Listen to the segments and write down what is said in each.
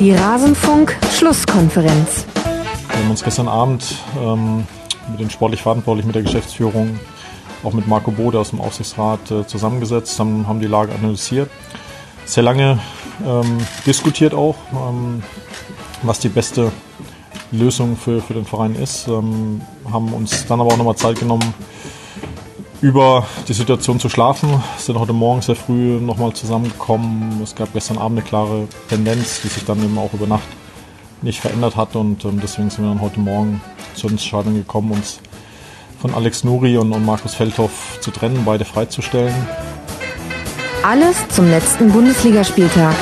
Die Rasenfunk-Schlusskonferenz. Wir haben uns gestern Abend ähm, mit den sportlich verantwortlich mit der Geschäftsführung, auch mit Marco Bode aus dem Aufsichtsrat äh, zusammengesetzt, haben, haben die Lage analysiert. Sehr lange ähm, diskutiert auch, ähm, was die beste Lösung für, für den Verein ist. Ähm, haben uns dann aber auch nochmal Zeit genommen, über die Situation zu schlafen. Sind heute Morgen sehr früh nochmal zusammengekommen. Es gab gestern Abend eine klare Tendenz, die sich dann eben auch über Nacht nicht verändert hat und ähm, deswegen sind wir dann heute Morgen zur Entscheidung gekommen, uns von Alex Nuri und, und Markus Feldhoff zu trennen, beide freizustellen. Alles zum letzten Bundesligaspieltag.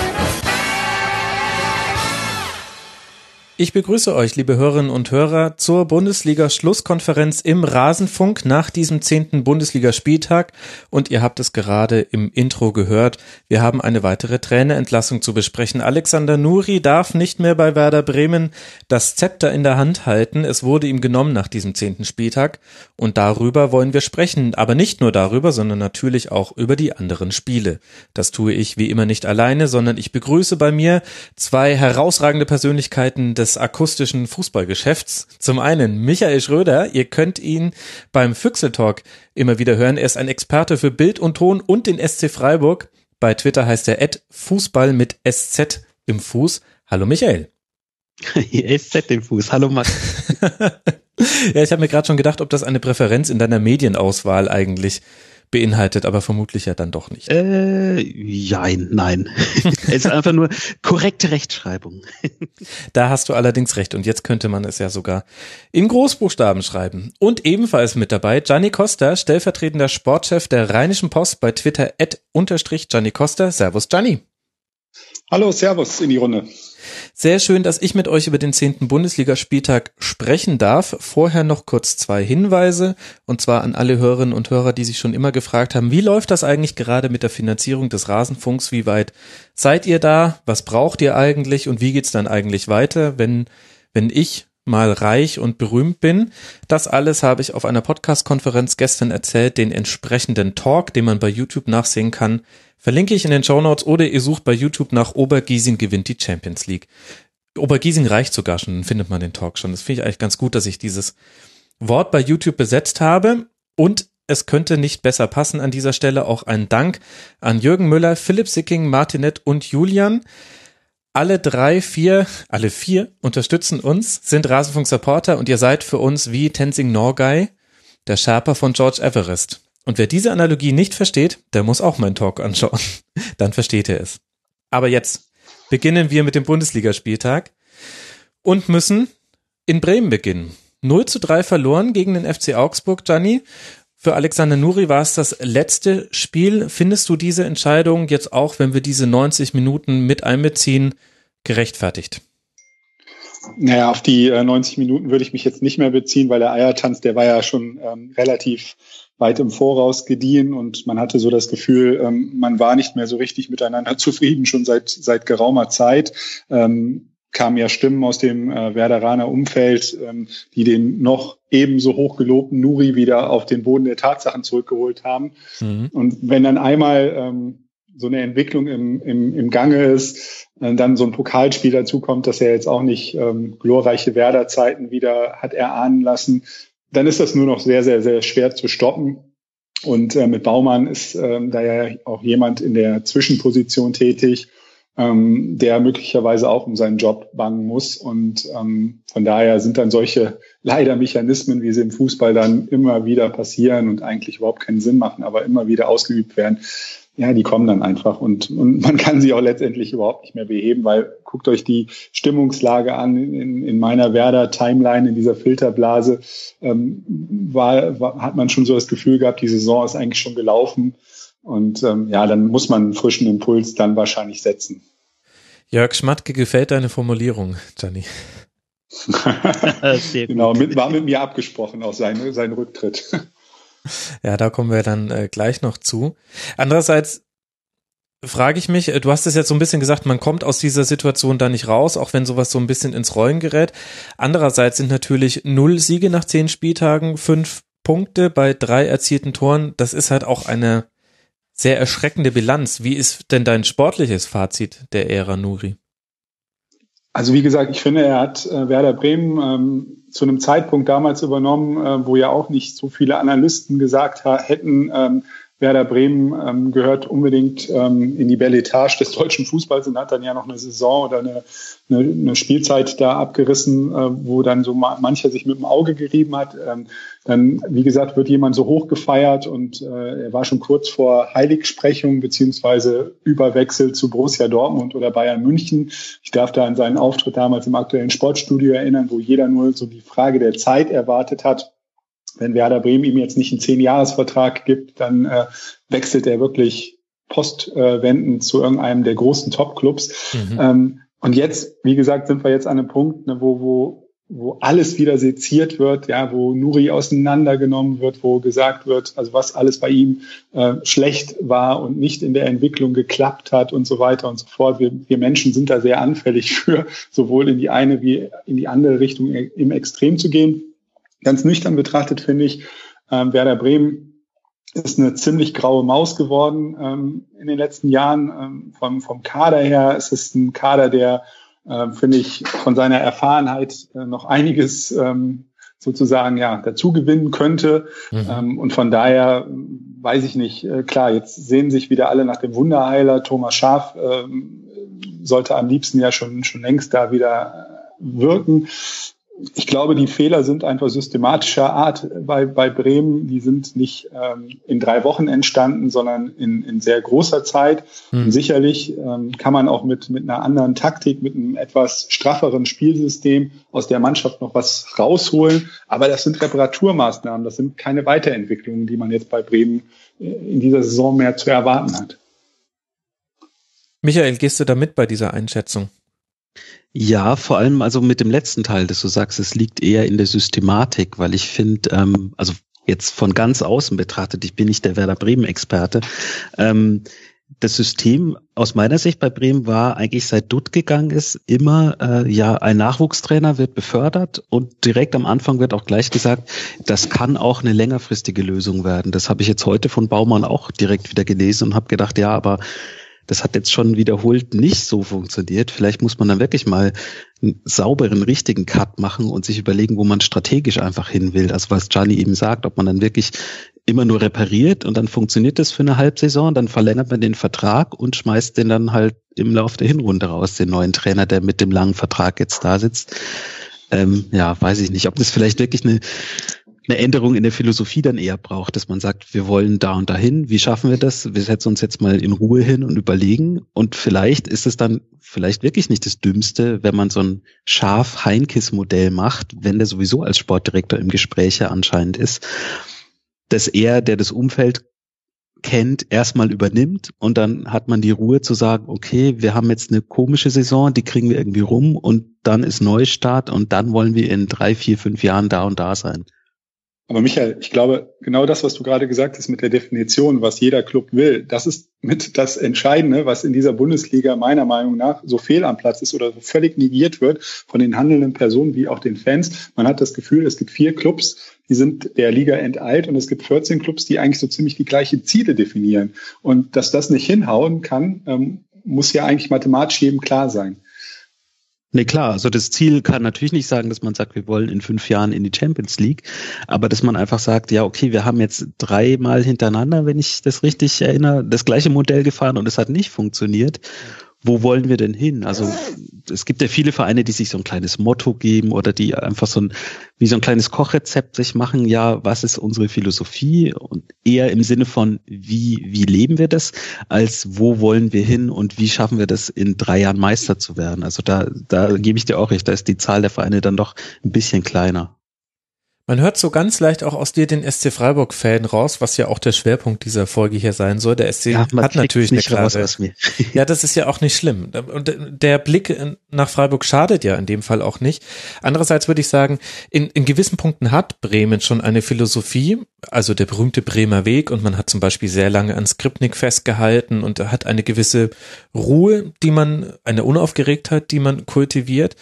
Ich begrüße euch, liebe Hörerinnen und Hörer, zur Bundesliga-Schlusskonferenz im Rasenfunk nach diesem zehnten Bundesligaspieltag. Und ihr habt es gerade im Intro gehört. Wir haben eine weitere Trainerentlassung zu besprechen. Alexander Nuri darf nicht mehr bei Werder Bremen das Zepter in der Hand halten. Es wurde ihm genommen nach diesem zehnten Spieltag. Und darüber wollen wir sprechen. Aber nicht nur darüber, sondern natürlich auch über die anderen Spiele. Das tue ich wie immer nicht alleine, sondern ich begrüße bei mir zwei herausragende Persönlichkeiten des des akustischen Fußballgeschäfts. Zum einen Michael Schröder, ihr könnt ihn beim Füchseltalk immer wieder hören. Er ist ein Experte für Bild und Ton und den SC Freiburg. Bei Twitter heißt er Fußball mit SZ im Fuß. Hallo Michael. SZ im Fuß. Hallo Max. ja, ich habe mir gerade schon gedacht, ob das eine Präferenz in deiner Medienauswahl eigentlich beinhaltet, aber vermutlich ja dann doch nicht. Äh, jein, nein. es ist einfach nur korrekte Rechtschreibung. da hast du allerdings recht und jetzt könnte man es ja sogar in Großbuchstaben schreiben. Und ebenfalls mit dabei Gianni Costa, stellvertretender Sportchef der Rheinischen Post bei Twitter at unterstrich Gianni Costa. Servus Gianni. Hallo, Servus in die Runde. Sehr schön, dass ich mit euch über den zehnten Bundesligaspieltag sprechen darf. Vorher noch kurz zwei Hinweise, und zwar an alle Hörerinnen und Hörer, die sich schon immer gefragt haben, wie läuft das eigentlich gerade mit der Finanzierung des Rasenfunks? Wie weit seid ihr da? Was braucht ihr eigentlich? Und wie geht's dann eigentlich weiter, wenn, wenn ich mal reich und berühmt bin. Das alles habe ich auf einer Podcast-Konferenz gestern erzählt, den entsprechenden Talk, den man bei YouTube nachsehen kann, Verlinke ich in den Show Notes oder ihr sucht bei YouTube nach Obergiesing gewinnt die Champions League. Obergiesing reicht sogar schon, dann findet man den Talk schon. Das finde ich eigentlich ganz gut, dass ich dieses Wort bei YouTube besetzt habe und es könnte nicht besser passen an dieser Stelle. Auch ein Dank an Jürgen Müller, Philipp Sicking, Martinet und Julian. Alle drei, vier, alle vier unterstützen uns, sind Rasenfunk-Supporter und ihr seid für uns wie Tenzing Norgay, der Sherpa von George Everest. Und wer diese Analogie nicht versteht, der muss auch meinen Talk anschauen. Dann versteht er es. Aber jetzt beginnen wir mit dem Bundesligaspieltag und müssen in Bremen beginnen. 0 zu 3 verloren gegen den FC Augsburg, Gianni. Für Alexander Nuri war es das letzte Spiel. Findest du diese Entscheidung jetzt auch, wenn wir diese 90 Minuten mit einbeziehen, gerechtfertigt? Naja, auf die 90 Minuten würde ich mich jetzt nicht mehr beziehen, weil der Eiertanz, der war ja schon ähm, relativ weit im Voraus gediehen und man hatte so das Gefühl, ähm, man war nicht mehr so richtig miteinander zufrieden, schon seit, seit geraumer Zeit. Ähm, kamen ja Stimmen aus dem äh, Werderaner Umfeld, ähm, die den noch ebenso hochgelobten Nuri wieder auf den Boden der Tatsachen zurückgeholt haben. Mhm. Und wenn dann einmal ähm, so eine Entwicklung im, im, im Gange ist, äh, dann so ein Pokalspiel dazukommt, dass er jetzt auch nicht ähm, glorreiche Werder-Zeiten wieder hat erahnen lassen, dann ist das nur noch sehr, sehr, sehr schwer zu stoppen. Und äh, mit Baumann ist äh, da ja auch jemand in der Zwischenposition tätig, ähm, der möglicherweise auch um seinen Job bangen muss. Und ähm, von daher sind dann solche leider Mechanismen, wie sie im Fußball dann immer wieder passieren und eigentlich überhaupt keinen Sinn machen, aber immer wieder ausgeübt werden, ja, die kommen dann einfach und, und man kann sie auch letztendlich überhaupt nicht mehr beheben, weil guckt euch die Stimmungslage an in, in meiner Werder-Timeline, in dieser Filterblase, ähm, war, war, hat man schon so das Gefühl gehabt, die Saison ist eigentlich schon gelaufen und ähm, ja, dann muss man einen frischen Impuls dann wahrscheinlich setzen. Jörg Schmatke gefällt deine Formulierung, Gianni. genau, mit, war mit mir abgesprochen, auch sein, sein Rücktritt. Ja, da kommen wir dann äh, gleich noch zu. Andererseits frage ich mich, äh, du hast es jetzt so ein bisschen gesagt, man kommt aus dieser Situation da nicht raus, auch wenn sowas so ein bisschen ins Rollen gerät. Andererseits sind natürlich null Siege nach zehn Spieltagen, fünf Punkte bei drei erzielten Toren. Das ist halt auch eine sehr erschreckende Bilanz. Wie ist denn dein sportliches Fazit der Ära Nuri? Also wie gesagt, ich finde, er hat äh, Werder Bremen ähm, zu einem Zeitpunkt damals übernommen, äh, wo ja auch nicht so viele Analysten gesagt hätten, ähm, Werder Bremen ähm, gehört unbedingt ähm, in die Belletage des deutschen Fußballs und hat dann ja noch eine Saison oder eine, eine, eine Spielzeit da abgerissen, äh, wo dann so mancher sich mit dem Auge gerieben hat. Ähm, dann, wie gesagt, wird jemand so hoch gefeiert und äh, er war schon kurz vor Heiligsprechung beziehungsweise Überwechsel zu Borussia Dortmund oder Bayern München. Ich darf da an seinen Auftritt damals im aktuellen Sportstudio erinnern, wo jeder nur so die Frage der Zeit erwartet hat wenn Werder Bremen ihm jetzt nicht einen Zehn-Jahres-Vertrag gibt, dann äh, wechselt er wirklich postwendend zu irgendeinem der großen Top-Clubs. Mhm. Ähm, und jetzt, wie gesagt, sind wir jetzt an einem Punkt, ne, wo, wo, wo alles wieder seziert wird, ja, wo Nuri auseinandergenommen wird, wo gesagt wird, also was alles bei ihm äh, schlecht war und nicht in der Entwicklung geklappt hat und so weiter und so fort. Wir, wir Menschen sind da sehr anfällig für, sowohl in die eine wie in die andere Richtung im Extrem zu gehen. Ganz nüchtern betrachtet finde ich, ähm, Werder Bremen ist eine ziemlich graue Maus geworden ähm, in den letzten Jahren. Ähm, vom, vom Kader her ist es ein Kader, der, äh, finde ich, von seiner Erfahrenheit äh, noch einiges ähm, sozusagen ja dazu gewinnen könnte. Mhm. Ähm, und von daher weiß ich nicht, äh, klar, jetzt sehen sich wieder alle nach dem Wunderheiler. Thomas Schaf äh, sollte am liebsten ja schon, schon längst da wieder wirken ich glaube, die Fehler sind einfach systematischer Art bei, bei Bremen. Die sind nicht ähm, in drei Wochen entstanden, sondern in, in sehr großer Zeit. Hm. Und sicherlich ähm, kann man auch mit, mit einer anderen Taktik, mit einem etwas strafferen Spielsystem aus der Mannschaft noch was rausholen. Aber das sind Reparaturmaßnahmen, das sind keine Weiterentwicklungen, die man jetzt bei Bremen äh, in dieser Saison mehr zu erwarten hat. Michael, gehst du da mit bei dieser Einschätzung? Ja, vor allem also mit dem letzten Teil, dass du sagst, es liegt eher in der Systematik, weil ich finde, ähm, also jetzt von ganz außen betrachtet, ich bin nicht der Werder Bremen-Experte, ähm, das System aus meiner Sicht bei Bremen war eigentlich seit Dutt gegangen ist, immer äh, ja ein Nachwuchstrainer wird befördert und direkt am Anfang wird auch gleich gesagt, das kann auch eine längerfristige Lösung werden. Das habe ich jetzt heute von Baumann auch direkt wieder gelesen und habe gedacht, ja, aber das hat jetzt schon wiederholt nicht so funktioniert. Vielleicht muss man dann wirklich mal einen sauberen, richtigen Cut machen und sich überlegen, wo man strategisch einfach hin will. Also was Gianni eben sagt, ob man dann wirklich immer nur repariert und dann funktioniert das für eine Halbsaison, dann verlängert man den Vertrag und schmeißt den dann halt im Lauf der Hinrunde raus, den neuen Trainer, der mit dem langen Vertrag jetzt da sitzt. Ähm, ja, weiß ich nicht, ob das vielleicht wirklich eine eine Änderung in der Philosophie dann eher braucht, dass man sagt, wir wollen da und dahin, wie schaffen wir das? Wir setzen uns jetzt mal in Ruhe hin und überlegen. Und vielleicht ist es dann vielleicht wirklich nicht das Dümmste, wenn man so ein Schaf-Heinkes-Modell macht, wenn der sowieso als Sportdirektor im Gespräch ja anscheinend ist, dass er, der das Umfeld kennt, erstmal übernimmt und dann hat man die Ruhe zu sagen, okay, wir haben jetzt eine komische Saison, die kriegen wir irgendwie rum und dann ist Neustart und dann wollen wir in drei, vier, fünf Jahren da und da sein. Aber Michael, ich glaube, genau das, was du gerade gesagt hast mit der Definition, was jeder Club will, das ist mit das Entscheidende, was in dieser Bundesliga meiner Meinung nach so fehl am Platz ist oder so völlig negiert wird von den handelnden Personen wie auch den Fans. Man hat das Gefühl, es gibt vier Clubs, die sind der Liga enteilt und es gibt 14 Clubs, die eigentlich so ziemlich die gleichen Ziele definieren. Und dass das nicht hinhauen kann, ähm, muss ja eigentlich mathematisch jedem klar sein. Nee, klar. Also das Ziel kann natürlich nicht sagen, dass man sagt, wir wollen in fünf Jahren in die Champions League, aber dass man einfach sagt, ja, okay, wir haben jetzt dreimal hintereinander, wenn ich das richtig erinnere, das gleiche Modell gefahren und es hat nicht funktioniert wo wollen wir denn hin? Also es gibt ja viele Vereine, die sich so ein kleines Motto geben oder die einfach so ein, wie so ein kleines Kochrezept sich machen, ja, was ist unsere Philosophie? Und eher im Sinne von, wie, wie leben wir das, als wo wollen wir hin und wie schaffen wir das, in drei Jahren Meister zu werden? Also da, da gebe ich dir auch recht, da ist die Zahl der Vereine dann doch ein bisschen kleiner. Man hört so ganz leicht auch aus dir den SC Freiburg-Fan raus, was ja auch der Schwerpunkt dieser Folge hier sein soll. Der SC ja, hat natürlich eine klare. Ja, das ist ja auch nicht schlimm. Und der Blick nach Freiburg schadet ja in dem Fall auch nicht. Andererseits würde ich sagen, in, in gewissen Punkten hat Bremen schon eine Philosophie, also der berühmte Bremer Weg und man hat zum Beispiel sehr lange an Skripnik festgehalten und hat eine gewisse Ruhe, die man, eine Unaufgeregtheit, die man kultiviert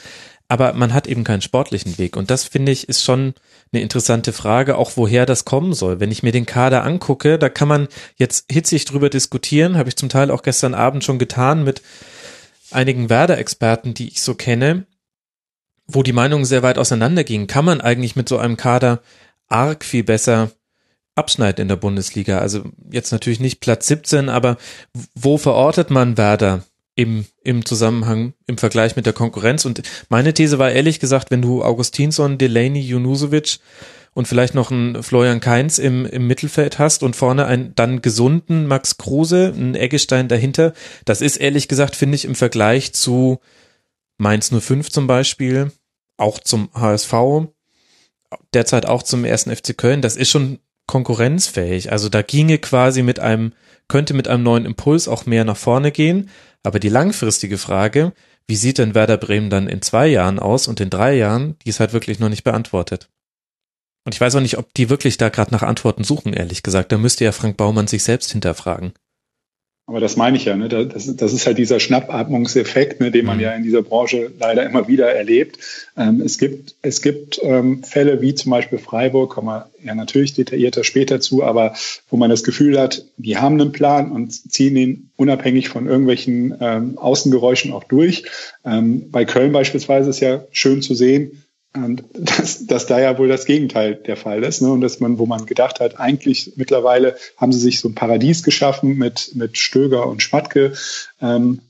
aber man hat eben keinen sportlichen Weg. Und das finde ich ist schon eine interessante Frage, auch woher das kommen soll. Wenn ich mir den Kader angucke, da kann man jetzt hitzig drüber diskutieren, habe ich zum Teil auch gestern Abend schon getan mit einigen Werder-Experten, die ich so kenne, wo die Meinungen sehr weit auseinandergingen. Kann man eigentlich mit so einem Kader arg viel besser abschneiden in der Bundesliga? Also jetzt natürlich nicht Platz 17, aber wo verortet man Werder im, im Zusammenhang, im Vergleich mit der Konkurrenz? Und meine These war ehrlich gesagt, wenn du Augustinsson, Delaney, Junusovic und vielleicht noch einen Florian Kainz im, im Mittelfeld hast und vorne einen dann gesunden Max Kruse, einen Eggestein dahinter. Das ist ehrlich gesagt, finde ich, im Vergleich zu Mainz 05 zum Beispiel, auch zum HSV, derzeit auch zum ersten FC Köln, das ist schon konkurrenzfähig. Also da ginge quasi mit einem, könnte mit einem neuen Impuls auch mehr nach vorne gehen. Aber die langfristige Frage, wie sieht denn Werder Bremen dann in zwei Jahren aus und in drei Jahren, die ist halt wirklich noch nicht beantwortet. Und ich weiß auch nicht, ob die wirklich da gerade nach Antworten suchen, ehrlich gesagt. Da müsste ja Frank Baumann sich selbst hinterfragen. Aber das meine ich ja, ne? das, das ist halt dieser Schnappatmungseffekt, ne, den man mhm. ja in dieser Branche leider immer wieder erlebt. Ähm, es gibt, es gibt ähm, Fälle wie zum Beispiel Freiburg, kommen wir ja natürlich detaillierter später zu, aber wo man das Gefühl hat, die haben einen Plan und ziehen ihn unabhängig von irgendwelchen ähm, Außengeräuschen auch durch. Ähm, bei Köln beispielsweise ist ja schön zu sehen, und dass, dass da ja wohl das Gegenteil der Fall ist. Ne? Und dass man, wo man gedacht hat, eigentlich mittlerweile haben sie sich so ein Paradies geschaffen mit, mit Stöger und Schmatke. Ähm,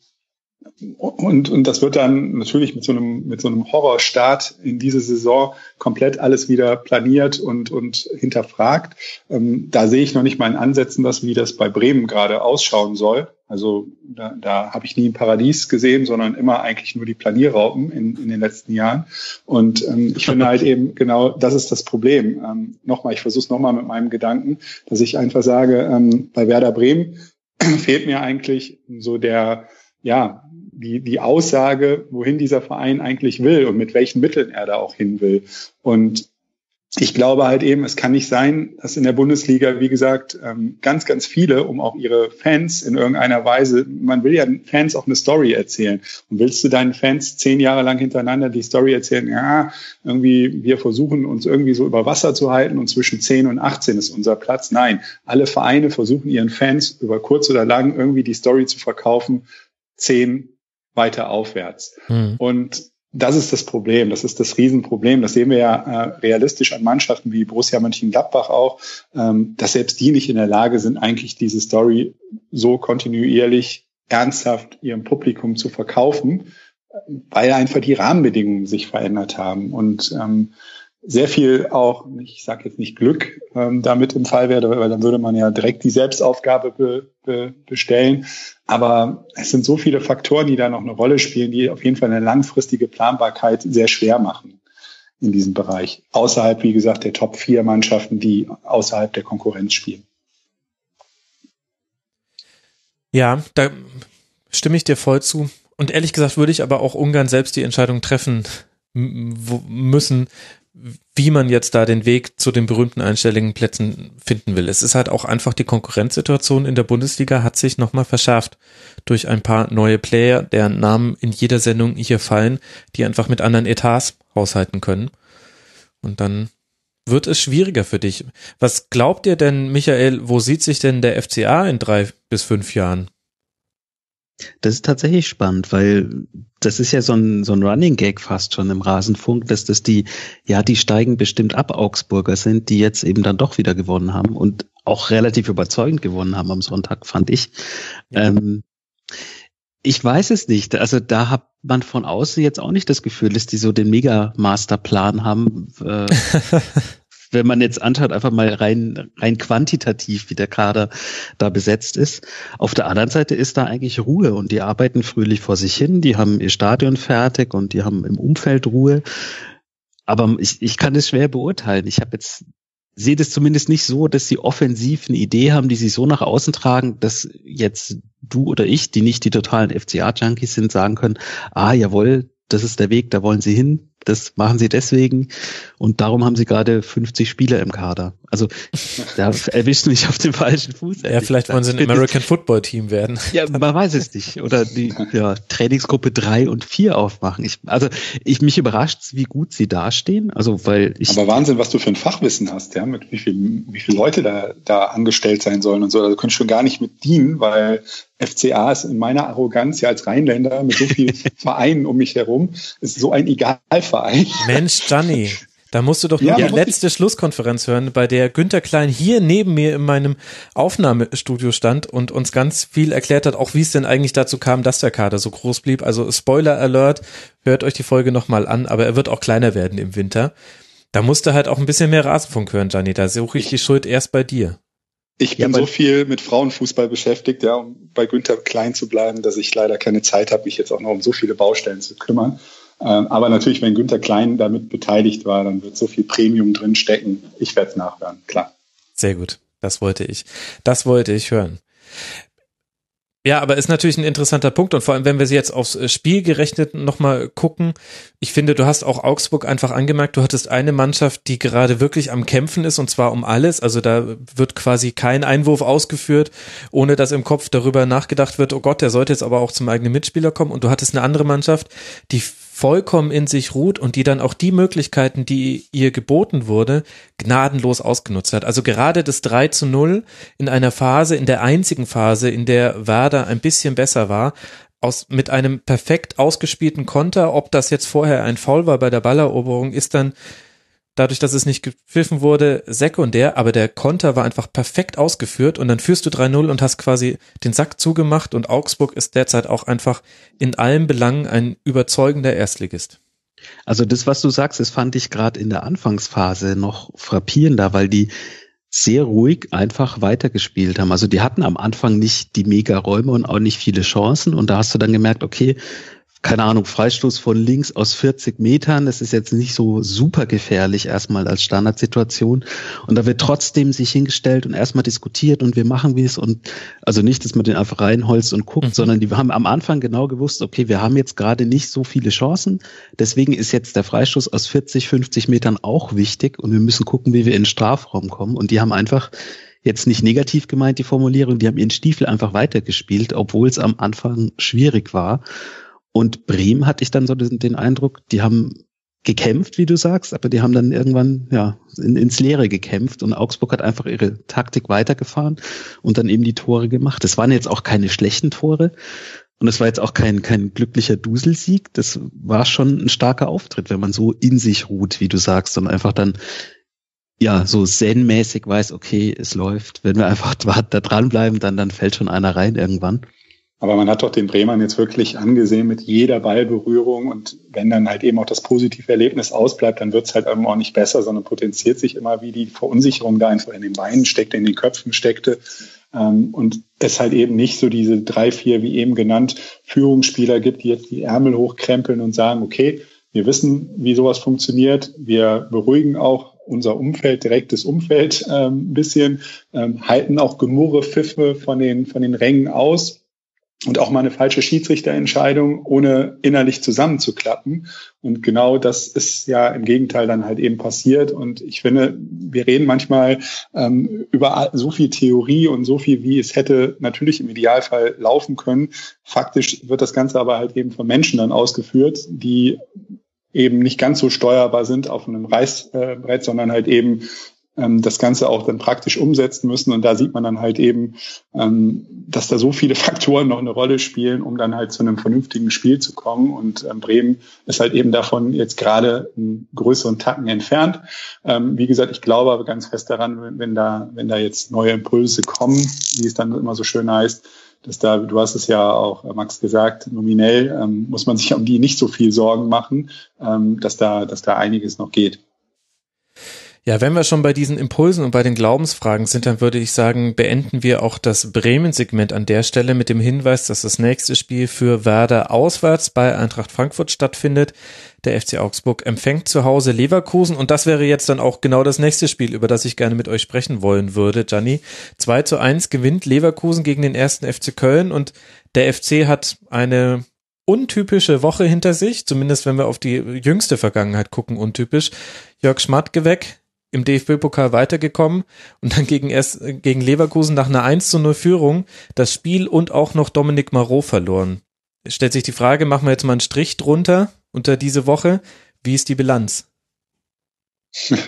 und, und das wird dann natürlich mit so einem, mit so einem Horrorstart in diese Saison komplett alles wieder planiert und, und hinterfragt. Ähm, da sehe ich noch nicht mal in Ansätzen, dass, wie das bei Bremen gerade ausschauen soll. Also da, da habe ich nie ein Paradies gesehen, sondern immer eigentlich nur die Planierraupen in, in den letzten Jahren. Und ähm, ich finde halt eben genau, das ist das Problem. Ähm, nochmal, ich versuche es nochmal mit meinem Gedanken, dass ich einfach sage, ähm, bei Werder Bremen fehlt mir eigentlich so der, ja, die, die Aussage, wohin dieser Verein eigentlich will und mit welchen Mitteln er da auch hin will. Und ich glaube halt eben, es kann nicht sein, dass in der Bundesliga, wie gesagt, ähm, ganz, ganz viele, um auch ihre Fans in irgendeiner Weise, man will ja Fans auch eine Story erzählen. Und willst du deinen Fans zehn Jahre lang hintereinander die Story erzählen, ja, irgendwie, wir versuchen uns irgendwie so über Wasser zu halten und zwischen 10 und 18 ist unser Platz. Nein, alle Vereine versuchen ihren Fans über kurz oder lang irgendwie die Story zu verkaufen, 10 weiter aufwärts. Mhm. Und das ist das Problem, das ist das Riesenproblem. Das sehen wir ja äh, realistisch an Mannschaften wie Borussia Mönchengladbach auch, ähm, dass selbst die nicht in der Lage sind, eigentlich diese Story so kontinuierlich ernsthaft ihrem Publikum zu verkaufen, weil einfach die Rahmenbedingungen sich verändert haben. Und ähm, sehr viel auch, ich sage jetzt nicht Glück, ähm, damit im Fall wäre, weil dann würde man ja direkt die Selbstaufgabe be, be, bestellen. Aber es sind so viele Faktoren, die da noch eine Rolle spielen, die auf jeden Fall eine langfristige Planbarkeit sehr schwer machen in diesem Bereich. Außerhalb, wie gesagt, der Top 4 Mannschaften, die außerhalb der Konkurrenz spielen. Ja, da stimme ich dir voll zu. Und ehrlich gesagt würde ich aber auch ungern selbst die Entscheidung treffen müssen, wie man jetzt da den Weg zu den berühmten einstelligen Plätzen finden will. Es ist halt auch einfach die Konkurrenzsituation in der Bundesliga hat sich nochmal verschärft durch ein paar neue Player, deren Namen in jeder Sendung hier fallen, die einfach mit anderen Etats haushalten können. Und dann wird es schwieriger für dich. Was glaubt ihr denn, Michael, wo sieht sich denn der FCA in drei bis fünf Jahren? Das ist tatsächlich spannend, weil das ist ja so ein, so ein Running Gag fast schon im Rasenfunk, dass das die, ja, die steigen bestimmt ab Augsburger sind, die jetzt eben dann doch wieder gewonnen haben und auch relativ überzeugend gewonnen haben am Sonntag, fand ich. Ja. Ähm, ich weiß es nicht. Also da hat man von außen jetzt auch nicht das Gefühl, dass die so den Mega-Masterplan haben. Äh, wenn man jetzt anschaut, einfach mal rein, rein quantitativ, wie der Kader da besetzt ist. Auf der anderen Seite ist da eigentlich Ruhe und die arbeiten fröhlich vor sich hin, die haben ihr Stadion fertig und die haben im Umfeld Ruhe. Aber ich, ich kann es schwer beurteilen. Ich habe jetzt sehe das zumindest nicht so, dass sie offensiv eine Idee haben, die sie so nach außen tragen, dass jetzt du oder ich, die nicht die totalen FCA-Junkies sind, sagen können, ah, jawohl, das ist der Weg, da wollen sie hin das machen sie deswegen und darum haben sie gerade 50 Spieler im Kader. Also da erwischt mich auf dem falschen Fuß. Ja, vielleicht wollen sie ein American Football Team werden. Ja, man weiß es nicht. Oder die ja, Trainingsgruppe drei und vier aufmachen. Ich, also ich mich überrascht, wie gut sie dastehen. Also weil ich. Aber Wahnsinn, was du für ein Fachwissen hast, ja, mit wie viel, wie viele Leute da, da angestellt sein sollen und so. Also können schon gar nicht mit dienen, weil FCA ist in meiner Arroganz ja als Rheinländer mit so vielen Vereinen um mich herum, ist so ein Egalverein. Mensch, Gianni, da musst du doch ja, nur die letzte Schlusskonferenz hören, bei der Günter Klein hier neben mir in meinem Aufnahmestudio stand und uns ganz viel erklärt hat, auch wie es denn eigentlich dazu kam, dass der Kader so groß blieb. Also Spoiler Alert, hört euch die Folge nochmal an, aber er wird auch kleiner werden im Winter. Da musste halt auch ein bisschen mehr Rasenfunk hören, Gianni. Da suche ich die Schuld erst bei dir. Ich bin ja, so viel mit Frauenfußball beschäftigt, ja, um bei Günther klein zu bleiben, dass ich leider keine Zeit habe, mich jetzt auch noch um so viele Baustellen zu kümmern. Ähm, aber natürlich, wenn Günther Klein damit beteiligt war, dann wird so viel Premium drin stecken. Ich werde es nachhören, klar. Sehr gut. Das wollte ich. Das wollte ich hören. Ja, aber ist natürlich ein interessanter Punkt und vor allem, wenn wir sie jetzt aufs äh, Spiel gerechnet nochmal gucken. Ich finde, du hast auch Augsburg einfach angemerkt, du hattest eine Mannschaft, die gerade wirklich am Kämpfen ist und zwar um alles. Also da wird quasi kein Einwurf ausgeführt, ohne dass im Kopf darüber nachgedacht wird, oh Gott, der sollte jetzt aber auch zum eigenen Mitspieler kommen. Und du hattest eine andere Mannschaft, die vollkommen in sich ruht und die dann auch die Möglichkeiten, die ihr geboten wurde, gnadenlos ausgenutzt hat. Also gerade das 3 zu 0 in einer Phase, in der einzigen Phase, in der Werder ein bisschen besser war, aus, mit einem perfekt ausgespielten Konter, ob das jetzt vorher ein Foul war bei der Balleroberung, ist dann dadurch, dass es nicht gepfiffen wurde, sekundär, aber der Konter war einfach perfekt ausgeführt und dann führst du 3-0 und hast quasi den Sack zugemacht und Augsburg ist derzeit auch einfach in allen Belangen ein überzeugender Erstligist. Also das, was du sagst, das fand ich gerade in der Anfangsphase noch frappierender, weil die sehr ruhig einfach weitergespielt haben. Also die hatten am Anfang nicht die Mega-Räume und auch nicht viele Chancen und da hast du dann gemerkt, okay, keine Ahnung, Freistoß von links aus 40 Metern. Das ist jetzt nicht so super gefährlich erstmal als Standardsituation. Und da wird trotzdem sich hingestellt und erstmal diskutiert und wir machen wie es und also nicht, dass man den einfach reinholzt und guckt, mhm. sondern die haben am Anfang genau gewusst, okay, wir haben jetzt gerade nicht so viele Chancen. Deswegen ist jetzt der Freistoß aus 40, 50 Metern auch wichtig und wir müssen gucken, wie wir in den Strafraum kommen. Und die haben einfach jetzt nicht negativ gemeint, die Formulierung, die haben ihren Stiefel einfach weitergespielt, obwohl es am Anfang schwierig war. Und Bremen hatte ich dann so den, den Eindruck, die haben gekämpft, wie du sagst, aber die haben dann irgendwann ja in, ins Leere gekämpft und Augsburg hat einfach ihre Taktik weitergefahren und dann eben die Tore gemacht. Das waren jetzt auch keine schlechten Tore und es war jetzt auch kein kein glücklicher Duselsieg. Das war schon ein starker Auftritt, wenn man so in sich ruht, wie du sagst und einfach dann ja so zen-mäßig weiß, okay, es läuft. Wenn wir einfach da dranbleiben, dann dann fällt schon einer rein irgendwann. Aber man hat doch den Bremern jetzt wirklich angesehen mit jeder Ballberührung und wenn dann halt eben auch das positive Erlebnis ausbleibt, dann wird es halt auch nicht besser, sondern potenziert sich immer, wie die Verunsicherung da einfach in den Beinen steckte, in den Köpfen steckte. Ähm, und es halt eben nicht so diese drei, vier, wie eben genannt, Führungsspieler gibt, die jetzt die Ärmel hochkrempeln und sagen, okay, wir wissen, wie sowas funktioniert. Wir beruhigen auch unser Umfeld, direktes Umfeld ähm, ein bisschen, ähm, halten auch Gemurre, Pfiffe von den, von den Rängen aus, und auch mal eine falsche Schiedsrichterentscheidung, ohne innerlich zusammenzuklappen. Und genau das ist ja im Gegenteil dann halt eben passiert. Und ich finde, wir reden manchmal ähm, über so viel Theorie und so viel, wie es hätte natürlich im Idealfall laufen können. Faktisch wird das Ganze aber halt eben von Menschen dann ausgeführt, die eben nicht ganz so steuerbar sind auf einem Reißbrett, sondern halt eben das Ganze auch dann praktisch umsetzen müssen. Und da sieht man dann halt eben, ähm, dass da so viele Faktoren noch eine Rolle spielen, um dann halt zu einem vernünftigen Spiel zu kommen. Und ähm, Bremen ist halt eben davon jetzt gerade einen größeren Tacken entfernt. Ähm, wie gesagt, ich glaube aber ganz fest daran, wenn da, wenn da jetzt neue Impulse kommen, wie es dann immer so schön heißt, dass da, du hast es ja auch, äh, Max, gesagt, nominell ähm, muss man sich um die nicht so viel Sorgen machen, ähm, dass da, dass da einiges noch geht. Ja, wenn wir schon bei diesen Impulsen und bei den Glaubensfragen sind, dann würde ich sagen, beenden wir auch das Bremen-Segment an der Stelle mit dem Hinweis, dass das nächste Spiel für Werder auswärts bei Eintracht Frankfurt stattfindet. Der FC Augsburg empfängt zu Hause Leverkusen und das wäre jetzt dann auch genau das nächste Spiel, über das ich gerne mit euch sprechen wollen würde, Gianni. 2 zu 1 gewinnt Leverkusen gegen den ersten FC Köln und der FC hat eine untypische Woche hinter sich, zumindest wenn wir auf die jüngste Vergangenheit gucken, untypisch. Jörg Schmatke weg, im DFB-Pokal weitergekommen und dann gegen erst gegen Leverkusen nach einer 1 zu 0 Führung das Spiel und auch noch Dominik Marot verloren. Es stellt sich die Frage, machen wir jetzt mal einen Strich drunter unter diese Woche. Wie ist die Bilanz?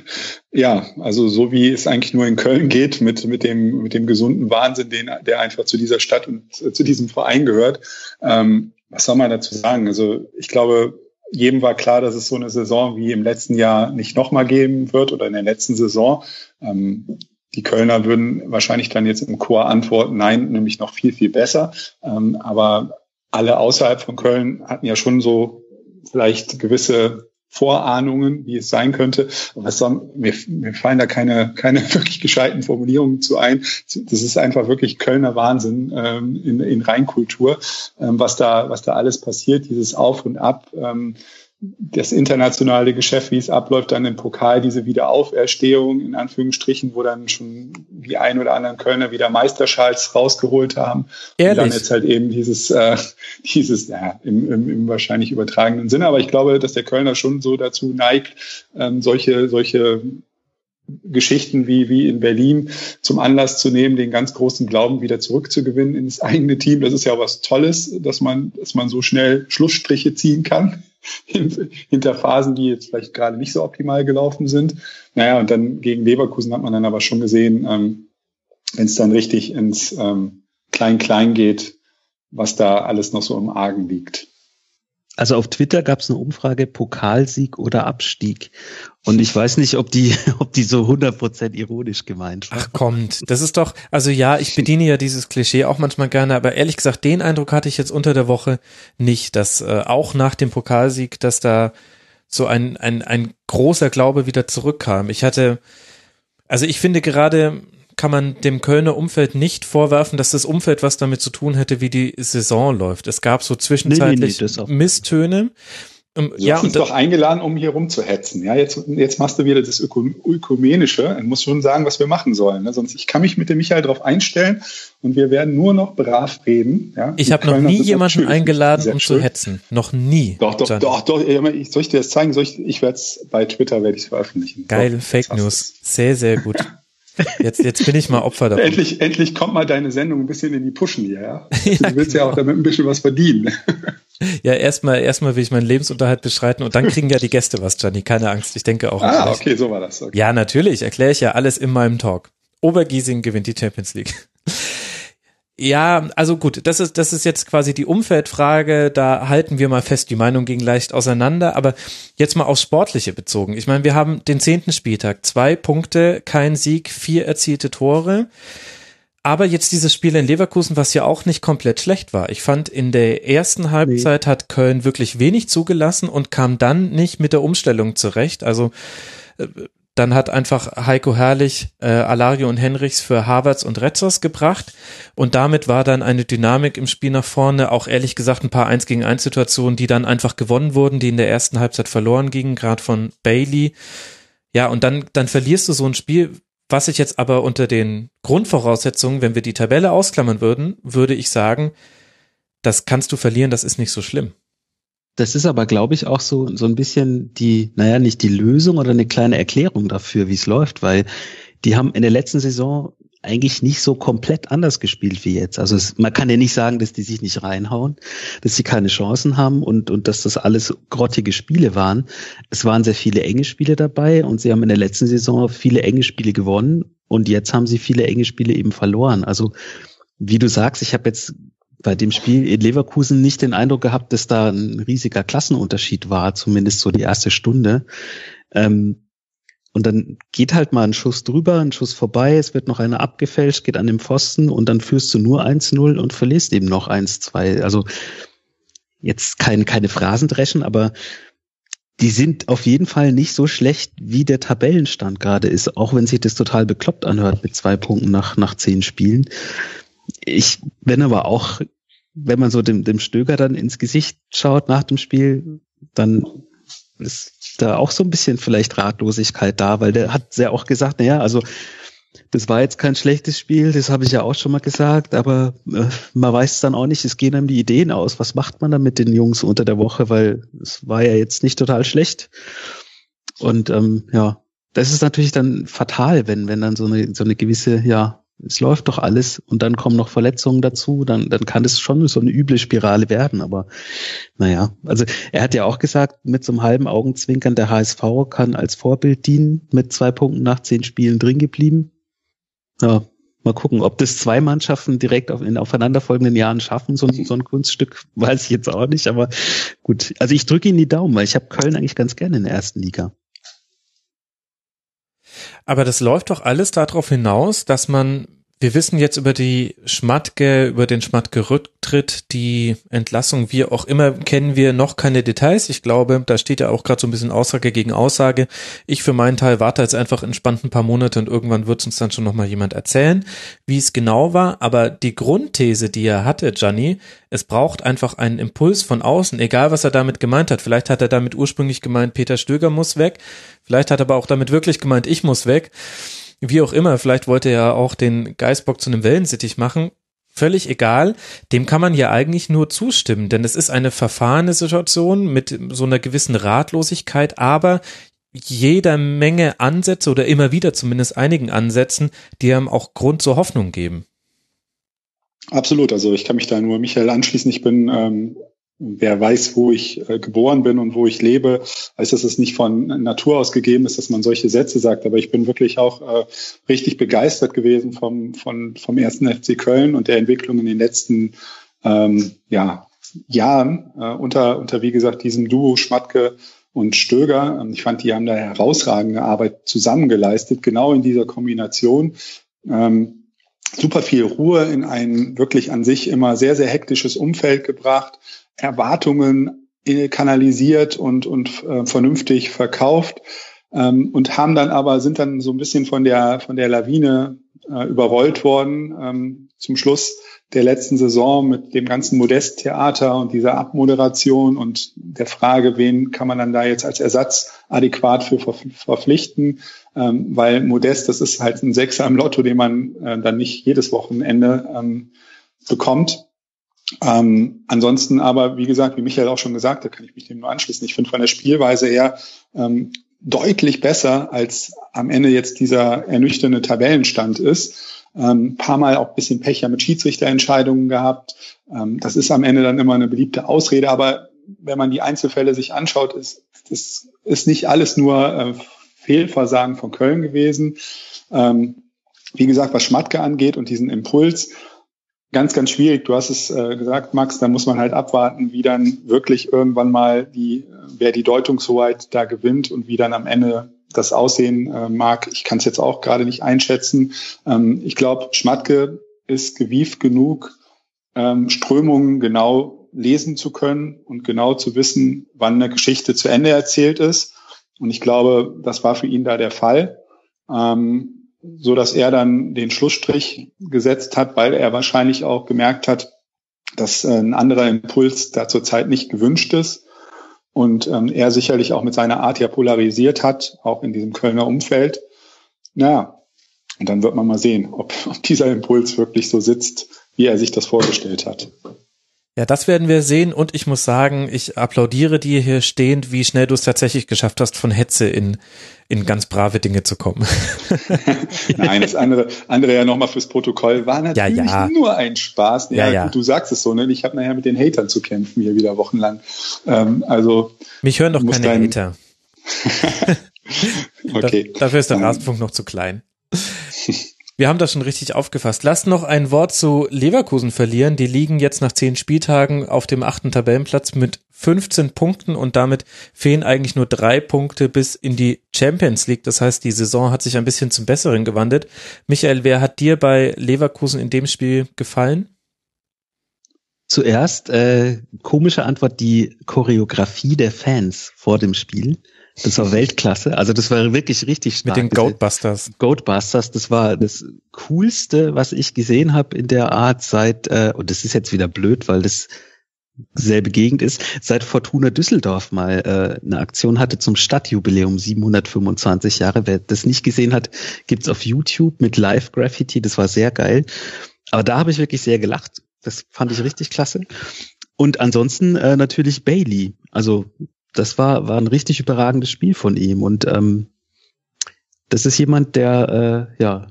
Ja, also so wie es eigentlich nur in Köln geht, mit, mit, dem, mit dem gesunden Wahnsinn, den, der einfach zu dieser Stadt und zu diesem Verein gehört. Ähm, was soll man dazu sagen? Also ich glaube, jedem war klar, dass es so eine Saison wie im letzten Jahr nicht nochmal geben wird oder in der letzten Saison. Ähm, die Kölner würden wahrscheinlich dann jetzt im Chor antworten, nein, nämlich noch viel, viel besser. Ähm, aber alle außerhalb von Köln hatten ja schon so vielleicht gewisse Vorahnungen, wie es sein könnte. Was soll, mir, mir fallen da keine, keine wirklich gescheiten Formulierungen zu ein. Das ist einfach wirklich Kölner Wahnsinn ähm, in, in Rheinkultur, ähm, was da, was da alles passiert, dieses Auf und Ab. Ähm, das internationale Geschäft, wie es abläuft, dann im Pokal, diese Wiederauferstehung in Anführungsstrichen, wo dann schon die ein oder anderen Kölner wieder Meisterschals rausgeholt haben. Ehrlich? Und dann jetzt halt eben dieses, äh, dieses, ja, im, im, im wahrscheinlich übertragenen Sinne. Aber ich glaube, dass der Kölner schon so dazu neigt, ähm, solche, solche Geschichten wie, wie in Berlin zum Anlass zu nehmen, den ganz großen Glauben wieder zurückzugewinnen ins eigene Team. Das ist ja was Tolles, dass man, dass man so schnell Schlussstriche ziehen kann hinter Phasen, die jetzt vielleicht gerade nicht so optimal gelaufen sind. Naja, und dann gegen Leverkusen hat man dann aber schon gesehen, ähm, wenn es dann richtig ins ähm, Klein-Klein geht, was da alles noch so im Argen liegt. Also auf Twitter gab es eine Umfrage Pokalsieg oder Abstieg. Und ich weiß nicht, ob die, ob die so 100% ironisch gemeint war. Ach kommt, das ist doch, also ja, ich bediene ja dieses Klischee auch manchmal gerne, aber ehrlich gesagt, den Eindruck hatte ich jetzt unter der Woche nicht, dass äh, auch nach dem Pokalsieg, dass da so ein, ein, ein großer Glaube wieder zurückkam. Ich hatte, also ich finde gerade, kann man dem Kölner Umfeld nicht vorwerfen, dass das Umfeld was damit zu tun hätte, wie die Saison läuft. Es gab so zwischenzeitlich nee, nee, nee, Misstöne. Du ja, hast uns doch eingeladen, um hier rumzuhetzen. Ja, jetzt, jetzt machst du wieder das Ökumenische. Du musst schon sagen, was wir machen sollen. Ne? Sonst ich kann mich mit dem Michael darauf einstellen und wir werden nur noch brav reden. Ja? Ich habe noch nie jemanden eingeladen, um schön. zu hetzen. Noch nie. Doch, doch, doch, doch. Soll ich dir das zeigen? Soll ich, ich werde es bei Twitter werde ich veröffentlichen. Geil, doch, Fake News. Sehr, sehr gut. Jetzt, jetzt bin ich mal Opfer davon. endlich, endlich kommt mal deine Sendung ein bisschen in die Pushen hier, ja? ja du willst genau. ja auch damit ein bisschen was verdienen. Ja, erstmal, erstmal will ich meinen Lebensunterhalt beschreiten und dann kriegen ja die Gäste was, Gianni. Keine Angst. Ich denke auch. Ah, okay, so war das. Okay. Ja, natürlich. Erkläre ich ja alles in meinem Talk. Obergiesing gewinnt die Champions League. Ja, also gut, das ist, das ist jetzt quasi die Umfeldfrage. Da halten wir mal fest, die Meinung ging leicht auseinander. Aber jetzt mal aufs Sportliche bezogen. Ich meine, wir haben den zehnten Spieltag. Zwei Punkte, kein Sieg, vier erzielte Tore. Aber jetzt dieses Spiel in Leverkusen, was ja auch nicht komplett schlecht war. Ich fand, in der ersten Halbzeit nee. hat Köln wirklich wenig zugelassen und kam dann nicht mit der Umstellung zurecht. Also äh, dann hat einfach Heiko Herrlich äh, Alario und Henrichs für Harvards und Retzers gebracht und damit war dann eine Dynamik im Spiel nach vorne, auch ehrlich gesagt ein paar 1 gegen 1 Situationen, die dann einfach gewonnen wurden, die in der ersten Halbzeit verloren gingen, gerade von Bailey. Ja, und dann, dann verlierst du so ein Spiel, was ich jetzt aber unter den Grundvoraussetzungen, wenn wir die Tabelle ausklammern würden, würde ich sagen, das kannst du verlieren, das ist nicht so schlimm. Das ist aber, glaube ich, auch so, so ein bisschen die, naja, nicht die Lösung oder eine kleine Erklärung dafür, wie es läuft, weil die haben in der letzten Saison eigentlich nicht so komplett anders gespielt wie jetzt. Also es, man kann ja nicht sagen, dass die sich nicht reinhauen, dass sie keine Chancen haben und, und dass das alles grottige Spiele waren. Es waren sehr viele enge Spiele dabei und sie haben in der letzten Saison viele enge Spiele gewonnen und jetzt haben sie viele enge Spiele eben verloren. Also wie du sagst, ich habe jetzt bei dem Spiel in Leverkusen nicht den Eindruck gehabt, dass da ein riesiger Klassenunterschied war, zumindest so die erste Stunde. Ähm, und dann geht halt mal ein Schuss drüber, ein Schuss vorbei, es wird noch einer abgefälscht, geht an den Pfosten und dann führst du nur 1-0 und verlierst eben noch 1-2. Also jetzt kein, keine Phrasendreschen, aber die sind auf jeden Fall nicht so schlecht, wie der Tabellenstand gerade ist, auch wenn sich das total bekloppt anhört mit zwei Punkten nach, nach zehn Spielen. Ich bin aber auch wenn man so dem, dem Stöger dann ins Gesicht schaut nach dem Spiel, dann ist da auch so ein bisschen vielleicht Ratlosigkeit da, weil der hat ja auch gesagt, naja, also das war jetzt kein schlechtes Spiel, das habe ich ja auch schon mal gesagt, aber äh, man weiß dann auch nicht, es gehen einem die Ideen aus. Was macht man dann mit den Jungs unter der Woche, weil es war ja jetzt nicht total schlecht. Und ähm, ja, das ist natürlich dann fatal, wenn, wenn dann so eine, so eine gewisse, ja, es läuft doch alles und dann kommen noch Verletzungen dazu, dann, dann kann es schon so eine üble Spirale werden. Aber naja, also er hat ja auch gesagt, mit so einem halben Augenzwinkern, der HSV kann als Vorbild dienen, mit zwei Punkten nach zehn Spielen drin geblieben. Ja, mal gucken, ob das zwei Mannschaften direkt auf, in aufeinanderfolgenden Jahren schaffen, so, so ein Kunststück, weiß ich jetzt auch nicht. Aber gut, also ich drücke Ihnen die Daumen, weil ich habe Köln eigentlich ganz gerne in der ersten Liga. Aber das läuft doch alles darauf hinaus, dass man wir wissen jetzt über die Schmatke, über den Schmatke-Rücktritt, die Entlassung, wie auch immer, kennen wir noch keine Details. Ich glaube, da steht ja auch gerade so ein bisschen Aussage gegen Aussage. Ich für meinen Teil warte jetzt einfach entspannt ein paar Monate und irgendwann wird uns dann schon nochmal jemand erzählen, wie es genau war. Aber die Grundthese, die er hatte, Gianni, es braucht einfach einen Impuls von außen, egal was er damit gemeint hat. Vielleicht hat er damit ursprünglich gemeint, Peter Stöger muss weg. Vielleicht hat er aber auch damit wirklich gemeint, ich muss weg wie auch immer, vielleicht wollte er auch den Geißbock zu einem Wellensittich machen. Völlig egal, dem kann man ja eigentlich nur zustimmen, denn es ist eine verfahrene Situation mit so einer gewissen Ratlosigkeit, aber jeder Menge Ansätze oder immer wieder zumindest einigen Ansätzen, die einem auch Grund zur Hoffnung geben. Absolut, also ich kann mich da nur Michael anschließen. Ich bin ähm, wer weiß, wo ich äh, geboren bin und wo ich lebe, weiß, dass es nicht von Natur aus gegeben ist, dass man solche Sätze sagt. Aber ich bin wirklich auch äh, richtig begeistert gewesen vom, von, vom ersten FC Köln und der Entwicklung in den letzten ähm, ja, Jahren äh, unter, unter, wie gesagt, diesem Duo Schmatke und Stöger. Ich fand, die haben da herausragende Arbeit zusammengeleistet, genau in dieser Kombination. Ähm, super viel Ruhe in ein wirklich an sich immer sehr, sehr hektisches Umfeld gebracht Erwartungen äh, kanalisiert und, und äh, vernünftig verkauft ähm, und haben dann aber, sind dann so ein bisschen von der, von der Lawine äh, überrollt worden ähm, zum Schluss der letzten Saison mit dem ganzen Modest-Theater und dieser Abmoderation und der Frage, wen kann man dann da jetzt als Ersatz adäquat für verpflichten, ähm, weil Modest, das ist halt ein Sechser im Lotto, den man äh, dann nicht jedes Wochenende ähm, bekommt. Ähm, ansonsten aber, wie gesagt, wie Michael auch schon gesagt hat, kann ich mich dem nur anschließen. Ich finde von der Spielweise her ähm, deutlich besser, als am Ende jetzt dieser ernüchternde Tabellenstand ist. Ähm, paar Mal auch bisschen Pech ja mit Schiedsrichterentscheidungen gehabt. Ähm, das ist am Ende dann immer eine beliebte Ausrede, aber wenn man die Einzelfälle sich anschaut, ist das ist nicht alles nur äh, Fehlversagen von Köln gewesen. Ähm, wie gesagt, was Schmatke angeht und diesen Impuls, ganz, ganz schwierig. Du hast es äh, gesagt, Max, da muss man halt abwarten, wie dann wirklich irgendwann mal die, wer die Deutungshoheit da gewinnt und wie dann am Ende das aussehen äh, mag. Ich kann es jetzt auch gerade nicht einschätzen. Ähm, ich glaube, Schmatke ist gewieft genug, ähm, Strömungen genau lesen zu können und genau zu wissen, wann eine Geschichte zu Ende erzählt ist. Und ich glaube, das war für ihn da der Fall. Ähm, so dass er dann den Schlussstrich gesetzt hat, weil er wahrscheinlich auch gemerkt hat, dass äh, ein anderer Impuls da zurzeit nicht gewünscht ist und ähm, er sicherlich auch mit seiner Art ja polarisiert hat, auch in diesem Kölner Umfeld. Naja, und dann wird man mal sehen, ob, ob dieser Impuls wirklich so sitzt, wie er sich das vorgestellt hat. Ja, das werden wir sehen und ich muss sagen, ich applaudiere dir hier stehend, wie schnell du es tatsächlich geschafft hast, von Hetze in, in ganz brave Dinge zu kommen. Nein, das andere, andere ja nochmal fürs Protokoll war natürlich ja, ja. nur ein Spaß. Ja, ja, Gut, du sagst es so, ne? Ich habe nachher mit den Hatern zu kämpfen hier wieder wochenlang. Ähm, also mich hören doch keine dein... Hater. okay. Da, dafür ist der Rasenfunk noch zu klein. Wir haben das schon richtig aufgefasst. Lass noch ein Wort zu Leverkusen verlieren. Die liegen jetzt nach zehn Spieltagen auf dem achten Tabellenplatz mit 15 Punkten und damit fehlen eigentlich nur drei Punkte bis in die Champions League. Das heißt, die Saison hat sich ein bisschen zum Besseren gewandelt. Michael, wer hat dir bei Leverkusen in dem Spiel gefallen? Zuerst äh, komische Antwort die Choreografie der Fans vor dem Spiel. Das war Weltklasse. Also das war wirklich richtig stark. Mit den Goatbusters. Goatbusters, das war das coolste, was ich gesehen habe in der Art seit, äh, und das ist jetzt wieder blöd, weil das selbe Gegend ist, seit Fortuna Düsseldorf mal äh, eine Aktion hatte zum Stadtjubiläum 725 Jahre. Wer das nicht gesehen hat, gibt's auf YouTube mit Live Graffiti. Das war sehr geil. Aber da habe ich wirklich sehr gelacht. Das fand ich richtig klasse. Und ansonsten äh, natürlich Bailey. Also das war, war ein richtig überragendes Spiel von ihm. Und ähm, das ist jemand, der, äh, ja,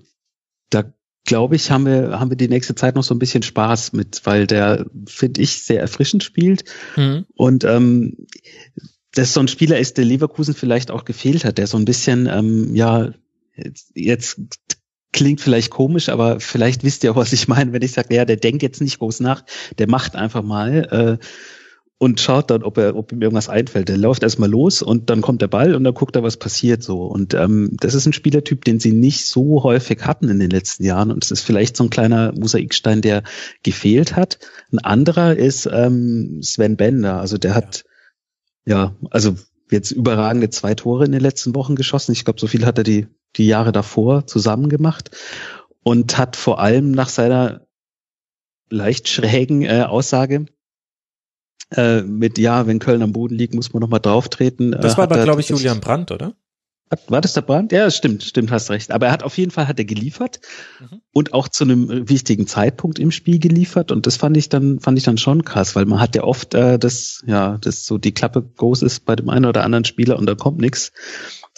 da glaube ich, haben wir, haben wir die nächste Zeit noch so ein bisschen Spaß mit, weil der, finde ich, sehr erfrischend spielt. Mhm. Und ähm, dass so ein Spieler ist, der Leverkusen vielleicht auch gefehlt hat, der so ein bisschen, ähm, ja, jetzt, jetzt klingt vielleicht komisch, aber vielleicht wisst ihr auch, was ich meine, wenn ich sage, ja, der denkt jetzt nicht groß nach, der macht einfach mal. Äh, und schaut dann, ob er, ob ihm irgendwas einfällt. Der läuft erstmal los und dann kommt der Ball und dann guckt er, was passiert so. Und ähm, das ist ein Spielertyp, den sie nicht so häufig hatten in den letzten Jahren. Und es ist vielleicht so ein kleiner Mosaikstein, der gefehlt hat. Ein anderer ist ähm, Sven Bender. Also der hat ja, also jetzt überragende zwei Tore in den letzten Wochen geschossen. Ich glaube, so viel hat er die, die Jahre davor zusammen gemacht und hat vor allem nach seiner leicht schrägen äh, Aussage äh, mit ja, wenn Köln am Boden liegt, muss man nochmal drauftreten. Das äh, war aber, glaube ich, Julian Brandt, oder? Hat, war das der Brandt? Ja, stimmt, stimmt, hast recht. Aber er hat auf jeden Fall hat er geliefert mhm. und auch zu einem wichtigen Zeitpunkt im Spiel geliefert. Und das fand ich dann, fand ich dann schon krass, weil man hat ja oft äh, das, ja, das so die Klappe groß ist bei dem einen oder anderen Spieler und da kommt nichts.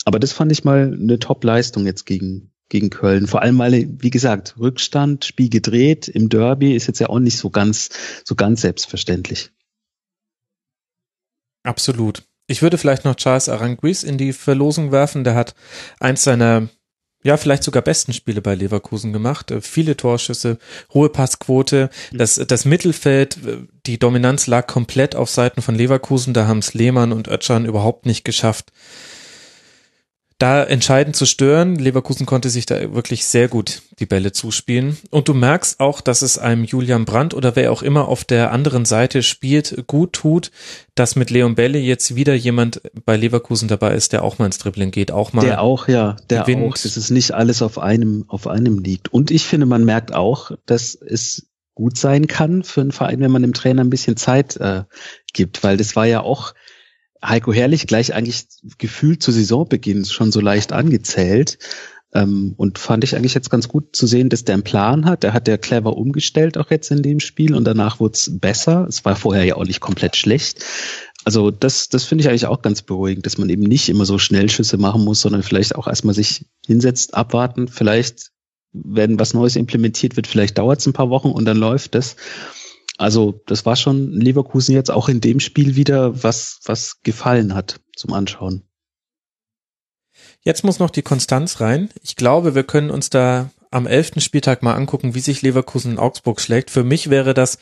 Aber das fand ich mal eine Top-Leistung jetzt gegen, gegen Köln. Vor allem, weil, wie gesagt, Rückstand, Spiel gedreht im Derby ist jetzt ja auch nicht so ganz, so ganz selbstverständlich. Absolut. Ich würde vielleicht noch Charles Aranguiz in die Verlosung werfen. Der hat eins seiner, ja, vielleicht sogar besten Spiele bei Leverkusen gemacht. Äh, viele Torschüsse, hohe Passquote. Das, das Mittelfeld, äh, die Dominanz lag komplett auf Seiten von Leverkusen. Da haben es Lehmann und Ötschan überhaupt nicht geschafft, da entscheidend zu stören. Leverkusen konnte sich da wirklich sehr gut die Bälle zuspielen. Und du merkst auch, dass es einem Julian Brandt oder wer auch immer auf der anderen Seite spielt, gut tut, dass mit Leon Bälle jetzt wieder jemand bei Leverkusen dabei ist, der auch mal ins Dribbling geht, auch mal. Der auch, ja, der gewinnt. auch, dass es nicht alles auf einem, auf einem liegt. Und ich finde, man merkt auch, dass es gut sein kann für einen Verein, wenn man dem Trainer ein bisschen Zeit äh, gibt, weil das war ja auch Heiko Herrlich gleich eigentlich gefühlt zu Saisonbeginn schon so leicht angezählt. Ähm, und fand ich eigentlich jetzt ganz gut zu sehen, dass der einen Plan hat. Der hat ja clever umgestellt auch jetzt in dem Spiel und danach wurde es besser. Es war vorher ja auch nicht komplett schlecht. Also das, das finde ich eigentlich auch ganz beruhigend, dass man eben nicht immer so Schnellschüsse machen muss, sondern vielleicht auch erstmal sich hinsetzt, abwarten, vielleicht wenn was Neues implementiert wird, vielleicht dauert es ein paar Wochen und dann läuft das. Also das war schon Leverkusen jetzt auch in dem Spiel wieder, was, was gefallen hat zum Anschauen. Jetzt muss noch die Konstanz rein. Ich glaube, wir können uns da am elften Spieltag mal angucken, wie sich Leverkusen in Augsburg schlägt. Für mich wäre das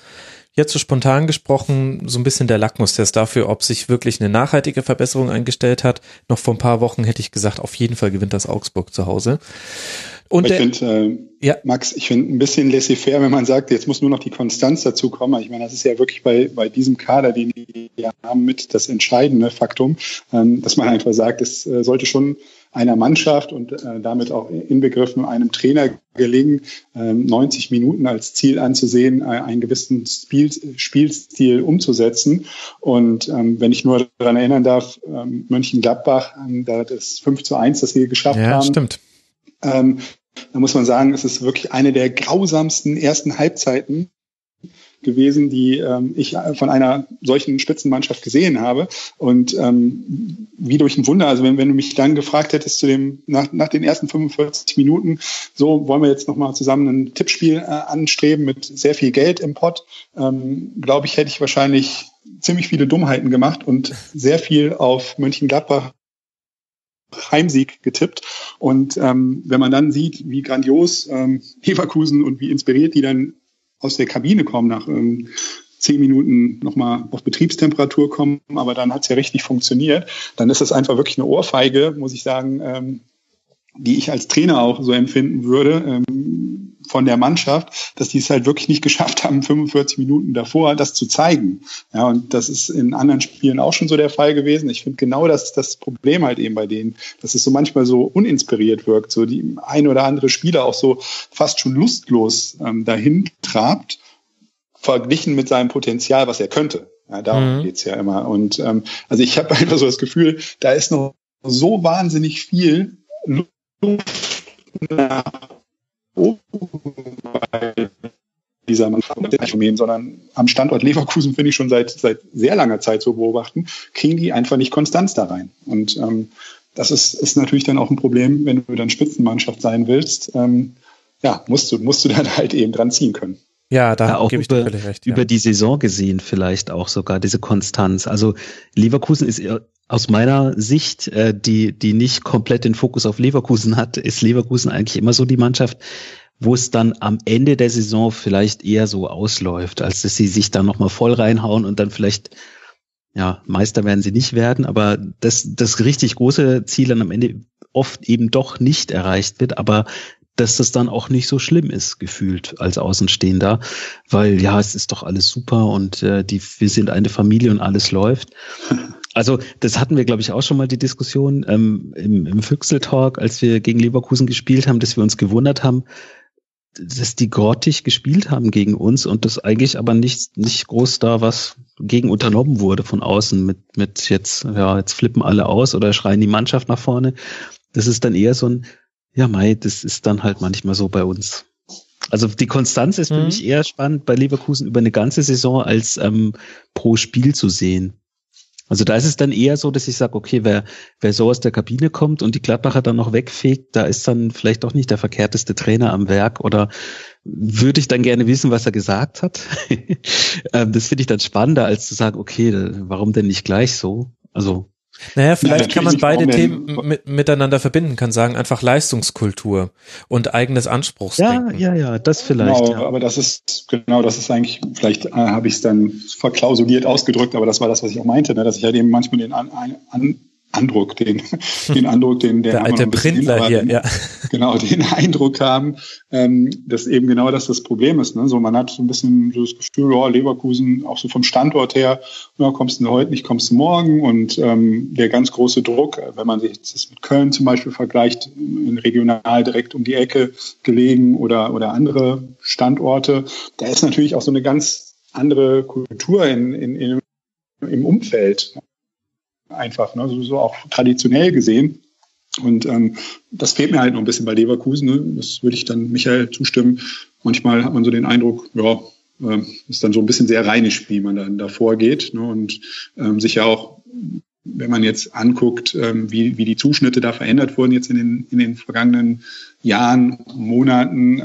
jetzt so spontan gesprochen so ein bisschen der Lackmustest dafür, ob sich wirklich eine nachhaltige Verbesserung eingestellt hat. Noch vor ein paar Wochen hätte ich gesagt, auf jeden Fall gewinnt das Augsburg zu Hause. Und ich finde, äh, ja. Max, ich finde ein bisschen laissez-faire, wenn man sagt, jetzt muss nur noch die Konstanz dazu kommen. Ich meine, das ist ja wirklich bei, bei diesem Kader, den wir haben, mit das entscheidende Faktum, ähm, dass man einfach sagt, es äh, sollte schon einer Mannschaft und äh, damit auch inbegriffen einem Trainer gelingen, ähm, 90 Minuten als Ziel anzusehen, äh, einen gewissen Spiel, Spielstil umzusetzen. Und ähm, wenn ich nur daran erinnern darf, ähm, Mönchengladbach, ähm, da das 5 zu 1, das wir geschafft ja, haben. Stimmt ähm, da muss man sagen, es ist wirklich eine der grausamsten ersten Halbzeiten gewesen, die ähm, ich von einer solchen Spitzenmannschaft gesehen habe. Und ähm, wie durch ein Wunder, also wenn, wenn du mich dann gefragt hättest zu dem, nach, nach den ersten 45 Minuten, so wollen wir jetzt nochmal zusammen ein Tippspiel äh, anstreben mit sehr viel Geld im Pott, ähm, glaube ich, hätte ich wahrscheinlich ziemlich viele Dummheiten gemacht und sehr viel auf Mönchengladbach Heimsieg getippt. Und ähm, wenn man dann sieht, wie grandios ähm, Leverkusen und wie inspiriert die dann aus der Kabine kommen, nach ähm, zehn Minuten nochmal auf Betriebstemperatur kommen, aber dann hat's ja richtig funktioniert, dann ist das einfach wirklich eine Ohrfeige, muss ich sagen, ähm, die ich als Trainer auch so empfinden würde. Ähm, von der Mannschaft, dass die es halt wirklich nicht geschafft haben, 45 Minuten davor das zu zeigen. Ja, und das ist in anderen Spielen auch schon so der Fall gewesen. Ich finde genau das das Problem halt eben bei denen, dass es so manchmal so uninspiriert wirkt, so die ein oder andere Spieler auch so fast schon lustlos ähm, dahin trabt, verglichen mit seinem Potenzial, was er könnte. Ja, darum mhm. geht's ja immer. Und ähm, also ich habe einfach so das Gefühl, da ist noch so wahnsinnig viel Luft nach bei dieser Phänomen, sondern am Standort Leverkusen finde ich schon seit, seit sehr langer Zeit zu beobachten, kriegen die einfach nicht Konstanz da rein. Und ähm, das ist, ist natürlich dann auch ein Problem, wenn du dann Spitzenmannschaft sein willst, ähm, ja, musst du, musst du dann halt eben dran ziehen können. Ja, da ja, auch gebe ich über, recht. Ja. Über die Saison gesehen vielleicht auch sogar diese Konstanz. Also Leverkusen ist aus meiner Sicht, äh, die, die nicht komplett den Fokus auf Leverkusen hat, ist Leverkusen eigentlich immer so die Mannschaft, wo es dann am Ende der Saison vielleicht eher so ausläuft, als dass sie sich dann nochmal voll reinhauen und dann vielleicht, ja, Meister werden sie nicht werden, aber das, das richtig große Ziel dann am Ende oft eben doch nicht erreicht wird, aber dass das dann auch nicht so schlimm ist, gefühlt als Außenstehender, weil ja, es ist doch alles super und äh, die, wir sind eine Familie und alles läuft. Also das hatten wir, glaube ich, auch schon mal die Diskussion ähm, im, im Füchsel-Talk, als wir gegen Leverkusen gespielt haben, dass wir uns gewundert haben, dass die grottig gespielt haben gegen uns und das eigentlich aber nicht, nicht groß da was gegen unternommen wurde von außen mit, mit jetzt, ja, jetzt flippen alle aus oder schreien die Mannschaft nach vorne. Das ist dann eher so ein, ja, Mai, das ist dann halt manchmal so bei uns. Also die Konstanz ist für Mhm. mich eher spannend bei Leverkusen über eine ganze Saison als ähm, pro Spiel zu sehen. Also da ist es dann eher so, dass ich sage, okay, wer, wer so aus der Kabine kommt und die Gladbacher dann noch wegfegt, da ist dann vielleicht doch nicht der verkehrteste Trainer am Werk oder würde ich dann gerne wissen, was er gesagt hat. ähm, das finde ich dann spannender, als zu sagen, okay, warum denn nicht gleich so? Also Naja, vielleicht kann man beide Themen mit, miteinander verbinden, kann sagen, einfach Leistungskultur und eigenes ja, Anspruchsdenken. ja, ja, das vielleicht. Genau, ja. aber das ist, genau, das ist eigentlich, vielleicht äh, habe ich es dann verklausuliert ausgedrückt, aber das war das, was ich auch meinte, ne, dass ich halt eben manchmal den an, an, Andruck, den, den Andruck, den, Der noch alte Printler hier, den- ja. genau den Eindruck haben, ähm, dass eben genau das das Problem ist. Ne? So, man hat so ein bisschen so das Gefühl, ja, Leverkusen, auch so vom Standort her, ja, kommst du heute nicht, kommst du morgen. Und ähm, der ganz große Druck, wenn man sich das mit Köln zum Beispiel vergleicht, in regional direkt um die Ecke gelegen oder, oder andere Standorte, da ist natürlich auch so eine ganz andere Kultur in, in, in, im Umfeld. Einfach, ne? so, so auch traditionell gesehen. Und ähm, das fehlt mir halt noch ein bisschen bei Leverkusen. Ne? Das würde ich dann Michael zustimmen. Manchmal hat man so den Eindruck, ja, ähm, ist dann so ein bisschen sehr rheinisch, wie man dann davor geht. Ne? Und ähm, sich ja auch, wenn man jetzt anguckt, ähm, wie, wie die Zuschnitte da verändert wurden jetzt in den, in den vergangenen Jahren, Monaten,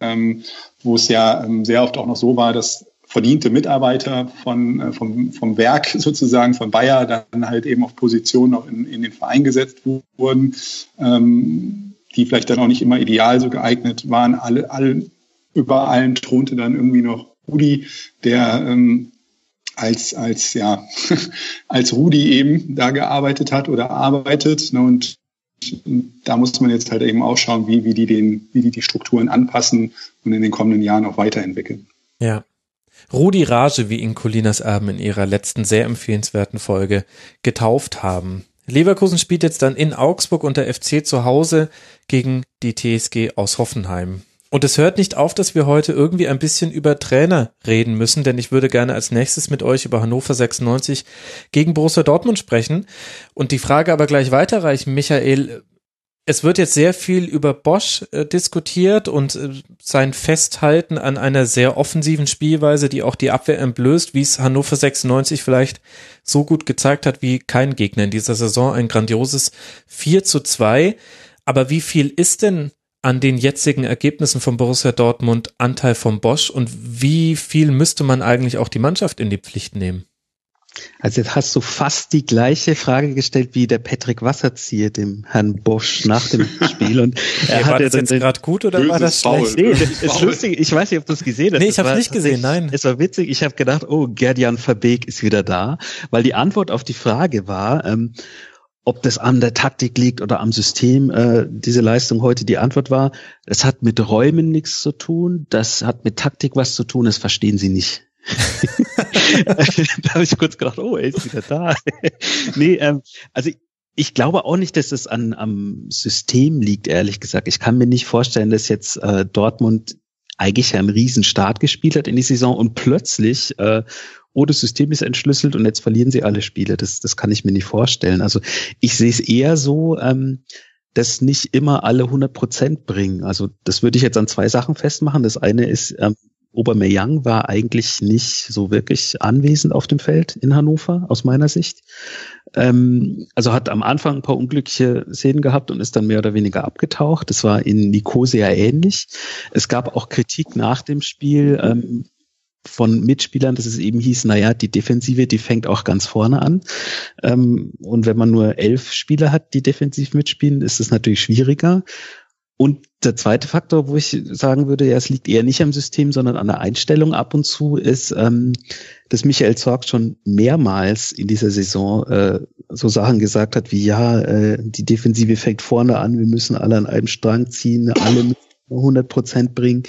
ähm, wo es ja ähm, sehr oft auch noch so war, dass verdiente Mitarbeiter von, äh, vom, vom Werk sozusagen, von Bayer, dann halt eben auf Positionen auch in, in den Verein gesetzt wurden, ähm, die vielleicht dann auch nicht immer ideal so geeignet waren. Alle, alle, über allen thronte dann irgendwie noch Rudi, der ähm, als, als, ja, als Rudi eben da gearbeitet hat oder arbeitet. Ne, und da muss man jetzt halt eben auch schauen, wie, wie die den, wie die die Strukturen anpassen und in den kommenden Jahren auch weiterentwickeln. Ja. Rudi Rage, wie ihn Colinas Erben in ihrer letzten sehr empfehlenswerten Folge getauft haben. Leverkusen spielt jetzt dann in Augsburg und der FC zu Hause gegen die TSG aus Hoffenheim. Und es hört nicht auf, dass wir heute irgendwie ein bisschen über Trainer reden müssen, denn ich würde gerne als nächstes mit euch über Hannover 96 gegen Borussia Dortmund sprechen und die Frage aber gleich weiterreichen. Michael, es wird jetzt sehr viel über Bosch äh, diskutiert und äh, sein Festhalten an einer sehr offensiven Spielweise, die auch die Abwehr entblößt, wie es Hannover 96 vielleicht so gut gezeigt hat wie kein Gegner in dieser Saison. Ein grandioses 4 zu 2. Aber wie viel ist denn an den jetzigen Ergebnissen von Borussia Dortmund Anteil von Bosch und wie viel müsste man eigentlich auch die Mannschaft in die Pflicht nehmen? Also jetzt hast du fast die gleiche Frage gestellt wie der Patrick Wasserzieher, dem Herrn Bosch nach dem Spiel. Und er war hatte das dann jetzt den- gerade gut oder war das Foul. schlecht? Nee, das ist lustig. Ich weiß nicht, ob du es gesehen hast. Nee, ich war nicht gesehen, nein. Es war witzig. Ich habe gedacht, oh, Gerdjan Verbeek ist wieder da, weil die Antwort auf die Frage war, ähm, ob das an der Taktik liegt oder am System, äh, diese Leistung heute. Die Antwort war, es hat mit Räumen nichts zu tun, das hat mit Taktik was zu tun, das verstehen sie nicht. Da habe ich kurz gedacht, oh, er ist wieder da. nee, ähm, also ich glaube auch nicht, dass es an, am System liegt, ehrlich gesagt. Ich kann mir nicht vorstellen, dass jetzt äh, Dortmund eigentlich einen riesen Start gespielt hat in die Saison und plötzlich, äh, oh, das System ist entschlüsselt und jetzt verlieren sie alle Spiele. Das, das kann ich mir nicht vorstellen. Also ich sehe es eher so, ähm, dass nicht immer alle 100 Prozent bringen. Also das würde ich jetzt an zwei Sachen festmachen. Das eine ist, ähm, Aubameyang war eigentlich nicht so wirklich anwesend auf dem Feld in Hannover, aus meiner Sicht. Ähm, also hat am Anfang ein paar unglückliche Szenen gehabt und ist dann mehr oder weniger abgetaucht. Das war in Nicosia ähnlich. Es gab auch Kritik nach dem Spiel ähm, von Mitspielern, dass es eben hieß, naja, die Defensive, die fängt auch ganz vorne an. Ähm, und wenn man nur elf Spieler hat, die defensiv mitspielen, ist es natürlich schwieriger. Und der zweite Faktor, wo ich sagen würde, ja, es liegt eher nicht am System, sondern an der Einstellung ab und zu, ist, ähm, dass Michael Zorg schon mehrmals in dieser Saison äh, so Sachen gesagt hat, wie ja, äh, die Defensive fängt vorne an, wir müssen alle an einem Strang ziehen, alle müssen 100 Prozent bringen.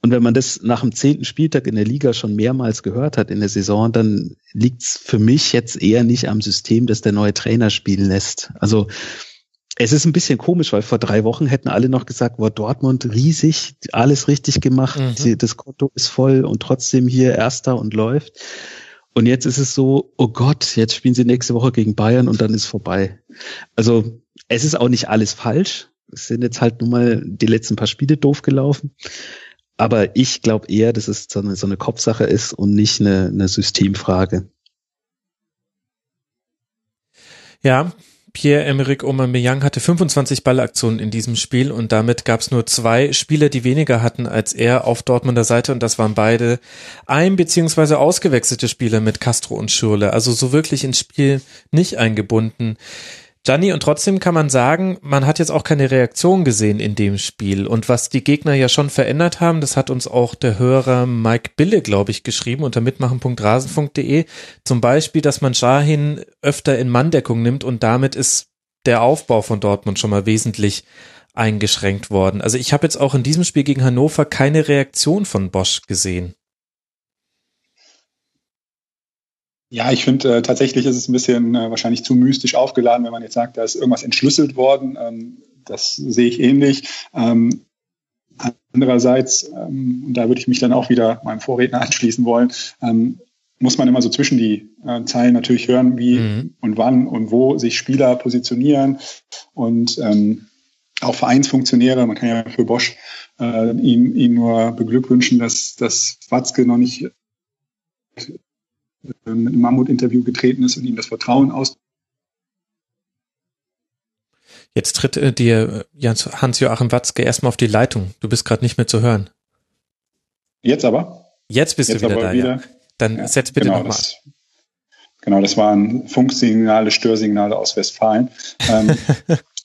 Und wenn man das nach dem zehnten Spieltag in der Liga schon mehrmals gehört hat in der Saison, dann liegt es für mich jetzt eher nicht am System, dass der neue Trainer spielen lässt. Also es ist ein bisschen komisch, weil vor drei Wochen hätten alle noch gesagt, war Dortmund riesig, alles richtig gemacht, mhm. das Konto ist voll und trotzdem hier Erster und läuft. Und jetzt ist es so, oh Gott, jetzt spielen sie nächste Woche gegen Bayern und dann ist vorbei. Also es ist auch nicht alles falsch. Es sind jetzt halt nun mal die letzten paar Spiele doof gelaufen. Aber ich glaube eher, dass es so eine, so eine Kopfsache ist und nicht eine, eine Systemfrage. Ja, Pierre-Emerick Aubameyang hatte 25 Ballaktionen in diesem Spiel und damit gab es nur zwei Spieler, die weniger hatten als er auf Dortmunder Seite und das waren beide ein- beziehungsweise ausgewechselte Spieler mit Castro und Schürle, also so wirklich ins Spiel nicht eingebunden. Gianni, und trotzdem kann man sagen, man hat jetzt auch keine Reaktion gesehen in dem Spiel. Und was die Gegner ja schon verändert haben, das hat uns auch der Hörer Mike Bille, glaube ich, geschrieben unter mitmachen.rasenfunk.de. Zum Beispiel, dass man Shahin öfter in Manndeckung nimmt und damit ist der Aufbau von Dortmund schon mal wesentlich eingeschränkt worden. Also ich habe jetzt auch in diesem Spiel gegen Hannover keine Reaktion von Bosch gesehen. Ja, ich finde äh, tatsächlich ist es ein bisschen äh, wahrscheinlich zu mystisch aufgeladen, wenn man jetzt sagt, da ist irgendwas entschlüsselt worden. Ähm, das sehe ich ähnlich. Ähm, andererseits, ähm, und da würde ich mich dann auch wieder meinem Vorredner anschließen wollen, ähm, muss man immer so zwischen die äh, Zeilen natürlich hören, wie mhm. und wann und wo sich Spieler positionieren und ähm, auch Vereinsfunktionäre. Man kann ja für Bosch äh, ihn, ihn nur beglückwünschen, dass, dass Watzke noch nicht mit einem Mammut-Interview getreten ist und ihm das Vertrauen aus. Jetzt tritt äh, dir äh, Hans-Joachim Watzke erstmal auf die Leitung. Du bist gerade nicht mehr zu hören. Jetzt aber? Jetzt bist Jetzt du wieder da, wieder. ja. Dann ja, setz bitte genau, nochmal. Genau, das waren Funksignale, Störsignale aus Westfalen. Ähm,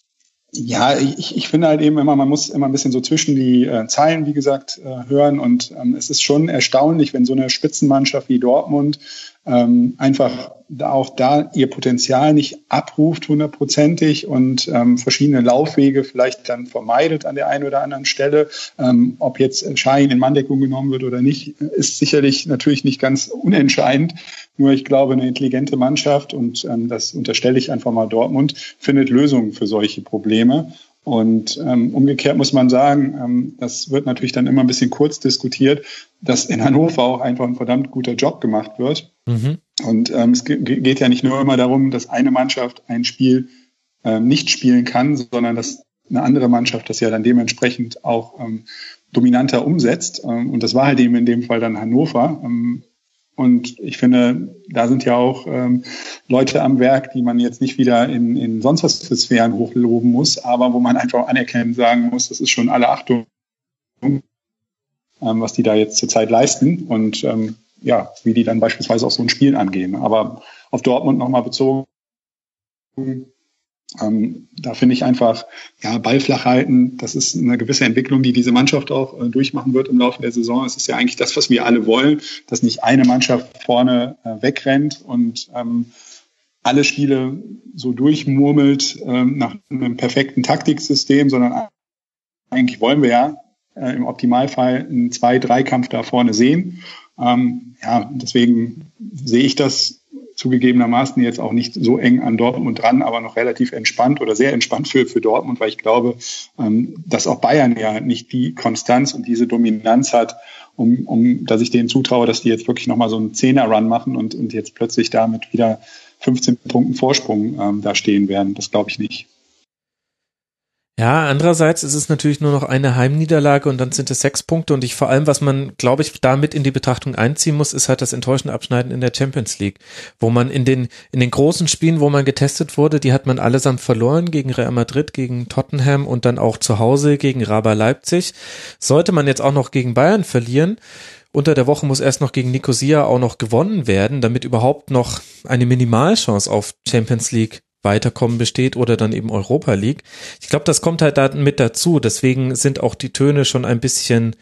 Ja, ich, ich finde halt eben immer, man muss immer ein bisschen so zwischen die äh, Zeilen, wie gesagt, äh, hören. Und ähm, es ist schon erstaunlich, wenn so eine Spitzenmannschaft wie Dortmund ähm, einfach auch da ihr Potenzial nicht abruft hundertprozentig und ähm, verschiedene Laufwege vielleicht dann vermeidet an der einen oder anderen Stelle. Ähm, ob jetzt Schein in Manndeckung genommen wird oder nicht, ist sicherlich natürlich nicht ganz unentscheidend. Nur ich glaube, eine intelligente Mannschaft, und ähm, das unterstelle ich einfach mal Dortmund, findet Lösungen für solche Probleme. Und ähm, umgekehrt muss man sagen, ähm, das wird natürlich dann immer ein bisschen kurz diskutiert, dass in Hannover auch einfach ein verdammt guter Job gemacht wird. Mhm. Und ähm, es geht ja nicht nur immer darum, dass eine Mannschaft ein Spiel ähm, nicht spielen kann, sondern dass eine andere Mannschaft das ja dann dementsprechend auch ähm, dominanter umsetzt. Ähm, und das war halt eben in dem Fall dann Hannover. Ähm, und ich finde, da sind ja auch ähm, Leute am Werk, die man jetzt nicht wieder in, in sonst was für Sphären hochloben muss, aber wo man einfach anerkennen sagen muss, das ist schon alle Achtung, ähm, was die da jetzt zurzeit leisten und ähm, ja, wie die dann beispielsweise auch so ein Spiel angehen. Aber auf Dortmund nochmal bezogen, ähm, da finde ich einfach, ja, Ball flach halten, das ist eine gewisse Entwicklung, die diese Mannschaft auch äh, durchmachen wird im Laufe der Saison. Es ist ja eigentlich das, was wir alle wollen, dass nicht eine Mannschaft vorne äh, wegrennt und ähm, alle Spiele so durchmurmelt ähm, nach einem perfekten Taktiksystem, sondern eigentlich wollen wir ja äh, im Optimalfall einen Zwei-Drei-Kampf da vorne sehen. Ähm, ja, deswegen sehe ich das zugegebenermaßen jetzt auch nicht so eng an Dortmund dran, aber noch relativ entspannt oder sehr entspannt für, für Dortmund, weil ich glaube, ähm, dass auch Bayern ja nicht die Konstanz und diese Dominanz hat, um, um dass ich denen zutraue, dass die jetzt wirklich nochmal so einen Zehner-Run machen und, und jetzt plötzlich damit wieder 15 Punkten Vorsprung ähm, da stehen werden. Das glaube ich nicht. Ja, andererseits ist es natürlich nur noch eine Heimniederlage und dann sind es sechs Punkte und ich vor allem, was man, glaube ich, damit in die Betrachtung einziehen muss, ist halt das enttäuschende Abschneiden in der Champions League, wo man in den, in den großen Spielen, wo man getestet wurde, die hat man allesamt verloren gegen Real Madrid, gegen Tottenham und dann auch zu Hause gegen Raba Leipzig. Sollte man jetzt auch noch gegen Bayern verlieren, unter der Woche muss erst noch gegen Nicosia auch noch gewonnen werden, damit überhaupt noch eine Minimalchance auf Champions League Weiterkommen besteht oder dann eben Europa League. Ich glaube, das kommt halt da mit dazu. Deswegen sind auch die Töne schon ein bisschen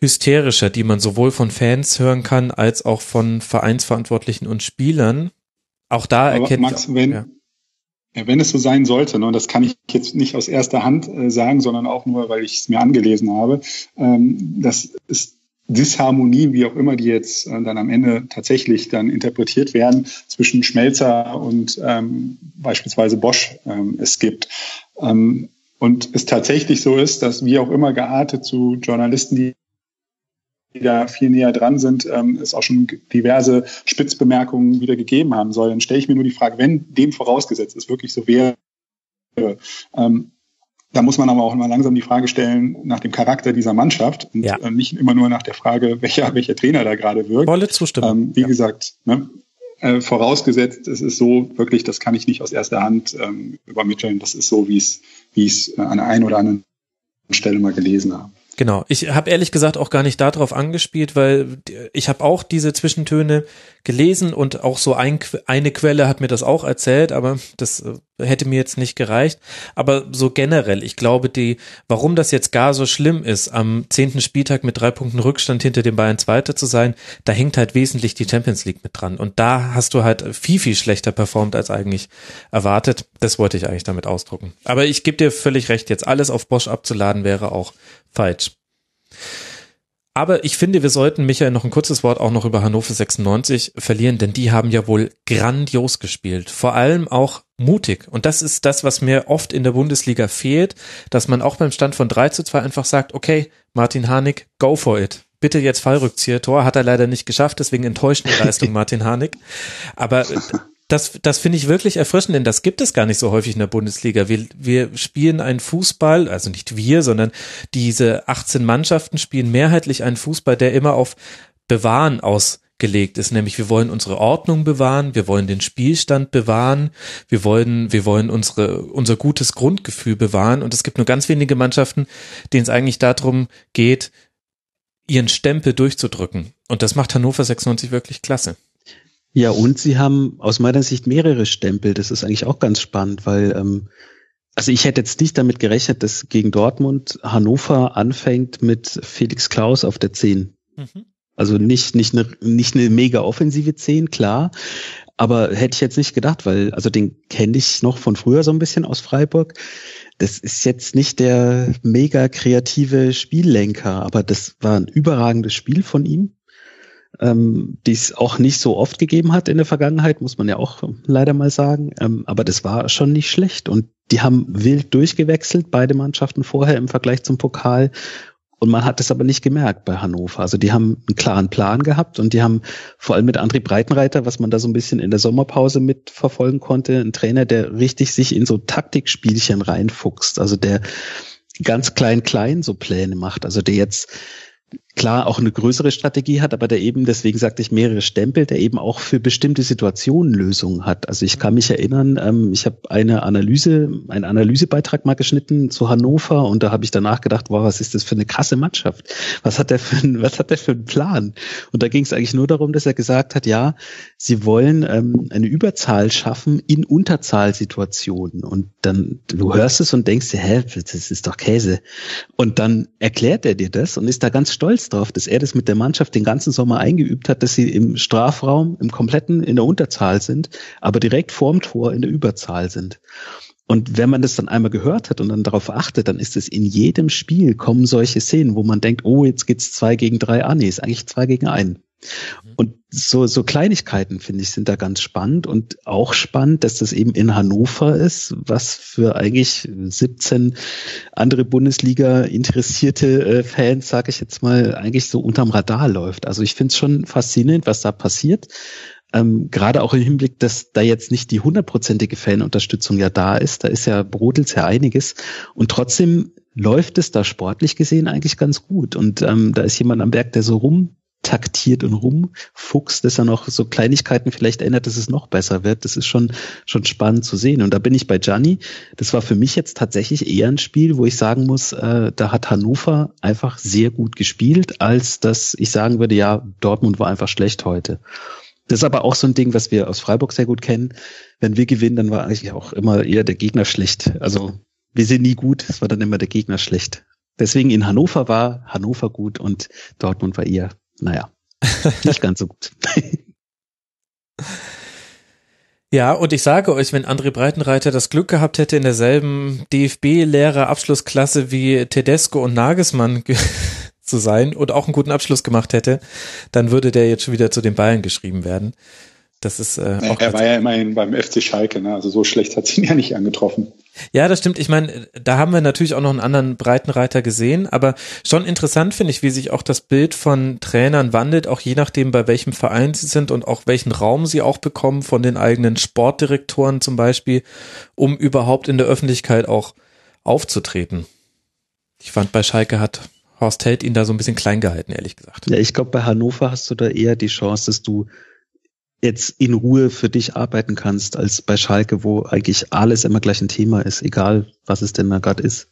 hysterischer, die man sowohl von Fans hören kann als auch von Vereinsverantwortlichen und Spielern. Auch da Aber erkennt Max, ich, wenn, ja. Ja, wenn es so sein sollte, ne, und das kann ich jetzt nicht aus erster Hand äh, sagen, sondern auch nur, weil ich es mir angelesen habe, ähm, das ist Disharmonie, wie auch immer die jetzt äh, dann am Ende tatsächlich dann interpretiert werden, zwischen Schmelzer und ähm, beispielsweise Bosch ähm, es gibt. Ähm, und es tatsächlich so ist, dass wie auch immer geartet zu Journalisten, die da viel näher dran sind, ähm, es auch schon diverse Spitzbemerkungen wieder gegeben haben soll. Dann stelle ich mir nur die Frage, wenn dem vorausgesetzt es wirklich so wäre, ähm, da muss man aber auch immer langsam die Frage stellen nach dem Charakter dieser Mannschaft und ja. Äh, nicht immer nur nach der Frage, welcher, welcher Trainer da gerade wirkt. Volle Zustimmung. Ähm, wie ja. gesagt, ne, äh, vorausgesetzt, es ist so wirklich, das kann ich nicht aus erster Hand ähm, übermitteln. Das ist so, wie es, wie es an der einen oder anderen Stelle mal gelesen habe. Genau. Ich habe ehrlich gesagt auch gar nicht darauf angespielt, weil ich habe auch diese Zwischentöne gelesen und auch so ein, eine Quelle hat mir das auch erzählt, aber das äh, hätte mir jetzt nicht gereicht. Aber so generell, ich glaube, die, warum das jetzt gar so schlimm ist, am zehnten Spieltag mit drei Punkten Rückstand hinter den Bayern Zweiter zu sein, da hängt halt wesentlich die Champions League mit dran. Und da hast du halt viel, viel schlechter performt als eigentlich erwartet. Das wollte ich eigentlich damit ausdrucken. Aber ich gebe dir völlig recht, jetzt alles auf Bosch abzuladen wäre auch falsch. Aber ich finde, wir sollten, Michael, noch ein kurzes Wort auch noch über Hannover 96 verlieren, denn die haben ja wohl grandios gespielt. Vor allem auch mutig. Und das ist das, was mir oft in der Bundesliga fehlt, dass man auch beim Stand von 3 zu 2 einfach sagt, okay, Martin Harnik, go for it. Bitte jetzt Fallrückzieher. Tor hat er leider nicht geschafft, deswegen enttäuschende Leistung Martin Harnik. Aber das, das finde ich wirklich erfrischend, denn das gibt es gar nicht so häufig in der Bundesliga. Wir, wir spielen einen Fußball, also nicht wir, sondern diese 18 Mannschaften spielen mehrheitlich einen Fußball, der immer auf Bewahren ausgelegt ist, nämlich wir wollen unsere Ordnung bewahren, wir wollen den Spielstand bewahren, wir wollen, wir wollen unsere, unser gutes Grundgefühl bewahren und es gibt nur ganz wenige Mannschaften, denen es eigentlich darum geht, ihren Stempel durchzudrücken. Und das macht Hannover 96 wirklich klasse. Ja, und sie haben aus meiner Sicht mehrere Stempel. Das ist eigentlich auch ganz spannend, weil ähm, also ich hätte jetzt nicht damit gerechnet, dass gegen Dortmund Hannover anfängt mit Felix Klaus auf der 10. Mhm. Also nicht, nicht eine, nicht eine mega offensive 10, klar. Aber hätte ich jetzt nicht gedacht, weil, also den kenne ich noch von früher so ein bisschen aus Freiburg. Das ist jetzt nicht der mega kreative Spiellenker, aber das war ein überragendes Spiel von ihm ähm, die es auch nicht so oft gegeben hat in der Vergangenheit, muss man ja auch leider mal sagen. Ähm, aber das war schon nicht schlecht. Und die haben wild durchgewechselt, beide Mannschaften vorher im Vergleich zum Pokal. Und man hat es aber nicht gemerkt bei Hannover. Also die haben einen klaren Plan gehabt und die haben vor allem mit André Breitenreiter, was man da so ein bisschen in der Sommerpause mitverfolgen konnte, einen Trainer, der richtig sich in so Taktikspielchen reinfuchst. Also der ganz klein klein so Pläne macht. Also der jetzt klar auch eine größere Strategie hat, aber der eben, deswegen sagte ich mehrere Stempel, der eben auch für bestimmte Situationen Lösungen hat. Also ich kann mich erinnern, ähm, ich habe eine Analyse, einen Analysebeitrag mal geschnitten zu Hannover und da habe ich danach gedacht, wow, was ist das für eine krasse Mannschaft? Was hat der für ein, was hat der für einen Plan? Und da ging es eigentlich nur darum, dass er gesagt hat, ja, sie wollen ähm, eine Überzahl schaffen in Unterzahlsituationen. Und dann, du hörst es und denkst dir, hä, das ist doch Käse. Und dann erklärt er dir das und ist da ganz stolz drauf, dass er das mit der Mannschaft den ganzen Sommer eingeübt hat, dass sie im Strafraum im kompletten in der Unterzahl sind, aber direkt vorm Tor in der Überzahl sind. Und wenn man das dann einmal gehört hat und dann darauf achtet, dann ist es in jedem Spiel kommen solche Szenen, wo man denkt, oh, jetzt geht's zwei gegen drei an. Nee, ist eigentlich zwei gegen einen. Mhm. Und so, so Kleinigkeiten, finde ich, sind da ganz spannend und auch spannend, dass das eben in Hannover ist, was für eigentlich 17 andere Bundesliga interessierte äh, Fans, sage ich jetzt mal, eigentlich so unterm Radar läuft. Also ich finde es schon faszinierend, was da passiert. ähm, gerade auch im Hinblick, dass da jetzt nicht die hundertprozentige Fanunterstützung ja da ist, da ist ja brodelt ja einiges und trotzdem läuft es da sportlich gesehen eigentlich ganz gut und ähm, da ist jemand am Berg, der so rum taktiert und rumfuchst, dass er noch so Kleinigkeiten vielleicht ändert, dass es noch besser wird. Das ist schon, schon spannend zu sehen. Und da bin ich bei Gianni. Das war für mich jetzt tatsächlich eher ein Spiel, wo ich sagen muss, äh, da hat Hannover einfach sehr gut gespielt, als dass ich sagen würde, ja, Dortmund war einfach schlecht heute. Das ist aber auch so ein Ding, was wir aus Freiburg sehr gut kennen. Wenn wir gewinnen, dann war eigentlich auch immer eher der Gegner schlecht. Also wir sind nie gut, es war dann immer der Gegner schlecht. Deswegen in Hannover war Hannover gut und Dortmund war eher naja, nicht ganz so gut. Ja, und ich sage euch, wenn André Breitenreiter das Glück gehabt hätte, in derselben DFB-Lehrer-Abschlussklasse wie Tedesco und Nagelsmann zu sein und auch einen guten Abschluss gemacht hätte, dann würde der jetzt schon wieder zu den Bayern geschrieben werden. Das ist äh, naja, auch er war ja immerhin beim FC Schalke, ne? also so schlecht hat es ihn ja nicht angetroffen. Ja, das stimmt. Ich meine, da haben wir natürlich auch noch einen anderen Breitenreiter gesehen, aber schon interessant finde ich, wie sich auch das Bild von Trainern wandelt, auch je nachdem, bei welchem Verein sie sind und auch welchen Raum sie auch bekommen von den eigenen Sportdirektoren zum Beispiel, um überhaupt in der Öffentlichkeit auch aufzutreten. Ich fand, bei Schalke hat Horst Held ihn da so ein bisschen klein gehalten, ehrlich gesagt. Ja, ich glaube, bei Hannover hast du da eher die Chance, dass du jetzt in Ruhe für dich arbeiten kannst, als bei Schalke, wo eigentlich alles immer gleich ein Thema ist, egal was es denn da gerade ist.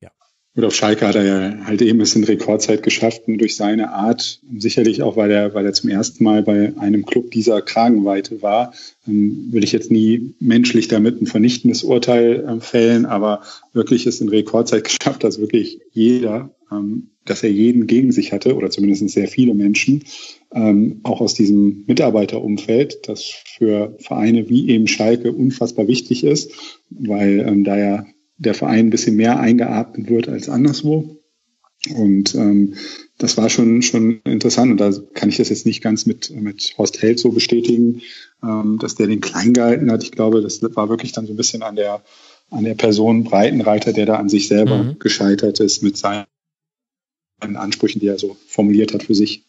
Ja. Und auf Schalke hat er ja halt eben es in Rekordzeit geschafft und durch seine Art, sicherlich auch, weil er, weil er zum ersten Mal bei einem Club dieser Kragenweite war, ähm, will ich jetzt nie menschlich damit ein vernichtendes Urteil äh, fällen, aber wirklich es in Rekordzeit geschafft, dass wirklich jeder ähm, dass er jeden gegen sich hatte oder zumindest sehr viele Menschen, ähm, auch aus diesem Mitarbeiterumfeld, das für Vereine wie eben Schalke unfassbar wichtig ist, weil ähm, da ja der Verein ein bisschen mehr eingeatmet wird als anderswo. Und ähm, das war schon schon interessant und da kann ich das jetzt nicht ganz mit mit Horst Held so bestätigen, ähm, dass der den klein gehalten hat. Ich glaube, das war wirklich dann so ein bisschen an der an der Person Breitenreiter, der da an sich selber mhm. gescheitert ist mit seinen Ansprüchen, die er so formuliert hat für sich.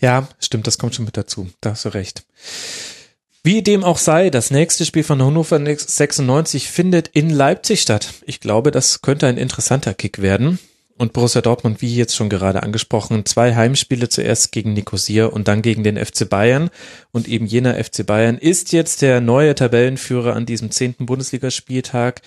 Ja, stimmt, das kommt schon mit dazu. Da hast du recht. Wie dem auch sei, das nächste Spiel von Hannover 96 findet in Leipzig statt. Ich glaube, das könnte ein interessanter Kick werden. Und Borussia Dortmund, wie jetzt schon gerade angesprochen, zwei Heimspiele zuerst gegen Nicosia und dann gegen den FC Bayern. Und eben jener FC Bayern ist jetzt der neue Tabellenführer an diesem zehnten Bundesligaspieltag.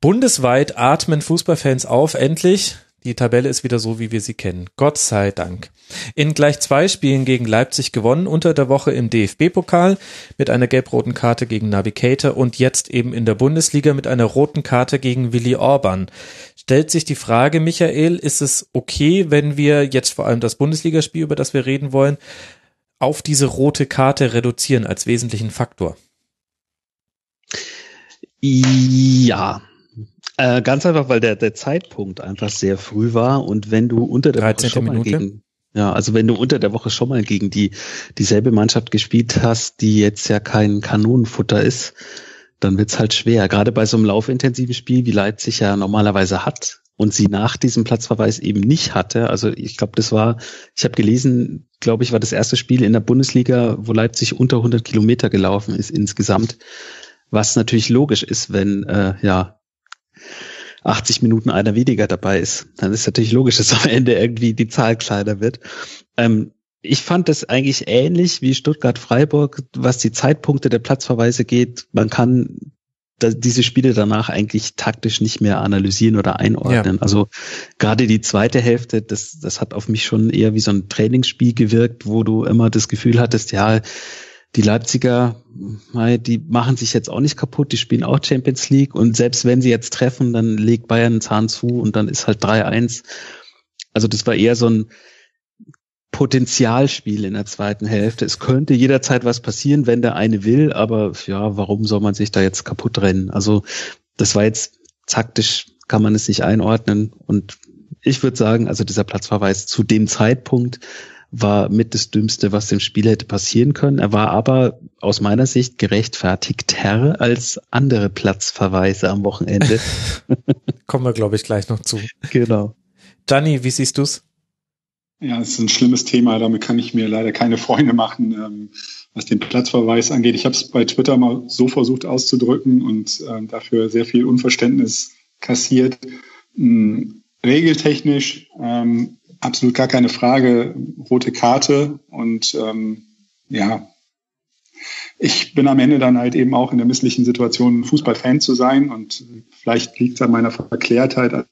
Bundesweit atmen Fußballfans auf, endlich. Die Tabelle ist wieder so, wie wir sie kennen. Gott sei Dank. In gleich zwei Spielen gegen Leipzig gewonnen, unter der Woche im DFB-Pokal mit einer gelb-roten Karte gegen Navigator und jetzt eben in der Bundesliga mit einer roten Karte gegen Willi Orban. Stellt sich die Frage, Michael, ist es okay, wenn wir jetzt vor allem das Bundesligaspiel, über das wir reden wollen, auf diese rote Karte reduzieren als wesentlichen Faktor? Ja, äh, ganz einfach, weil der, der Zeitpunkt einfach sehr früh war und wenn du unter der Woche schon mal gegen, ja, also wenn du unter der Woche schon mal gegen die dieselbe Mannschaft gespielt hast, die jetzt ja kein Kanonenfutter ist, dann wird's halt schwer. Gerade bei so einem laufintensiven Spiel, wie Leipzig ja normalerweise hat und sie nach diesem Platzverweis eben nicht hatte. Also ich glaube, das war, ich habe gelesen, glaube ich, war das erste Spiel in der Bundesliga, wo Leipzig unter 100 Kilometer gelaufen ist insgesamt. Was natürlich logisch ist, wenn äh, ja 80 Minuten einer weniger dabei ist, dann ist natürlich logisch, dass am Ende irgendwie die Zahl kleiner wird. Ähm, ich fand das eigentlich ähnlich wie Stuttgart-Freiburg, was die Zeitpunkte der Platzverweise geht. Man kann diese Spiele danach eigentlich taktisch nicht mehr analysieren oder einordnen. Ja. Also gerade die zweite Hälfte, das, das hat auf mich schon eher wie so ein Trainingsspiel gewirkt, wo du immer das Gefühl hattest, ja, die Leipziger, die machen sich jetzt auch nicht kaputt, die spielen auch Champions League und selbst wenn sie jetzt treffen, dann legt Bayern einen Zahn zu und dann ist halt 3-1. Also das war eher so ein Potenzialspiel in der zweiten Hälfte. Es könnte jederzeit was passieren, wenn der eine will, aber ja, warum soll man sich da jetzt kaputt rennen? Also das war jetzt taktisch, kann man es nicht einordnen und ich würde sagen, also dieser Platzverweis zu dem Zeitpunkt war mit das Dümmste, was dem Spiel hätte passieren können. Er war aber aus meiner Sicht gerechtfertigter als andere Platzverweise am Wochenende. Kommen wir, glaube ich, gleich noch zu. Genau. Gianni, wie siehst du's? Ja, es ist ein schlimmes Thema. Damit kann ich mir leider keine Freunde machen, ähm, was den Platzverweis angeht. Ich habe es bei Twitter mal so versucht auszudrücken und äh, dafür sehr viel Unverständnis kassiert. Ähm, regeltechnisch ähm, absolut gar keine Frage. Rote Karte und ähm, ja, ich bin am Ende dann halt eben auch in der misslichen Situation, Fußballfan zu sein und vielleicht liegt es an meiner Verklärtheit,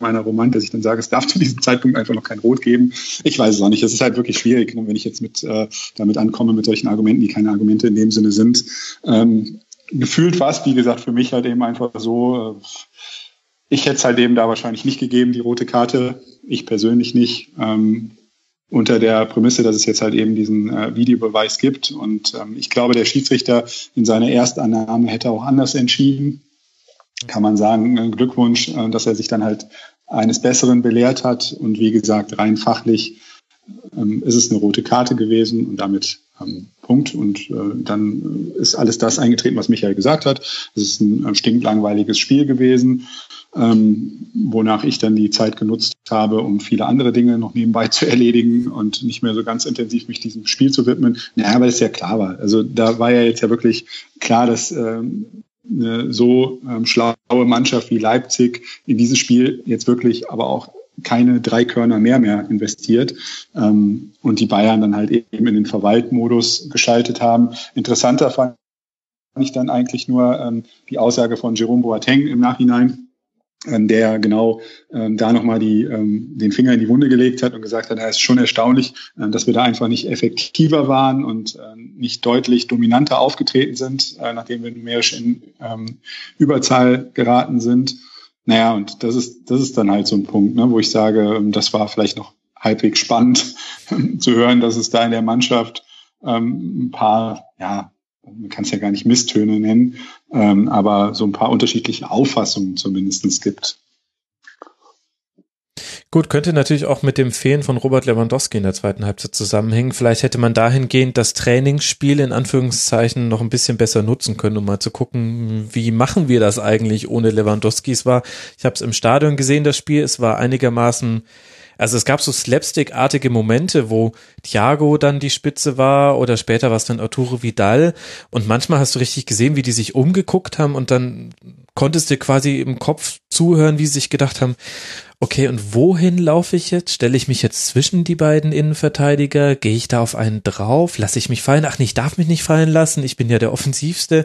meiner Romantik, dass ich dann sage, es darf zu diesem Zeitpunkt einfach noch kein Rot geben. Ich weiß es auch nicht. Es ist halt wirklich schwierig, ne, wenn ich jetzt mit äh, damit ankomme mit solchen Argumenten, die keine Argumente in dem Sinne sind. Ähm, gefühlt war es, wie gesagt, für mich halt eben einfach so. Äh, ich hätte es halt eben da wahrscheinlich nicht gegeben, die rote Karte. Ich persönlich nicht. Ähm, unter der Prämisse, dass es jetzt halt eben diesen äh, Videobeweis gibt. Und ähm, ich glaube, der Schiedsrichter in seiner Erstannahme hätte auch anders entschieden kann man sagen, Glückwunsch, äh, dass er sich dann halt eines Besseren belehrt hat. Und wie gesagt, rein fachlich ähm, ist es eine rote Karte gewesen und damit ähm, Punkt. Und äh, dann ist alles das eingetreten, was Michael gesagt hat. Es ist ein äh, stinklangweiliges Spiel gewesen, ähm, wonach ich dann die Zeit genutzt habe, um viele andere Dinge noch nebenbei zu erledigen und nicht mehr so ganz intensiv mich diesem Spiel zu widmen. Naja, weil es ja klar war. Also da war ja jetzt ja wirklich klar, dass ähm, eine so ähm, schlaue Mannschaft wie Leipzig in dieses Spiel jetzt wirklich aber auch keine drei Körner mehr mehr investiert ähm, und die Bayern dann halt eben in den Verwaltmodus geschaltet haben. Interessanter fand ich dann eigentlich nur ähm, die Aussage von Jerome Boateng im Nachhinein, der genau ähm, da nochmal die, ähm, den Finger in die Wunde gelegt hat und gesagt hat, es ist schon erstaunlich, äh, dass wir da einfach nicht effektiver waren und äh, nicht deutlich dominanter aufgetreten sind, äh, nachdem wir numerisch in ähm, Überzahl geraten sind. Naja, und das ist, das ist dann halt so ein Punkt, ne, wo ich sage, ähm, das war vielleicht noch halbwegs spannend zu hören, dass es da in der Mannschaft ähm, ein paar, ja, man kann es ja gar nicht Misstöne nennen, ähm, aber so ein paar unterschiedliche Auffassungen zumindestens gibt. Gut, könnte natürlich auch mit dem Fehlen von Robert Lewandowski in der zweiten Halbzeit zusammenhängen. Vielleicht hätte man dahingehend das Trainingsspiel in Anführungszeichen noch ein bisschen besser nutzen können, um mal zu gucken, wie machen wir das eigentlich ohne Lewandowski. Es war, ich habe es im Stadion gesehen, das Spiel, es war einigermaßen also es gab so slapstick-artige Momente, wo Thiago dann die Spitze war oder später war es dann Arturo Vidal und manchmal hast du richtig gesehen, wie die sich umgeguckt haben und dann konntest du quasi im Kopf zuhören, wie sie sich gedacht haben, okay, und wohin laufe ich jetzt? Stelle ich mich jetzt zwischen die beiden Innenverteidiger? Gehe ich da auf einen drauf? Lasse ich mich fallen? Ach, ich darf mich nicht fallen lassen. Ich bin ja der Offensivste.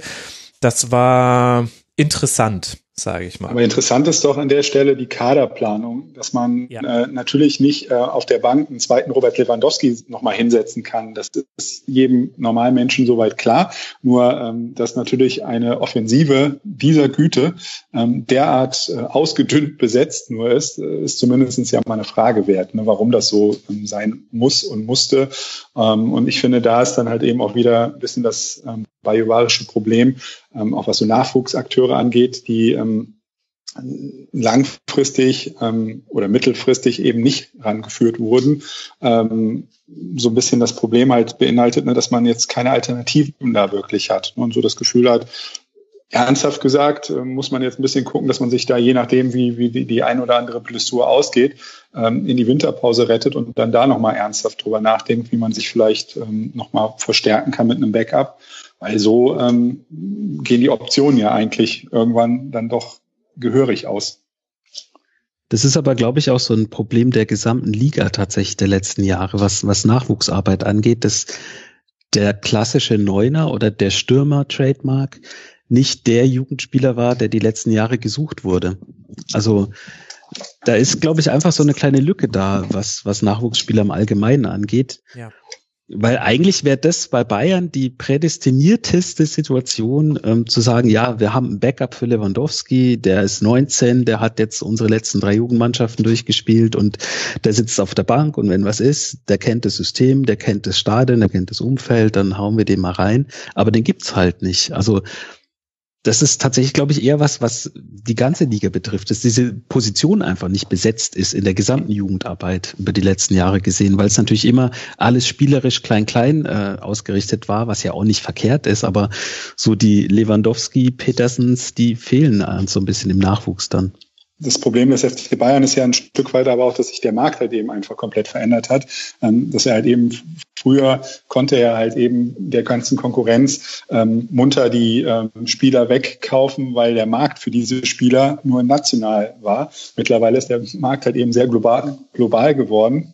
Das war interessant sage ich mal. Aber interessant ist doch an der Stelle die Kaderplanung, dass man ja. äh, natürlich nicht äh, auf der Bank einen zweiten Robert Lewandowski nochmal hinsetzen kann. Das ist jedem normalen Menschen soweit klar. Nur, ähm, dass natürlich eine Offensive dieser Güte ähm, derart äh, ausgedünnt besetzt nur ist, äh, ist zumindest ja mal eine Frage wert, ne, warum das so ähm, sein muss und musste. Ähm, und ich finde, da ist dann halt eben auch wieder ein bisschen das ähm, bajuwarische Problem, ähm, auch was so Nachwuchsakteure angeht, die ähm, langfristig ähm, oder mittelfristig eben nicht rangeführt wurden. Ähm, so ein bisschen das Problem halt beinhaltet, ne, dass man jetzt keine Alternativen da wirklich hat und so das Gefühl hat, ernsthaft gesagt, äh, muss man jetzt ein bisschen gucken, dass man sich da je nachdem, wie, wie die, die ein oder andere Blessur ausgeht, ähm, in die Winterpause rettet und dann da nochmal ernsthaft drüber nachdenkt, wie man sich vielleicht ähm, nochmal verstärken kann mit einem Backup. Weil so ähm, gehen die Optionen ja eigentlich irgendwann dann doch gehörig aus. Das ist aber, glaube ich, auch so ein Problem der gesamten Liga tatsächlich der letzten Jahre, was, was Nachwuchsarbeit angeht, dass der klassische Neuner oder der Stürmer-Trademark nicht der Jugendspieler war, der die letzten Jahre gesucht wurde. Also da ist, glaube ich, einfach so eine kleine Lücke da, was, was Nachwuchsspieler im Allgemeinen angeht. Ja. Weil eigentlich wäre das bei Bayern die prädestinierteste Situation, ähm, zu sagen, ja, wir haben ein Backup für Lewandowski, der ist 19, der hat jetzt unsere letzten drei Jugendmannschaften durchgespielt und der sitzt auf der Bank und wenn was ist, der kennt das System, der kennt das Stadion, der kennt das Umfeld, dann hauen wir den mal rein. Aber den gibt's halt nicht. Also das ist tatsächlich, glaube ich, eher was, was die ganze Liga betrifft, dass diese Position einfach nicht besetzt ist in der gesamten Jugendarbeit über die letzten Jahre gesehen, weil es natürlich immer alles spielerisch klein-klein äh, ausgerichtet war, was ja auch nicht verkehrt ist, aber so die Lewandowski, Petersens, die fehlen so ein bisschen im Nachwuchs dann. Das Problem des FC Bayern ist ja ein Stück weit aber auch, dass sich der Markt halt eben einfach komplett verändert hat. Ähm, dass er halt eben früher konnte er halt eben der ganzen Konkurrenz ähm, munter die ähm, Spieler wegkaufen, weil der Markt für diese Spieler nur national war. Mittlerweile ist der Markt halt eben sehr global, global geworden.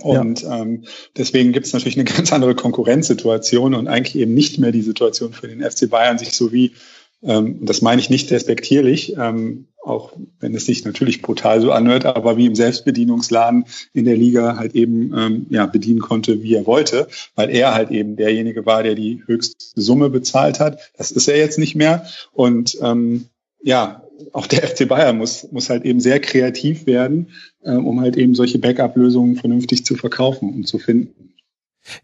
Und ja. ähm, deswegen gibt es natürlich eine ganz andere Konkurrenzsituation und eigentlich eben nicht mehr die Situation für den FC Bayern, sich so wie ähm, das meine ich nicht respektierlich, ähm, auch wenn es sich natürlich brutal so anhört, aber wie im Selbstbedienungsladen in der Liga halt eben ähm, ja, bedienen konnte, wie er wollte, weil er halt eben derjenige war, der die höchste Summe bezahlt hat. Das ist er jetzt nicht mehr. Und ähm, ja, auch der FC Bayern muss, muss halt eben sehr kreativ werden, äh, um halt eben solche Backup-Lösungen vernünftig zu verkaufen und zu finden.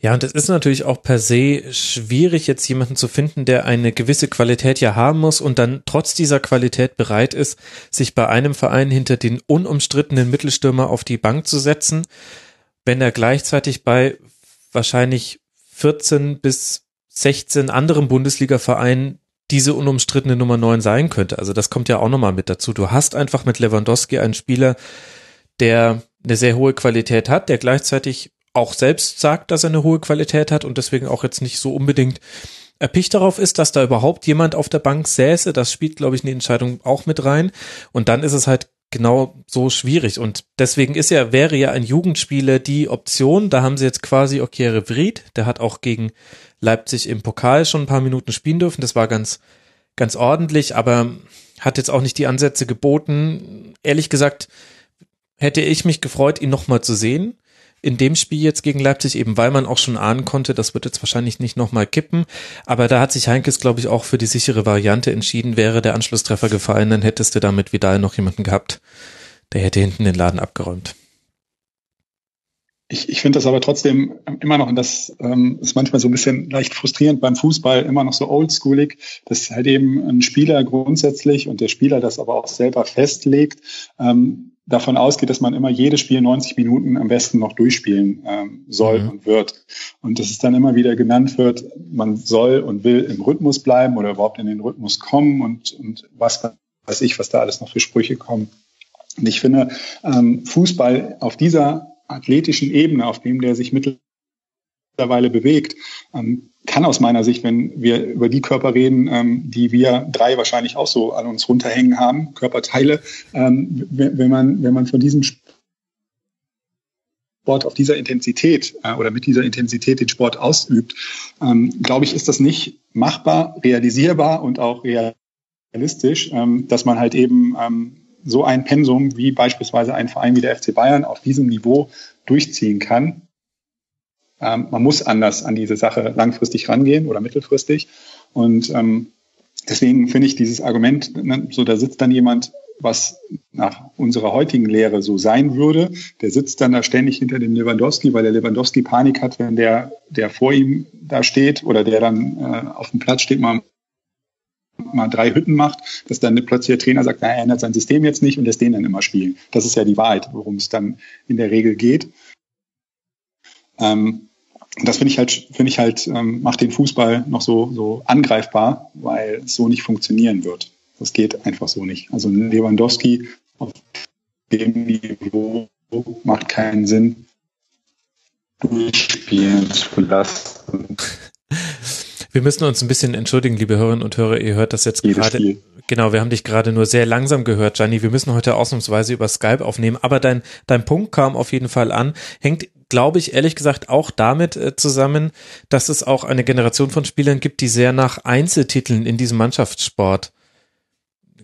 Ja, und es ist natürlich auch per se schwierig, jetzt jemanden zu finden, der eine gewisse Qualität ja haben muss und dann trotz dieser Qualität bereit ist, sich bei einem Verein hinter den unumstrittenen Mittelstürmer auf die Bank zu setzen, wenn er gleichzeitig bei wahrscheinlich 14 bis 16 anderen Bundesliga-Vereinen diese unumstrittene Nummer 9 sein könnte. Also das kommt ja auch nochmal mit dazu. Du hast einfach mit Lewandowski einen Spieler, der eine sehr hohe Qualität hat, der gleichzeitig auch selbst sagt, dass er eine hohe Qualität hat und deswegen auch jetzt nicht so unbedingt erpicht darauf ist, dass da überhaupt jemand auf der Bank säße. Das spielt, glaube ich, in Entscheidung auch mit rein. Und dann ist es halt genau so schwierig. Und deswegen ist ja, wäre ja ein Jugendspieler die Option. Da haben sie jetzt quasi Okere Vried, der hat auch gegen Leipzig im Pokal schon ein paar Minuten spielen dürfen. Das war ganz, ganz ordentlich, aber hat jetzt auch nicht die Ansätze geboten. Ehrlich gesagt, hätte ich mich gefreut, ihn nochmal zu sehen in dem Spiel jetzt gegen Leipzig, eben weil man auch schon ahnen konnte, das wird jetzt wahrscheinlich nicht nochmal kippen. Aber da hat sich Heinkes, glaube ich, auch für die sichere Variante entschieden. Wäre der Anschlusstreffer gefallen, dann hättest du damit Vidal noch jemanden gehabt, der hätte hinten den Laden abgeräumt. Ich, ich finde das aber trotzdem immer noch, und das ähm, ist manchmal so ein bisschen leicht frustrierend beim Fußball, immer noch so oldschoolig, dass halt eben ein Spieler grundsätzlich und der Spieler das aber auch selber festlegt, ähm, davon ausgeht, dass man immer jedes Spiel 90 Minuten am besten noch durchspielen ähm, soll mhm. und wird. Und dass es dann immer wieder genannt wird, man soll und will im Rhythmus bleiben oder überhaupt in den Rhythmus kommen und, und was weiß ich, was da alles noch für Sprüche kommen. Und ich finde, ähm, Fußball auf dieser athletischen Ebene, auf dem der sich mittlerweile bewegt, ähm, kann aus meiner Sicht, wenn wir über die Körper reden, ähm, die wir drei wahrscheinlich auch so an uns runterhängen haben, Körperteile, ähm, wenn, man, wenn man von diesem Sport auf dieser Intensität äh, oder mit dieser Intensität den Sport ausübt, ähm, glaube ich, ist das nicht machbar, realisierbar und auch realistisch, ähm, dass man halt eben ähm, so ein Pensum wie beispielsweise ein Verein wie der FC Bayern auf diesem Niveau durchziehen kann ähm, man muss anders an diese Sache langfristig rangehen oder mittelfristig. Und ähm, deswegen finde ich dieses Argument, ne, so da sitzt dann jemand, was nach unserer heutigen Lehre so sein würde, der sitzt dann da ständig hinter dem Lewandowski, weil der Lewandowski Panik hat, wenn der, der vor ihm da steht oder der dann äh, auf dem Platz steht, mal mal drei Hütten macht, dass dann plötzlich der Trainer sagt, na, er ändert sein System jetzt nicht und lässt den dann immer spielen. Das ist ja die Wahrheit, worum es dann in der Regel geht. Ähm, das finde ich halt, finde ich halt, ähm, macht den Fußball noch so, so angreifbar, weil es so nicht funktionieren wird. Das geht einfach so nicht. Also Lewandowski auf dem Niveau macht keinen Sinn, durchspielen zu lassen. Wir müssen uns ein bisschen entschuldigen, liebe Hörerinnen und Hörer. Ihr hört das jetzt gerade. Genau, wir haben dich gerade nur sehr langsam gehört, Gianni. Wir müssen heute ausnahmsweise über Skype aufnehmen. Aber dein, dein Punkt kam auf jeden Fall an. Hängt, glaube ich, ehrlich gesagt auch damit äh, zusammen, dass es auch eine Generation von Spielern gibt, die sehr nach Einzeltiteln in diesem Mannschaftssport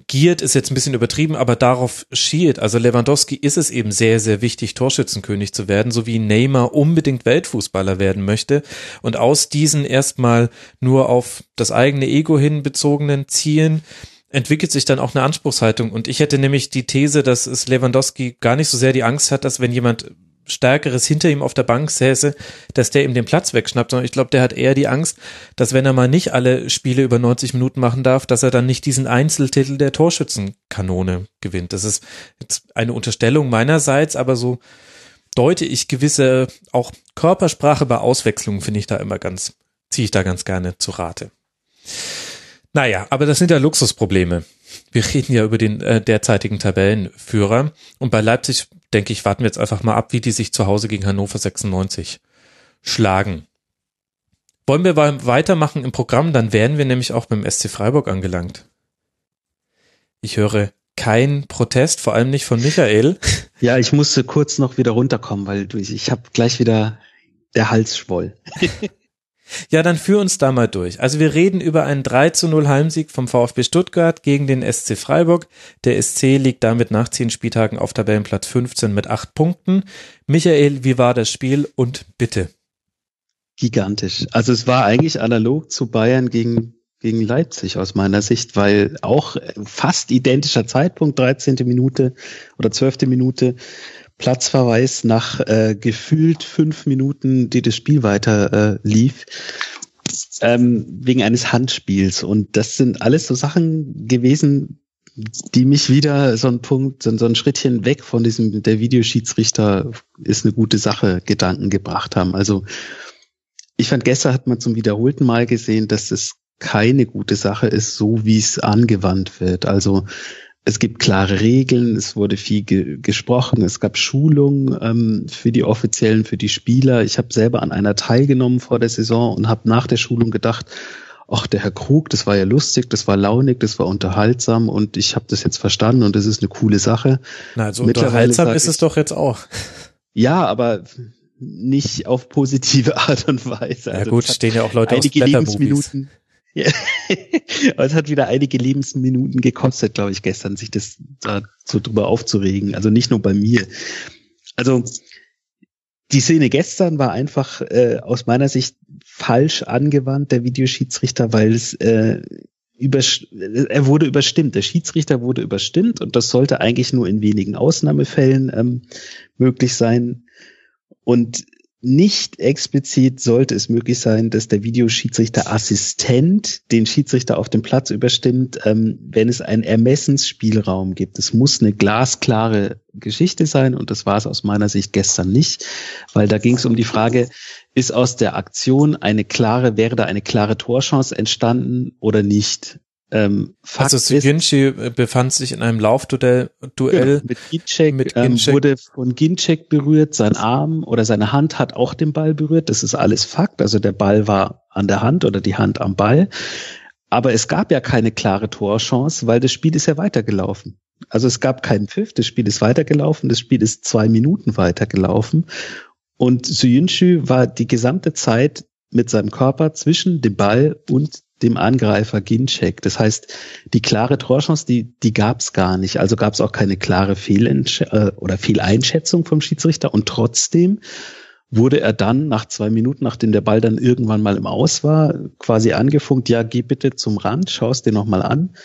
giert ist jetzt ein bisschen übertrieben, aber darauf schielt. Also Lewandowski ist es eben sehr, sehr wichtig, Torschützenkönig zu werden, so wie Neymar unbedingt Weltfußballer werden möchte. Und aus diesen erstmal nur auf das eigene Ego hin bezogenen Zielen entwickelt sich dann auch eine Anspruchshaltung. Und ich hätte nämlich die These, dass es Lewandowski gar nicht so sehr die Angst hat, dass wenn jemand Stärkeres hinter ihm auf der Bank säße, dass der ihm den Platz wegschnappt, sondern ich glaube, der hat eher die Angst, dass wenn er mal nicht alle Spiele über 90 Minuten machen darf, dass er dann nicht diesen Einzeltitel der Torschützenkanone gewinnt. Das ist jetzt eine Unterstellung meinerseits, aber so deute ich gewisse auch Körpersprache bei Auswechslungen finde ich da immer ganz, ziehe ich da ganz gerne zu Rate. Naja, aber das sind ja Luxusprobleme. Wir reden ja über den äh, derzeitigen Tabellenführer. Und bei Leipzig, denke ich, warten wir jetzt einfach mal ab, wie die sich zu Hause gegen Hannover 96 schlagen. Wollen wir weitermachen im Programm, dann wären wir nämlich auch beim SC Freiburg angelangt. Ich höre kein Protest, vor allem nicht von Michael. Ja, ich musste kurz noch wieder runterkommen, weil du, ich habe gleich wieder der Hals schwoll. ja, dann führ uns da mal durch. Also wir reden über einen 3 zu 0 Heimsieg vom VfB Stuttgart gegen den SC Freiburg. Der SC liegt damit nach zehn Spieltagen auf Tabellenplatz 15 mit acht Punkten. Michael, wie war das Spiel und bitte? Gigantisch. Also es war eigentlich analog zu Bayern gegen gegen Leipzig aus meiner Sicht, weil auch fast identischer Zeitpunkt, 13. Minute oder 12. Minute, Platzverweis nach äh, gefühlt fünf Minuten, die das Spiel weiter äh, lief, ähm, wegen eines Handspiels. Und das sind alles so Sachen gewesen, die mich wieder so ein Punkt, so, so ein Schrittchen weg von diesem, der Videoschiedsrichter ist eine gute Sache, Gedanken gebracht haben. Also ich fand, gestern hat man zum wiederholten Mal gesehen, dass es keine gute Sache ist, so wie es angewandt wird. Also es gibt klare Regeln, es wurde viel ge gesprochen, es gab Schulungen ähm, für die Offiziellen, für die Spieler. Ich habe selber an einer teilgenommen vor der Saison und habe nach der Schulung gedacht, ach, der Herr Krug, das war ja lustig, das war launig, das war unterhaltsam und ich habe das jetzt verstanden und das ist eine coole Sache. Na, also unterhaltsam ist es doch jetzt auch. Ja, aber nicht auf positive Art und Weise. Ja also gut, stehen ja auch Leute aus Lebensminuten. Ja. es hat wieder einige Lebensminuten gekostet, glaube ich, gestern, sich das da so drüber aufzuregen. Also nicht nur bei mir. Also die Szene gestern war einfach äh, aus meiner Sicht falsch angewandt, der Videoschiedsrichter, weil es äh, über, er wurde überstimmt. Der Schiedsrichter wurde überstimmt und das sollte eigentlich nur in wenigen Ausnahmefällen ähm, möglich sein. Und nicht explizit sollte es möglich sein, dass der Videoschiedsrichter Assistent den Schiedsrichter auf dem Platz überstimmt, ähm, wenn es einen Ermessensspielraum gibt. Es muss eine glasklare Geschichte sein und das war es aus meiner Sicht gestern nicht, weil da ging es um die Frage, ist aus der Aktion eine klare, wäre da eine klare Torchance entstanden oder nicht? Ähm, Fakt also Ginci äh, befand sich in einem Laufduell Duell genau, mit Ginczek, mit Ginczek. Ähm, wurde von Ginczek berührt, sein Arm oder seine Hand hat auch den Ball berührt. Das ist alles Fakt. Also der Ball war an der Hand oder die Hand am Ball. Aber es gab ja keine klare Torchance, weil das Spiel ist ja weitergelaufen. Also es gab keinen Pfiff, das Spiel ist weitergelaufen, das Spiel ist zwei Minuten weitergelaufen. Und Suyunchu war die gesamte Zeit mit seinem Körper zwischen dem Ball und dem Angreifer Ginczek. Das heißt, die klare Torchance, die, die gab es gar nicht. Also gab es auch keine klare Fehlentsch äh, oder Fehleinschätzung vom Schiedsrichter. Und trotzdem wurde er dann nach zwei Minuten, nachdem der Ball dann irgendwann mal im Aus war, quasi angefunkt, ja, geh bitte zum Rand, schaust dir nochmal an.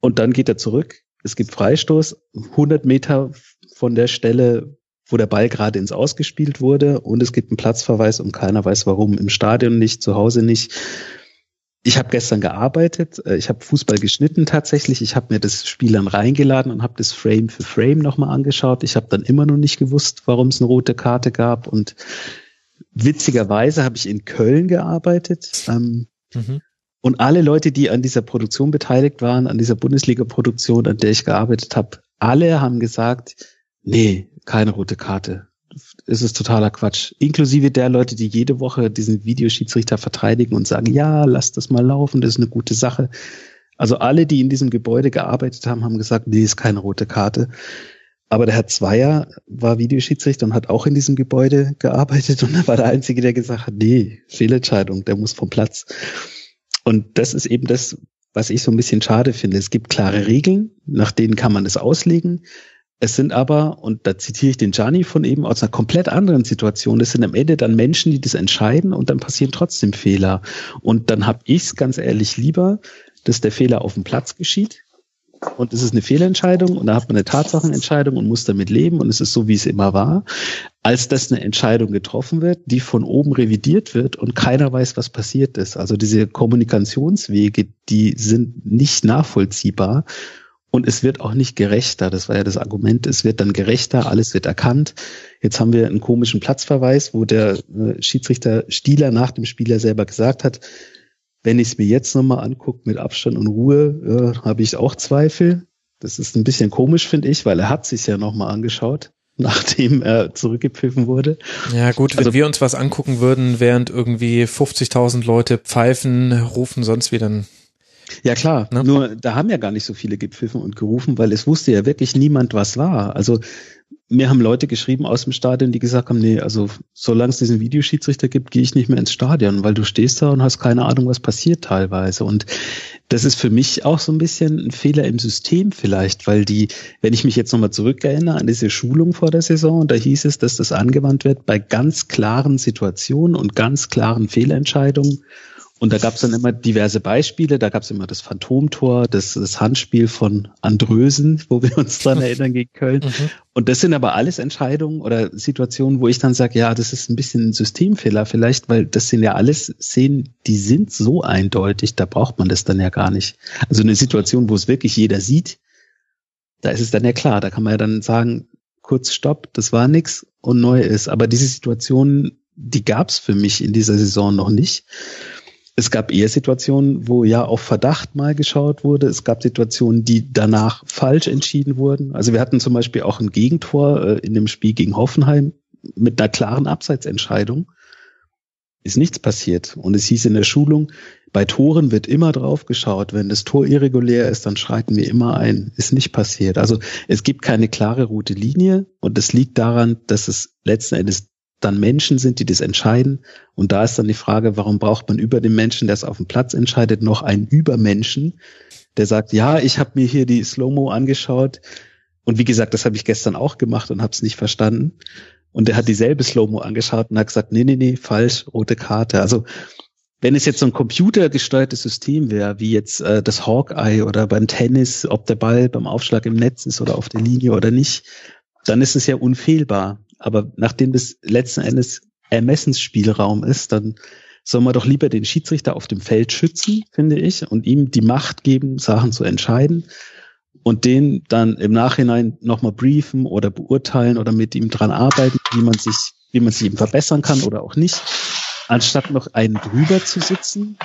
Und dann geht er zurück. Es gibt Freistoß, 100 Meter von der Stelle, wo der Ball gerade ins Ausgespielt wurde. Und es gibt einen Platzverweis und keiner weiß warum. Im Stadion nicht, zu Hause nicht ich habe gestern gearbeitet, äh, ich habe Fußball geschnitten tatsächlich, ich habe mir das Spiel dann reingeladen und habe das Frame für Frame nochmal angeschaut. Ich habe dann immer noch nicht gewusst, warum es eine rote Karte gab und witzigerweise habe ich in Köln gearbeitet ähm, mhm. und alle Leute, die an dieser Produktion beteiligt waren, an dieser Bundesliga-Produktion, an der ich gearbeitet habe, alle haben gesagt, nee, keine rote Karte ist es totaler Quatsch. Inklusive der Leute, die jede Woche diesen Videoschiedsrichter verteidigen und sagen, ja, lass das mal laufen, das ist eine gute Sache. Also alle, die in diesem Gebäude gearbeitet haben, haben gesagt, nee, ist keine rote Karte. Aber der Herr Zweier war Videoschiedsrichter und hat auch in diesem Gebäude gearbeitet und er war der Einzige, der gesagt hat, nee, Fehlentscheidung, der muss vom Platz. Und das ist eben das, was ich so ein bisschen schade finde. Es gibt klare Regeln, nach denen kann man es auslegen. Es sind aber, und da zitiere ich den Gianni von eben, aus einer komplett anderen Situation, es sind am Ende dann Menschen, die das entscheiden und dann passieren trotzdem Fehler. Und dann habe ich es ganz ehrlich lieber, dass der Fehler auf dem Platz geschieht und es ist eine Fehlentscheidung und da hat man eine Tatsachenentscheidung und muss damit leben und es ist so, wie es immer war, als dass eine Entscheidung getroffen wird, die von oben revidiert wird und keiner weiß, was passiert ist. Also diese Kommunikationswege, die sind nicht nachvollziehbar und es wird auch nicht gerechter. Das war ja das Argument. Es wird dann gerechter, alles wird erkannt. Jetzt haben wir einen komischen Platzverweis, wo der äh, Schiedsrichter Stieler nach dem Spieler selber gesagt hat, Wenn ich es mir jetzt nochmal angucke mit Abstand und Ruhe, äh, habe ich auch Zweifel. Das ist ein bisschen komisch, finde ich, weil er hat sich ja nochmal angeschaut, nachdem er zurückgepfiffen wurde. Ja gut, wenn also, wir uns was angucken würden, während irgendwie 50.000 Leute pfeifen, rufen sonst wie, dann ja klar, ne? nur da haben ja gar nicht so viele gepfiffen und gerufen, weil es wusste ja wirklich niemand, was war. Also mir haben Leute geschrieben aus dem Stadion, die gesagt haben, nee, also solange es diesen Videoschiedsrichter gibt, gehe ich nicht mehr ins Stadion, weil du stehst da und hast keine Ahnung, was passiert teilweise. Und das ist für mich auch so ein bisschen ein Fehler im System vielleicht, weil die, wenn ich mich jetzt nochmal zurückerinnere an diese Schulung vor der Saison, da hieß es, dass das angewandt wird bei ganz klaren Situationen und ganz klaren Fehlentscheidungen und da gab es dann immer diverse Beispiele. Da gab es immer das Phantomtor, das, das Handspiel von Andrösen, wo wir uns dran erinnern gegen Köln. Mhm. Und das sind aber alles Entscheidungen oder Situationen, wo ich dann sage, ja, das ist ein bisschen ein Systemfehler vielleicht, weil das sind ja alles Szenen, die sind so eindeutig, da braucht man das dann ja gar nicht. Also eine Situation, wo es wirklich jeder sieht, da ist es dann ja klar, da kann man ja dann sagen, kurz Stopp, das war nix und neu ist. Aber diese Situation, die gab es für mich in dieser Saison noch nicht es gab eher Situationen, wo ja auf Verdacht mal geschaut wurde. Es gab Situationen, die danach falsch entschieden wurden. Also wir hatten zum Beispiel auch ein Gegentor äh, in dem Spiel gegen Hoffenheim mit einer klaren Abseitsentscheidung. Ist nichts passiert. Und es hieß in der Schulung, bei Toren wird immer drauf geschaut. Wenn das Tor irregulär ist, dann schreiten wir immer ein. Ist nicht passiert. Also es gibt keine klare rote Linie und es liegt daran, dass es letzten Endes dann Menschen sind, die das entscheiden. Und da ist dann die Frage, warum braucht man über den Menschen, der es auf dem Platz entscheidet, noch einen Übermenschen, der sagt, ja, ich habe mir hier die Slow-Mo angeschaut. Und wie gesagt, das habe ich gestern auch gemacht und habe es nicht verstanden. Und der hat dieselbe Slow-Mo angeschaut und hat gesagt, nee, nee, nee, falsch, rote Karte. Also wenn es jetzt so ein computergesteuertes System wäre, wie jetzt äh, das Hawkeye oder beim Tennis, ob der Ball beim Aufschlag im Netz ist oder auf der Linie oder nicht, dann ist es ja unfehlbar. Aber nachdem das letzten Endes Ermessensspielraum ist, dann soll man doch lieber den Schiedsrichter auf dem Feld schützen, finde ich, und ihm die Macht geben, Sachen zu entscheiden und den dann im Nachhinein nochmal briefen oder beurteilen oder mit ihm dran arbeiten, wie man sich, wie man sich eben verbessern kann oder auch nicht, anstatt noch einen drüber zu sitzen,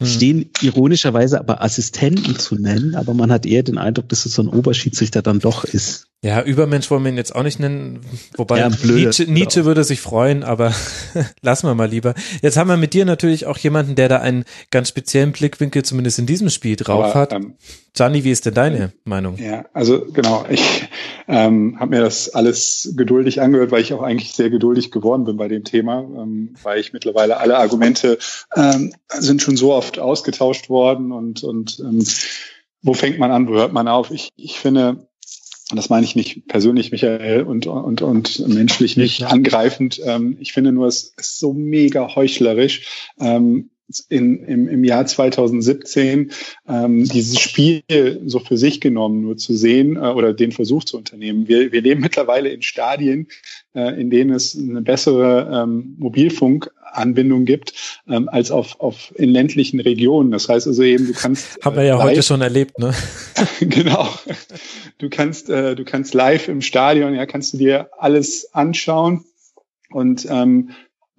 hm. stehen ironischerweise aber Assistenten zu nennen, aber man hat eher den Eindruck, dass es so ein Oberschiedsrichter dann doch ist. Ja, Übermensch wollen wir ihn jetzt auch nicht nennen, wobei ja, Nietzsche, Nietzsche würde sich freuen, aber lassen wir mal lieber. Jetzt haben wir mit dir natürlich auch jemanden, der da einen ganz speziellen Blickwinkel zumindest in diesem Spiel drauf aber, hat. Ähm, Gianni, wie ist denn deine äh, Meinung? Ja, also genau, ich ähm, habe mir das alles geduldig angehört, weil ich auch eigentlich sehr geduldig geworden bin bei dem Thema, ähm, weil ich mittlerweile alle Argumente ähm, sind schon so oft ausgetauscht worden und, und ähm, wo fängt man an, wo hört man auf? Ich, ich finde, das meine ich nicht persönlich, Michael, und, und, und menschlich nicht angreifend. Ähm, ich finde nur, es ist so mega heuchlerisch. Ähm, in, im, im Jahr 2017 ähm, dieses Spiel so für sich genommen nur zu sehen äh, oder den Versuch zu unternehmen. Wir, wir leben mittlerweile in Stadien, äh, in denen es eine bessere ähm, Mobilfunkanbindung gibt ähm, als auf, auf in ländlichen Regionen. Das heißt also eben, du kannst haben wir ja live, heute schon erlebt, ne? genau. Du kannst äh, du kannst live im Stadion, ja, kannst du dir alles anschauen und ähm,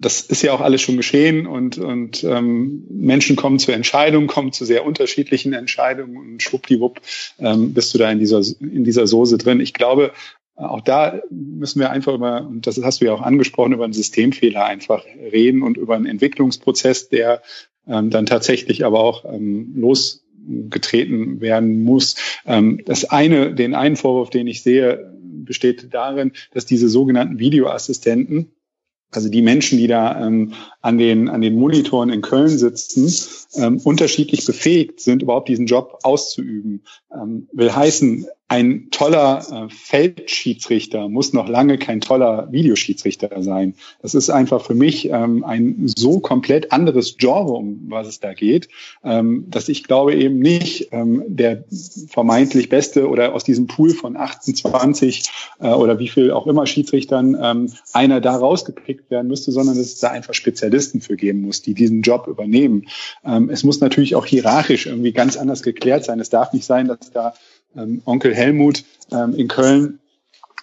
das ist ja auch alles schon geschehen und, und ähm, Menschen kommen zu Entscheidungen, kommen zu sehr unterschiedlichen Entscheidungen und schwuppdiwupp ähm, bist du da in dieser, in dieser Soße drin. Ich glaube, auch da müssen wir einfach über, und das hast du ja auch angesprochen, über einen Systemfehler einfach reden und über einen Entwicklungsprozess, der ähm, dann tatsächlich aber auch ähm, losgetreten werden muss. Ähm, das eine, den einen Vorwurf, den ich sehe, besteht darin, dass diese sogenannten Videoassistenten, also die Menschen, die da ähm, an, den, an den Monitoren in Köln sitzen, ähm, unterschiedlich befähigt sind, überhaupt diesen Job auszuüben. Will heißen, ein toller äh, Feldschiedsrichter muss noch lange kein toller Videoschiedsrichter sein. Das ist einfach für mich ähm, ein so komplett anderes Genre, um was es da geht, ähm, dass ich glaube eben nicht ähm, der vermeintlich beste oder aus diesem Pool von 28 äh, oder wie viel auch immer Schiedsrichtern ähm, einer da rausgepickt werden müsste, sondern dass es da einfach Spezialisten für geben muss, die diesen Job übernehmen. Ähm, es muss natürlich auch hierarchisch irgendwie ganz anders geklärt sein. Es darf nicht sein, dass da ähm, Onkel Helmut ähm, in Köln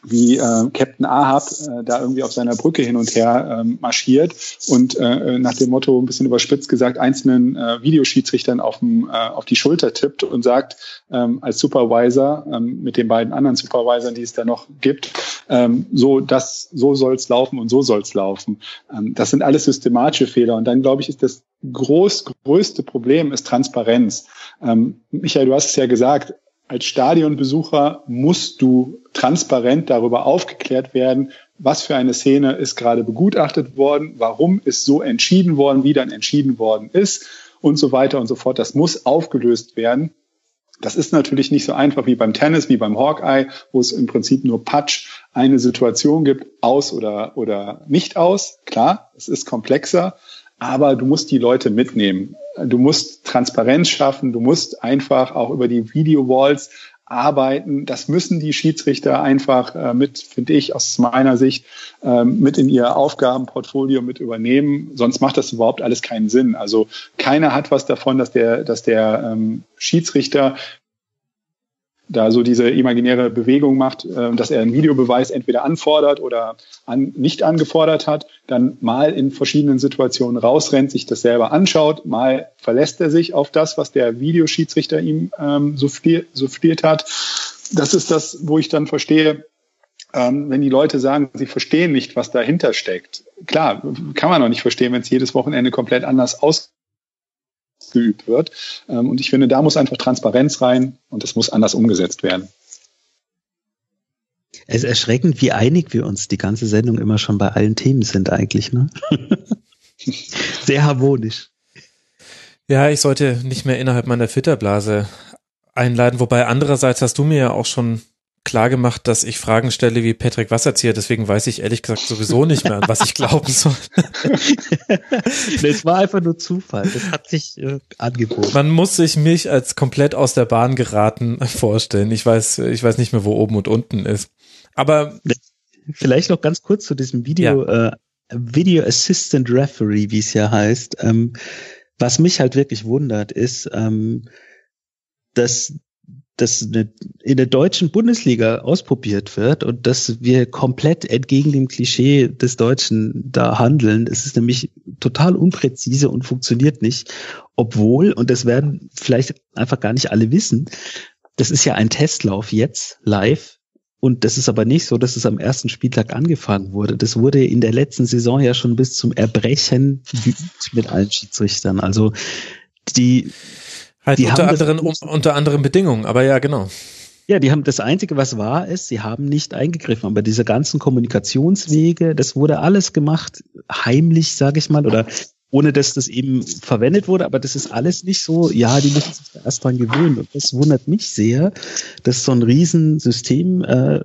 wie äh, Captain Ahab äh, da irgendwie auf seiner Brücke hin und her ähm, marschiert und äh, nach dem Motto ein bisschen überspitzt gesagt einzelnen äh, Videoschiedsrichtern auf, dem, äh, auf die Schulter tippt und sagt ähm, als Supervisor ähm, mit den beiden anderen Supervisoren, die es da noch gibt, ähm, so das so soll's laufen und so soll's laufen. Ähm, das sind alles systematische Fehler und dann glaube ich ist das groß größte Problem ist Transparenz. Ähm, Michael, du hast es ja gesagt, als Stadionbesucher musst du transparent darüber aufgeklärt werden, was für eine Szene ist gerade begutachtet worden, warum ist so entschieden worden, wie dann entschieden worden ist und so weiter und so fort. Das muss aufgelöst werden. Das ist natürlich nicht so einfach wie beim Tennis, wie beim Hawkeye, wo es im Prinzip nur Patsch eine Situation gibt, aus oder, oder nicht aus. Klar, es ist komplexer, aber du musst die Leute mitnehmen. Du musst Transparenz schaffen, du musst einfach auch über die Video-Walls arbeiten. Das müssen die Schiedsrichter einfach äh, mit, finde ich, aus meiner Sicht, äh, mit in ihr Aufgabenportfolio mit übernehmen. Sonst macht das überhaupt alles keinen Sinn. Also keiner hat was davon, dass der, dass der ähm, Schiedsrichter da so diese imaginäre Bewegung macht, äh, dass er einen Videobeweis entweder anfordert oder an, nicht angefordert hat, dann mal in verschiedenen Situationen rausrennt, sich das selber anschaut, mal verlässt er sich auf das, was der Videoschiedsrichter ihm ähm, souffliert hat. Das ist das, wo ich dann verstehe, ähm, wenn die Leute sagen, sie verstehen nicht, was dahinter steckt. Klar, kann man auch nicht verstehen, wenn es jedes Wochenende komplett anders aus geübt wird. Ähm, und ich finde, da muss einfach Transparenz rein und das muss anders umgesetzt werden. Es ist erschreckend, wie einig wir uns die ganze Sendung immer schon bei allen Themen sind eigentlich, ne? Sehr harmonisch. Ja, ich sollte nicht mehr innerhalb meiner Filterblase einleiten, wobei andererseits hast du mir ja auch schon klar gemacht, dass ich Fragen stelle wie Patrick Wasserzieher, deswegen weiß ich ehrlich gesagt sowieso nicht mehr, an was ich glauben soll. das war einfach nur Zufall. Das hat sich äh, angeboten. Man muss sich mich als komplett aus der Bahn geraten vorstellen. Ich weiß, ich weiß nicht mehr, wo oben und unten ist. Aber vielleicht noch ganz kurz zu diesem Video, ja. äh, Video Assistant Referee, wie es ja heißt. Ähm, was mich halt wirklich wundert, ist, ähm, dass das in der deutschen Bundesliga ausprobiert wird und dass wir komplett entgegen dem Klischee des Deutschen da handeln. Es ist nämlich total unpräzise und funktioniert nicht, obwohl, und das werden vielleicht einfach gar nicht alle wissen, das ist ja ein Testlauf jetzt live. Und das ist aber nicht so, dass es am ersten Spieltag angefangen wurde. Das wurde in der letzten Saison ja schon bis zum Erbrechen mit allen Schiedsrichtern. Also die Halt unter anderen, um, unter anderen Bedingungen, aber ja, genau. Ja, die haben das Einzige, was wahr ist, sie haben nicht eingegriffen. Aber diese ganzen Kommunikationswege, das wurde alles gemacht, heimlich, sage ich mal, oder ohne dass das eben verwendet wurde. Aber das ist alles nicht so, ja, die müssen sich da erst dran gewöhnen. Und das wundert mich sehr, dass so ein Riesensystem äh,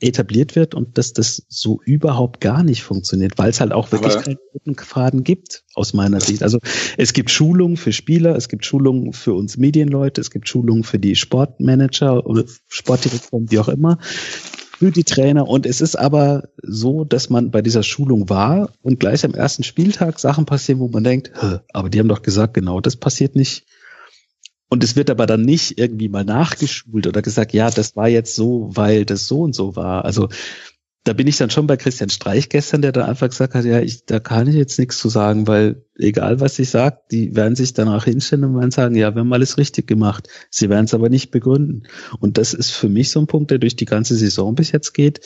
etabliert wird und dass das so überhaupt gar nicht funktioniert, weil es halt auch wirklich Aber keinen roten Faden gibt, aus meiner Sicht. Also es gibt Schulungen für Spieler, es gibt Schulungen für uns Medienleute, es gibt Schulungen für die Sportmanager oder Sportdirektoren, wie auch immer, für die Trainer. Und es ist aber so, dass man bei dieser Schulung war und gleich am ersten Spieltag Sachen passieren, wo man denkt, aber die haben doch gesagt, genau das passiert nicht. Und es wird aber dann nicht irgendwie mal nachgeschult oder gesagt, ja, das war jetzt so, weil das so und so war. Also da bin ich dann schon bei Christian Streich gestern, der dann einfach gesagt hat, ja, ich, da kann ich jetzt nichts zu sagen, weil egal was ich sage, die werden sich danach hinstellen und werden sagen, ja, wir haben alles richtig gemacht. Sie werden es aber nicht begründen. Und das ist für mich so ein Punkt, der durch die ganze Saison bis jetzt geht.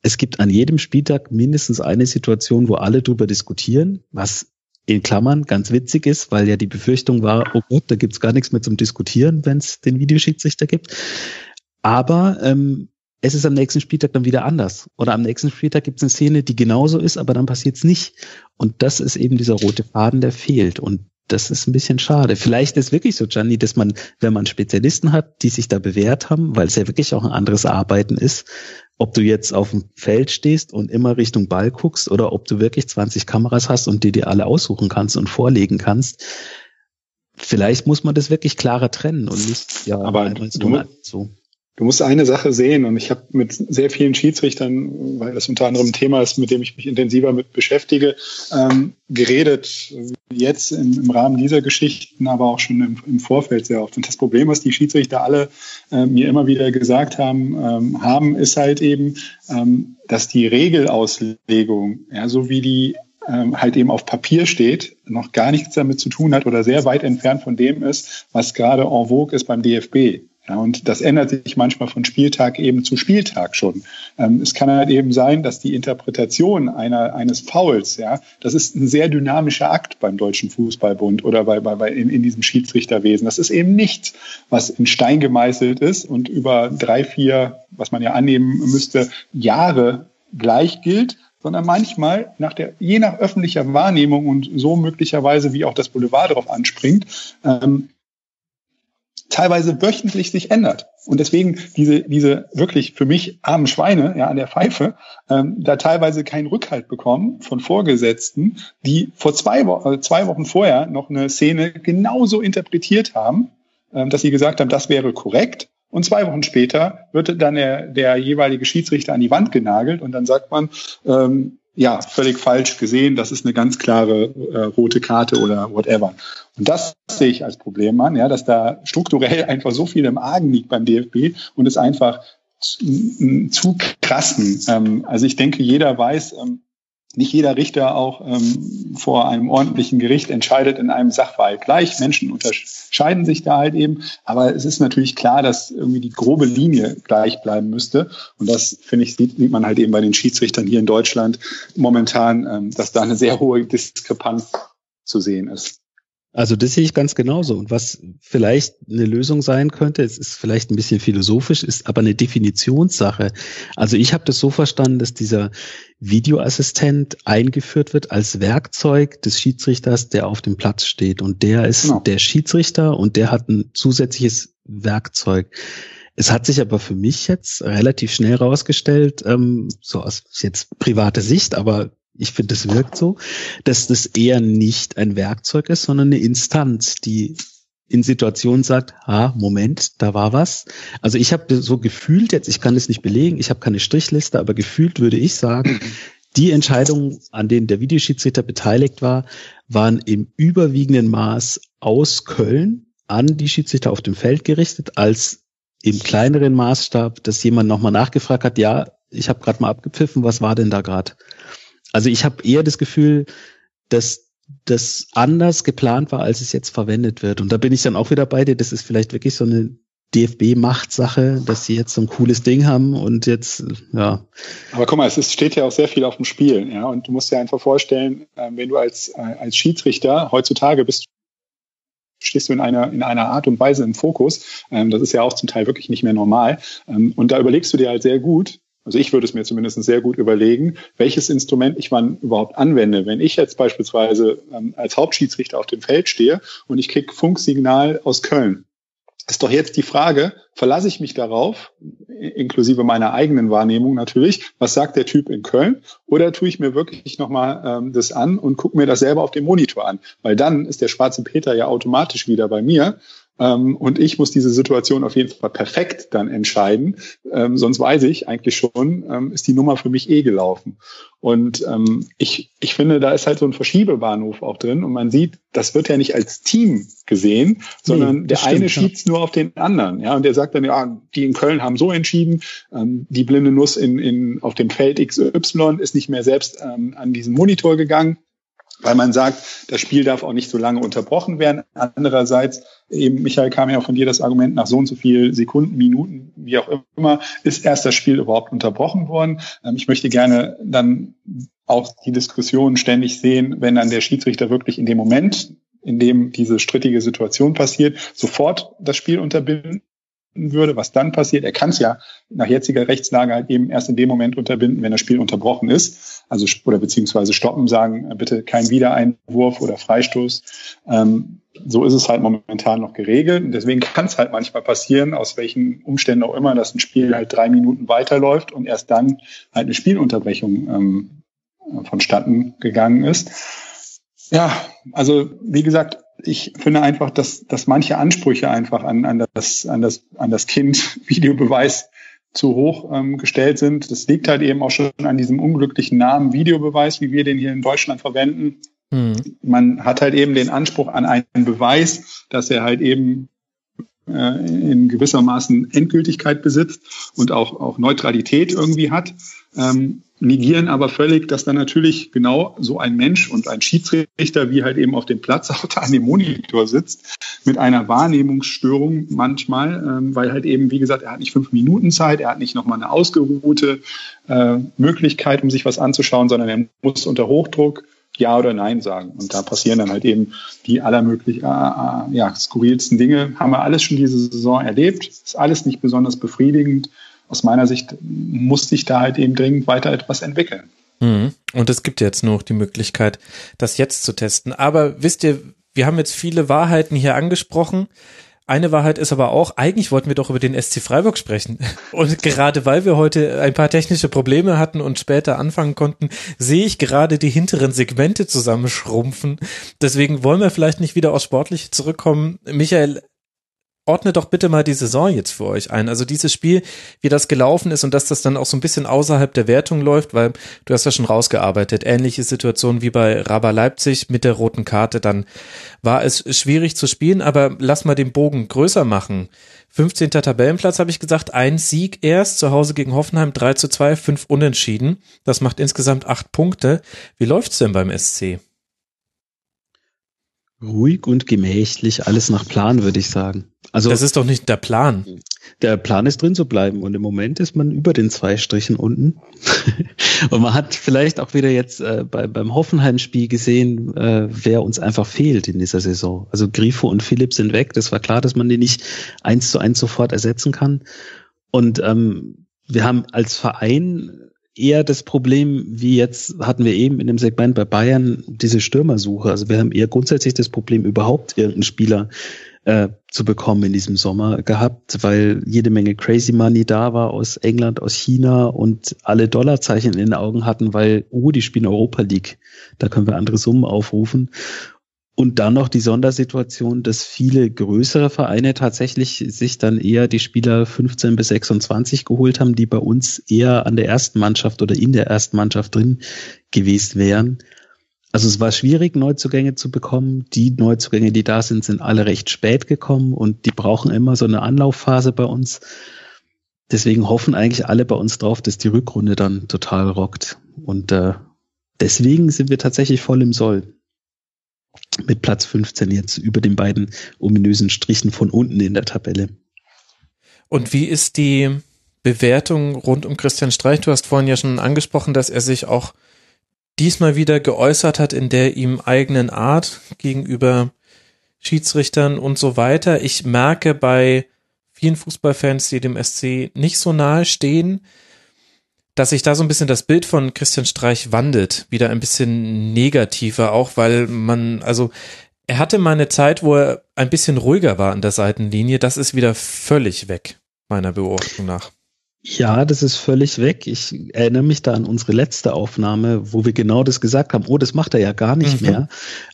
Es gibt an jedem Spieltag mindestens eine Situation, wo alle drüber diskutieren, was in Klammern ganz witzig ist, weil ja die Befürchtung war, oh Gott, da gibt's gar nichts mehr zum Diskutieren, wenn es den Videoschiedsrichter gibt. Aber ähm, es ist am nächsten Spieltag dann wieder anders. Oder am nächsten Spieltag gibt es eine Szene, die genauso ist, aber dann passiert's nicht. Und das ist eben dieser rote Faden, der fehlt. Und das ist ein bisschen schade. Vielleicht ist wirklich so, Gianni, dass man, wenn man Spezialisten hat, die sich da bewährt haben, weil es ja wirklich auch ein anderes Arbeiten ist, ob du jetzt auf dem Feld stehst und immer Richtung Ball guckst oder ob du wirklich 20 Kameras hast und die dir alle aussuchen kannst und vorlegen kannst. Vielleicht muss man das wirklich klarer trennen und nicht, ja, aber du, so. Du musst eine Sache sehen und ich habe mit sehr vielen Schiedsrichtern, weil das unter anderem ein Thema ist, mit dem ich mich intensiver mit beschäftige, ähm, geredet, jetzt im, im, Rahmen dieser Geschichten, aber auch schon im, im, Vorfeld sehr oft. Und das Problem, was die Schiedsrichter alle äh, mir immer wieder gesagt haben, ähm, haben, ist halt eben, ähm, dass die Regelauslegung, ja, so wie die ähm, halt eben auf Papier steht, noch gar nichts damit zu tun hat oder sehr weit entfernt von dem ist, was gerade en vogue ist beim DFB. Ja, und das ändert sich manchmal von Spieltag eben zu Spieltag schon. Ähm, es kann halt eben sein, dass die Interpretation einer, eines Fouls, ja, das ist ein sehr dynamischer Akt beim Deutschen Fußballbund oder bei, bei, bei in, in diesem Schiedsrichterwesen. Das ist eben nichts, was in Stein gemeißelt ist und über drei, vier, was man ja annehmen müsste, Jahre gleich gilt, sondern manchmal nach der, je nach öffentlicher Wahrnehmung und so möglicherweise, wie auch das Boulevard darauf anspringt, ähm, teilweise wöchentlich sich ändert. Und deswegen diese, diese wirklich für mich armen Schweine ja, an der Pfeife ähm, da teilweise keinen Rückhalt bekommen von Vorgesetzten, die vor zwei, Wo äh, zwei Wochen vorher noch eine Szene genauso interpretiert haben, ähm, dass sie gesagt haben, das wäre korrekt. Und zwei Wochen später wird dann der, der jeweilige Schiedsrichter an die Wand genagelt und dann sagt man, ähm, ja, völlig falsch gesehen, das ist eine ganz klare äh, rote Karte oder whatever. Und das sehe ich als Problem an, ja, dass da strukturell einfach so viel im Argen liegt beim DFB und es einfach zu, zu krassen. Ähm, also ich denke, jeder weiß, ähm, nicht jeder Richter auch ähm, vor einem ordentlichen Gericht entscheidet in einem Sachverhalt gleich. Menschen unterscheiden sich da halt eben. Aber es ist natürlich klar, dass irgendwie die grobe Linie gleich bleiben müsste. Und das, finde ich, sieht, sieht man halt eben bei den Schiedsrichtern hier in Deutschland momentan, ähm, dass da eine sehr hohe Diskrepanz zu sehen ist. Also das sehe ich ganz genauso. Und was vielleicht eine Lösung sein könnte, es ist vielleicht ein bisschen philosophisch, ist aber eine Definitionssache. Also ich habe das so verstanden, dass dieser Videoassistent eingeführt wird als Werkzeug des Schiedsrichters, der auf dem Platz steht. Und der ist genau. der Schiedsrichter und der hat ein zusätzliches Werkzeug. Es hat sich aber für mich jetzt relativ schnell rausgestellt, ähm, so aus jetzt private Sicht, aber ich finde, es wirkt so, dass das eher nicht ein Werkzeug ist, sondern eine Instanz, die in Situationen sagt, ah, Moment, da war was. Also ich habe so gefühlt jetzt, ich kann es nicht belegen, ich habe keine Strichliste, aber gefühlt würde ich sagen, die Entscheidungen, an denen der Videoschiedsrichter beteiligt war, waren im überwiegenden Maß aus Köln an die Schiedsrichter auf dem Feld gerichtet, als im kleineren Maßstab, dass jemand nochmal nachgefragt hat, ja, ich habe gerade mal abgepfiffen, was war denn da gerade? Also ich habe eher das Gefühl, dass das anders geplant war, als es jetzt verwendet wird. Und da bin ich dann auch wieder bei dir. Das ist vielleicht wirklich so eine DFB-Machtsache, dass sie jetzt so ein cooles Ding haben und jetzt, ja. Aber guck mal, es ist, steht ja auch sehr viel auf dem Spiel, ja. Und du musst dir einfach vorstellen, äh, wenn du als, äh, als Schiedsrichter heutzutage bist, stehst du in einer, in einer Art und Weise im Fokus. Ähm, das ist ja auch zum Teil wirklich nicht mehr normal. Ähm, und da überlegst du dir halt sehr gut, also ich würde es mir zumindest sehr gut überlegen, welches Instrument ich wann überhaupt anwende. Wenn ich jetzt beispielsweise ähm, als Hauptschiedsrichter auf dem Feld stehe und ich kriege Funksignal aus Köln, ist doch jetzt die Frage, verlasse ich mich darauf, inklusive meiner eigenen Wahrnehmung natürlich, was sagt der Typ in Köln, oder tue ich mir wirklich nochmal ähm, das an und gucke mir das selber auf dem Monitor an, weil dann ist der schwarze Peter ja automatisch wieder bei mir und ich muss diese Situation auf jeden Fall perfekt dann entscheiden. Ähm, sonst weiß ich eigentlich schon, ähm, ist die Nummer für mich eh gelaufen. Und ähm, ich, ich finde, da ist halt so ein Verschiebebahnhof auch drin. Und man sieht, das wird ja nicht als Team gesehen, sondern nee, der stimmt, eine schiebt ja. nur auf den anderen. Ja, und der sagt dann, ja, die in Köln haben so entschieden, ähm, die blinde Nuss in, in, auf dem Feld XY ist nicht mehr selbst ähm, an diesen Monitor gegangen weil man sagt, das Spiel darf auch nicht so lange unterbrochen werden. Andererseits, eben, Michael, kam ja auch von dir das Argument, nach so und so viel Sekunden, Minuten, wie auch immer, ist erst das Spiel überhaupt unterbrochen worden. Ähm, ich möchte gerne dann auch die Diskussion ständig sehen, wenn dann der Schiedsrichter wirklich in dem Moment, in dem diese strittige Situation passiert, sofort das Spiel unterbinden würde, was dann passiert. Er kann es ja nach jetziger Rechtslage halt eben erst in dem Moment unterbinden, wenn das Spiel unterbrochen ist. Also oder beziehungsweise stoppen, sagen, äh, bitte kein Wiedereinwurf oder Freistoß. Ähm, so ist es halt momentan noch geregelt. Und deswegen kann es halt manchmal passieren, aus welchen Umständen auch immer, dass ein Spiel halt drei Minuten weiterläuft und erst dann halt eine Spielunterbrechung ähm, vonstatten gegangen ist. Ja, also wie gesagt, ich finde einfach, dass, dass manche Ansprüche einfach an, an, das, an, das, an das Kind Videobeweis zu hoch ähm, gestellt sind. Das liegt halt eben auch schon an diesem unglücklichen Namen Videobeweis, wie wir den hier in Deutschland verwenden. Mhm. Man hat halt eben den Anspruch an einen Beweis, dass er halt eben in gewissermaßen Endgültigkeit besitzt und auch, auch Neutralität irgendwie hat. Ähm, negieren aber völlig, dass dann natürlich genau so ein Mensch und ein Schiedsrichter, wie halt eben auf dem Platz auch da an dem Monitor sitzt, mit einer Wahrnehmungsstörung manchmal, ähm, weil halt eben, wie gesagt, er hat nicht fünf Minuten Zeit, er hat nicht nochmal eine ausgeruhte äh, Möglichkeit, um sich was anzuschauen, sondern er muss unter Hochdruck ja oder Nein sagen. Und da passieren dann halt eben die allermöglich äh, äh, ja, skurrilsten Dinge. Haben wir alles schon diese Saison erlebt. Ist alles nicht besonders befriedigend aus meiner Sicht muss sich da halt eben dringend weiter etwas entwickeln. Mhm. Und es gibt jetzt noch die Möglichkeit, das jetzt zu testen. Aber wisst ihr, wir haben jetzt viele Wahrheiten hier angesprochen. Eine Wahrheit ist aber auch, eigentlich wollten wir doch über den SC Freiburg sprechen. Und gerade weil wir heute ein paar technische Probleme hatten und später anfangen konnten, sehe ich gerade die hinteren Segmente zusammenschrumpfen. Deswegen wollen wir vielleicht nicht wieder aufs Sportliche zurückkommen. Michael, ordne doch bitte mal die Saison jetzt für euch ein. Also dieses Spiel, wie das gelaufen ist und dass das dann auch so ein bisschen außerhalb der Wertung läuft, weil du hast ja schon rausgearbeitet. Ähnliche Situation wie bei Raba Leipzig mit der roten Karte. Dann war es schwierig zu spielen, aber lass mal den Bogen größer machen. 15. Tabellenplatz habe ich gesagt, ein Sieg erst, zu Hause gegen Hoffenheim 3 zu 2, fünf Unentschieden. Das macht insgesamt acht Punkte. Wie läuft's denn beim SC? Ruhig und gemächlich, alles nach Plan, würde ich sagen. Also das ist doch nicht der Plan. Der Plan ist drin zu bleiben und im Moment ist man über den zwei Strichen unten. und man hat vielleicht auch wieder jetzt äh, bei, beim Hoffenheim-Spiel gesehen, äh, wer uns einfach fehlt in dieser Saison. Also Grifo und Philipp sind weg. Das war klar, dass man die nicht eins zu eins sofort ersetzen kann. Und ähm, wir haben als Verein eher das Problem, wie jetzt hatten wir eben in dem Segment bei Bayern diese Stürmersuche. Also wir haben eher grundsätzlich das Problem, überhaupt irgendeinen Spieler äh, zu bekommen in diesem Sommer gehabt, weil jede Menge Crazy Money da war aus England, aus China und alle Dollarzeichen in den Augen hatten, weil, oh, die spielen Europa League. Da können wir andere Summen aufrufen. Und dann noch die Sondersituation, dass viele größere Vereine tatsächlich sich dann eher die Spieler 15 bis 26 geholt haben, die bei uns eher an der ersten Mannschaft oder in der ersten Mannschaft drin gewesen wären. Also es war schwierig, Neuzugänge zu bekommen. Die Neuzugänge, die da sind, sind alle recht spät gekommen und die brauchen immer so eine Anlaufphase bei uns. Deswegen hoffen eigentlich alle bei uns drauf, dass die Rückrunde dann total rockt. Und äh, deswegen sind wir tatsächlich voll im Soll mit Platz 15 jetzt über den beiden ominösen Strichen von unten in der Tabelle. Und wie ist die Bewertung rund um Christian Streich? Du hast vorhin ja schon angesprochen, dass er sich auch diesmal wieder geäußert hat in der ihm eigenen Art gegenüber Schiedsrichtern und so weiter. Ich merke bei vielen Fußballfans, die dem SC nicht so nahe stehen, dass sich da so ein bisschen das Bild von Christian Streich wandelt, wieder ein bisschen negativer, auch weil man, also er hatte mal eine Zeit, wo er ein bisschen ruhiger war an der Seitenlinie. Das ist wieder völlig weg, meiner Beobachtung nach. Ja, das ist völlig weg. Ich erinnere mich da an unsere letzte Aufnahme, wo wir genau das gesagt haben. Oh, das macht er ja gar nicht mhm. mehr.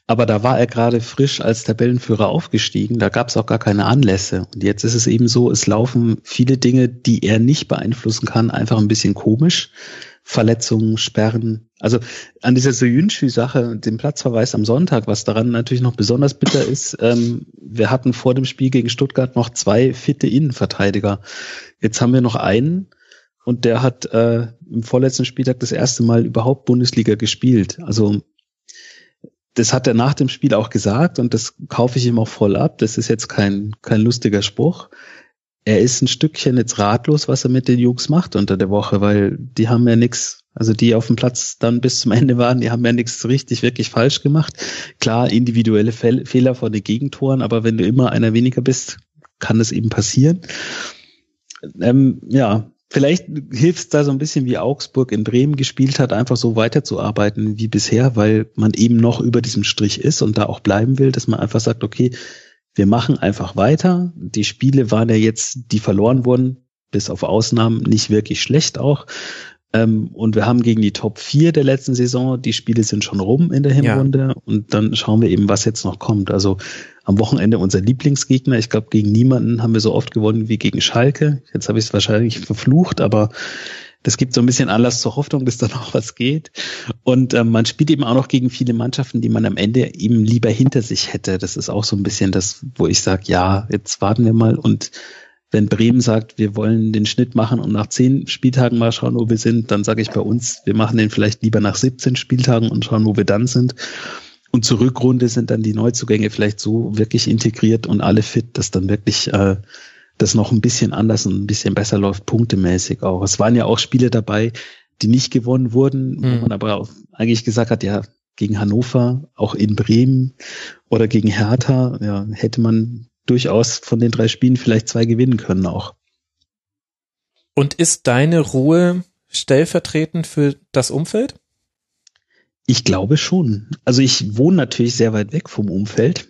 Aber da war er gerade frisch als Tabellenführer aufgestiegen. Da gab es auch gar keine Anlässe. Und jetzt ist es eben so, es laufen viele Dinge, die er nicht beeinflussen kann, einfach ein bisschen komisch. Verletzungen, Sperren. Also an dieser Soyuncu-Sache, dem Platzverweis am Sonntag, was daran natürlich noch besonders bitter ist, ähm, wir hatten vor dem Spiel gegen Stuttgart noch zwei fitte Innenverteidiger. Jetzt haben wir noch einen und der hat äh, im vorletzten Spieltag das erste Mal überhaupt Bundesliga gespielt. Also das hat er nach dem Spiel auch gesagt und das kaufe ich ihm auch voll ab. Das ist jetzt kein, kein lustiger Spruch er ist ein Stückchen jetzt ratlos, was er mit den Jungs macht unter der Woche, weil die haben ja nichts, also die auf dem Platz dann bis zum Ende waren, die haben ja nichts richtig, wirklich falsch gemacht. Klar, individuelle Fe Fehler von den Gegentoren, aber wenn du immer einer weniger bist, kann das eben passieren. Ähm, ja, vielleicht hilft es da so ein bisschen wie Augsburg in Bremen gespielt hat, einfach so weiterzuarbeiten wie bisher, weil man eben noch über diesem Strich ist und da auch bleiben will, dass man einfach sagt, okay, wir machen einfach weiter. Die Spiele waren ja jetzt, die verloren wurden, bis auf Ausnahmen, nicht wirklich schlecht auch. Ähm, und wir haben gegen die Top 4 der letzten Saison, die Spiele sind schon rum in der Hinrunde ja. und dann schauen wir eben, was jetzt noch kommt. Also am Wochenende unser Lieblingsgegner. Ich glaube, gegen niemanden haben wir so oft gewonnen wie gegen Schalke. Jetzt habe ich es wahrscheinlich verflucht, aber das gibt so ein bisschen Anlass zur Hoffnung, dass da noch was geht. Und ähm, man spielt eben auch noch gegen viele Mannschaften, die man am Ende eben lieber hinter sich hätte. Das ist auch so ein bisschen das, wo ich sage, ja, jetzt warten wir mal und wenn Bremen sagt, wir wollen den Schnitt machen und nach zehn Spieltagen mal schauen, wo wir sind, dann sage ich bei uns, wir machen den vielleicht lieber nach 17 Spieltagen und schauen, wo wir dann sind. Und zur Rückrunde sind dann die Neuzugänge vielleicht so wirklich integriert und alle fit, dass dann wirklich äh, das noch ein bisschen anders und ein bisschen besser läuft, punktemäßig auch. Es waren ja auch Spiele dabei, die nicht gewonnen wurden, mhm. wo man aber auch eigentlich gesagt hat, ja, gegen Hannover, auch in Bremen oder gegen Hertha, ja, hätte man durchaus von den drei Spielen vielleicht zwei gewinnen können auch. Und ist deine Ruhe stellvertretend für das Umfeld? Ich glaube schon. Also ich wohne natürlich sehr weit weg vom Umfeld,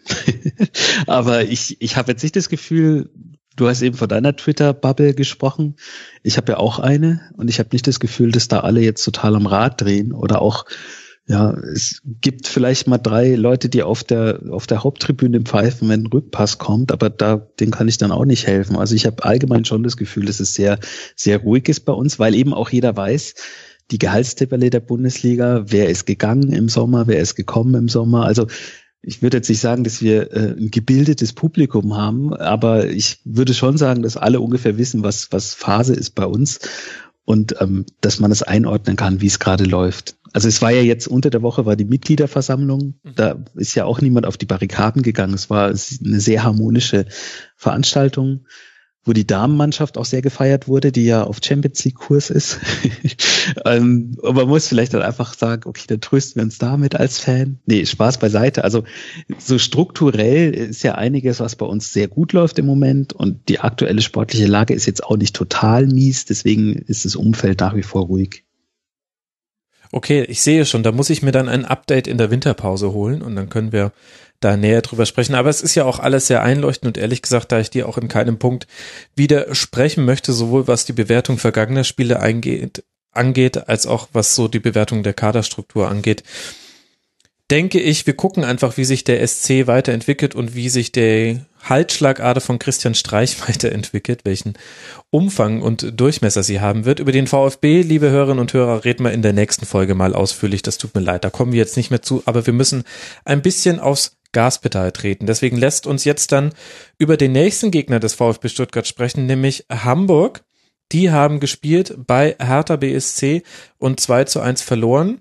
aber ich, ich habe jetzt nicht das Gefühl, du hast eben von deiner Twitter-Bubble gesprochen. Ich habe ja auch eine und ich habe nicht das Gefühl, dass da alle jetzt total am Rad drehen oder auch ja, es gibt vielleicht mal drei Leute, die auf der auf der Haupttribüne pfeifen, wenn ein Rückpass kommt, aber da den kann ich dann auch nicht helfen. Also ich habe allgemein schon das Gefühl, dass es sehr sehr ruhig ist bei uns, weil eben auch jeder weiß, die Gehaltstabelle der Bundesliga, wer ist gegangen im Sommer, wer ist gekommen im Sommer. Also ich würde jetzt nicht sagen, dass wir äh, ein gebildetes Publikum haben, aber ich würde schon sagen, dass alle ungefähr wissen, was was Phase ist bei uns und ähm, dass man es einordnen kann, wie es gerade läuft. Also es war ja jetzt unter der Woche war die Mitgliederversammlung, mhm. da ist ja auch niemand auf die Barrikaden gegangen. Es war eine sehr harmonische Veranstaltung wo die Damenmannschaft auch sehr gefeiert wurde, die ja auf Champions League Kurs ist. ähm, und man muss vielleicht dann einfach sagen, okay, dann trösten wir uns damit als Fan. Nee, Spaß beiseite. Also so strukturell ist ja einiges, was bei uns sehr gut läuft im Moment und die aktuelle sportliche Lage ist jetzt auch nicht total mies, deswegen ist das Umfeld nach wie vor ruhig. Okay, ich sehe schon, da muss ich mir dann ein Update in der Winterpause holen und dann können wir da näher drüber sprechen. Aber es ist ja auch alles sehr einleuchtend und ehrlich gesagt, da ich dir auch in keinem Punkt widersprechen möchte, sowohl was die Bewertung vergangener Spiele eingeht, angeht, als auch was so die Bewertung der Kaderstruktur angeht, denke ich, wir gucken einfach, wie sich der SC weiterentwickelt und wie sich der Halsschlagader von Christian Streich weiterentwickelt, welchen Umfang und Durchmesser sie haben wird. Über den VfB, liebe Hörerinnen und Hörer, reden wir in der nächsten Folge mal ausführlich. Das tut mir leid, da kommen wir jetzt nicht mehr zu, aber wir müssen ein bisschen aufs Gaspedal treten. Deswegen lässt uns jetzt dann über den nächsten Gegner des VfB Stuttgart sprechen, nämlich Hamburg. Die haben gespielt bei Hertha BSC und 2 zu 1 verloren.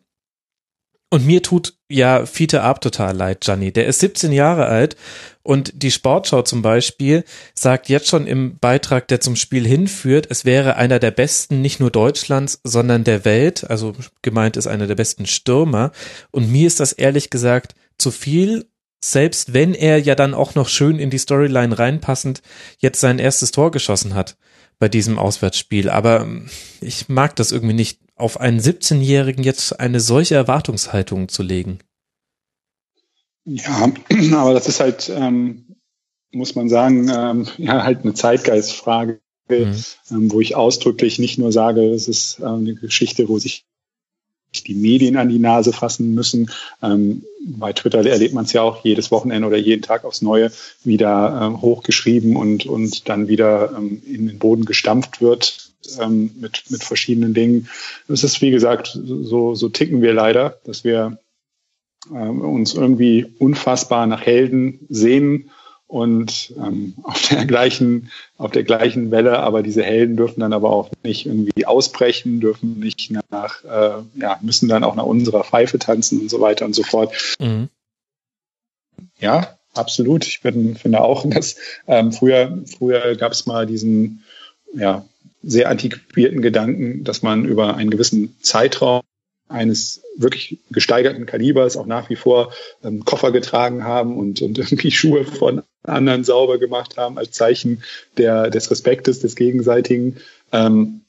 Und mir tut ja Fiete Ab total leid, Gianni. Der ist 17 Jahre alt und die Sportschau zum Beispiel sagt jetzt schon im Beitrag, der zum Spiel hinführt, es wäre einer der besten, nicht nur Deutschlands, sondern der Welt. Also gemeint ist einer der besten Stürmer. Und mir ist das ehrlich gesagt zu viel selbst wenn er ja dann auch noch schön in die Storyline reinpassend jetzt sein erstes Tor geschossen hat bei diesem Auswärtsspiel. Aber ähm, ich mag das irgendwie nicht, auf einen 17-Jährigen jetzt eine solche Erwartungshaltung zu legen. Ja, aber das ist halt, ähm, muss man sagen, ähm, ja, halt eine Zeitgeistfrage, mhm. ähm, wo ich ausdrücklich nicht nur sage, es ist äh, eine Geschichte, wo sich die Medien an die Nase fassen müssen. Ähm, bei Twitter erlebt man es ja auch jedes Wochenende oder jeden Tag aufs Neue wieder ähm, hochgeschrieben und, und dann wieder ähm, in den Boden gestampft wird ähm, mit, mit verschiedenen Dingen. Es ist, wie gesagt, so, so ticken wir leider, dass wir ähm, uns irgendwie unfassbar nach Helden sehen und ähm, auf der gleichen auf der gleichen Welle, aber diese Helden dürfen dann aber auch nicht irgendwie ausbrechen, dürfen nicht nach äh, ja müssen dann auch nach unserer Pfeife tanzen und so weiter und so fort. Mhm. Ja, absolut. Ich bin, finde auch, dass ähm, früher früher gab es mal diesen ja sehr antiquierten Gedanken, dass man über einen gewissen Zeitraum eines wirklich gesteigerten Kalibers auch nach wie vor ähm, Koffer getragen haben und, und irgendwie Schuhe von anderen sauber gemacht haben als Zeichen der, des Respektes, des Gegenseitigen. Ähm,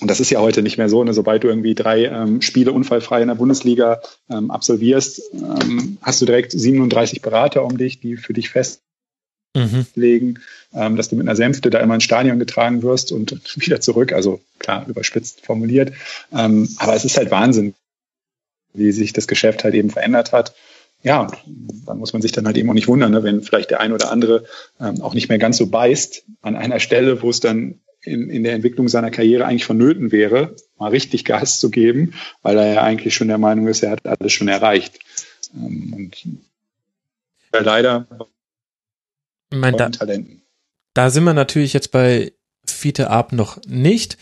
und das ist ja heute nicht mehr so. Ne? Sobald du irgendwie drei ähm, Spiele unfallfrei in der Bundesliga ähm, absolvierst, ähm, hast du direkt 37 Berater um dich, die für dich mhm. legen, ähm, dass du mit einer Sänfte da immer ins Stadion getragen wirst und wieder zurück. Also klar, überspitzt formuliert. Ähm, aber es ist halt Wahnsinn, wie sich das Geschäft halt eben verändert hat. Ja, dann muss man sich dann halt eben auch nicht wundern, ne, wenn vielleicht der ein oder andere ähm, auch nicht mehr ganz so beißt an einer Stelle, wo es dann in, in der Entwicklung seiner Karriere eigentlich vonnöten wäre, mal richtig Gas zu geben, weil er ja eigentlich schon der Meinung ist, er hat alles schon erreicht. Ähm, und ja, leider ich meine, da, Talenten. Da sind wir natürlich jetzt bei Fiete Ab noch nicht.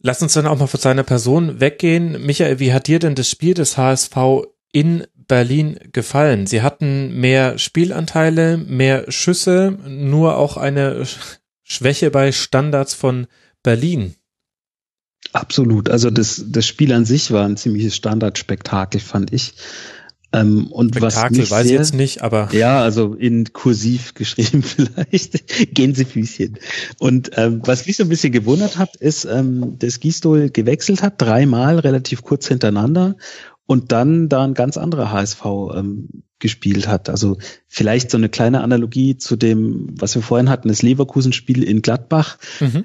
Lass uns dann auch mal von seiner Person weggehen. Michael, wie hat dir denn das Spiel des HSV in Berlin gefallen? Sie hatten mehr Spielanteile, mehr Schüsse, nur auch eine Schwäche bei Standards von Berlin. Absolut. Also das, das Spiel an sich war ein ziemliches Standardspektakel, fand ich. Ähm, und Spektakel was weiß ich jetzt nicht, aber. Ja, also in kursiv geschrieben vielleicht. Gänsefüßchen. Und ähm, was mich so ein bisschen gewundert hat, ist, ähm, dass Gistol gewechselt hat, dreimal relativ kurz hintereinander und dann da ein ganz anderer HSV ähm, gespielt hat. Also vielleicht so eine kleine Analogie zu dem, was wir vorhin hatten, das Leverkusen-Spiel in Gladbach. Mhm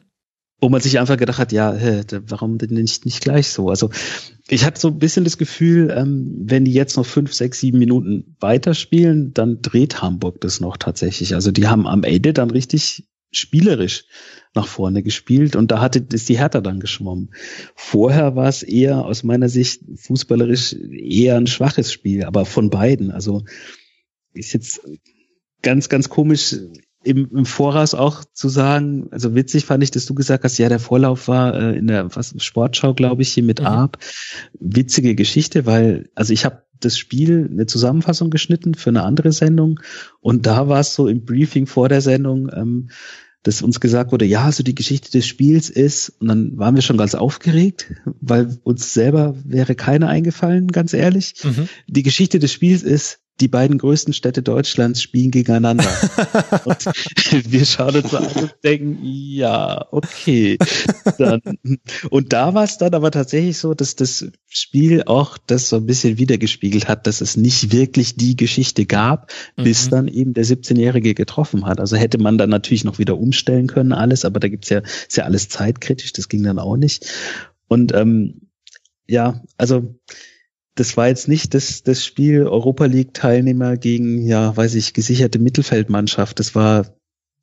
wo man sich einfach gedacht hat, ja, hä, warum denn nicht, nicht gleich so? Also ich hatte so ein bisschen das Gefühl, ähm, wenn die jetzt noch fünf, sechs, sieben Minuten weiterspielen, dann dreht Hamburg das noch tatsächlich. Also die haben am Ende dann richtig spielerisch nach vorne gespielt und da hatte ist die Hertha dann geschwommen. Vorher war es eher aus meiner Sicht fußballerisch eher ein schwaches Spiel, aber von beiden. Also ist jetzt ganz, ganz komisch im, im Voraus auch zu sagen, also witzig fand ich, dass du gesagt hast, ja, der Vorlauf war äh, in der was, Sportschau, glaube ich, hier mit mhm. Arp. Witzige Geschichte, weil, also ich habe das Spiel eine Zusammenfassung geschnitten für eine andere Sendung und da war es so im Briefing vor der Sendung, ähm, dass uns gesagt wurde, ja, so die Geschichte des Spiels ist, und dann waren wir schon ganz aufgeregt, weil uns selber wäre keine eingefallen, ganz ehrlich. Mhm. Die Geschichte des Spiels ist, die beiden größten Städte Deutschlands spielen gegeneinander. und wir schauen uns an und denken, ja, okay. Dann, und da war es dann aber tatsächlich so, dass das Spiel auch das so ein bisschen wiedergespiegelt hat, dass es nicht wirklich die Geschichte gab, bis mhm. dann eben der 17-Jährige getroffen hat. Also hätte man dann natürlich noch wieder umstellen können, alles, aber da gibt's ja, ist ja alles zeitkritisch, das ging dann auch nicht. Und ähm, ja, also das war jetzt nicht das, das Spiel Europa League Teilnehmer gegen, ja, weiß ich, gesicherte Mittelfeldmannschaft. Das war,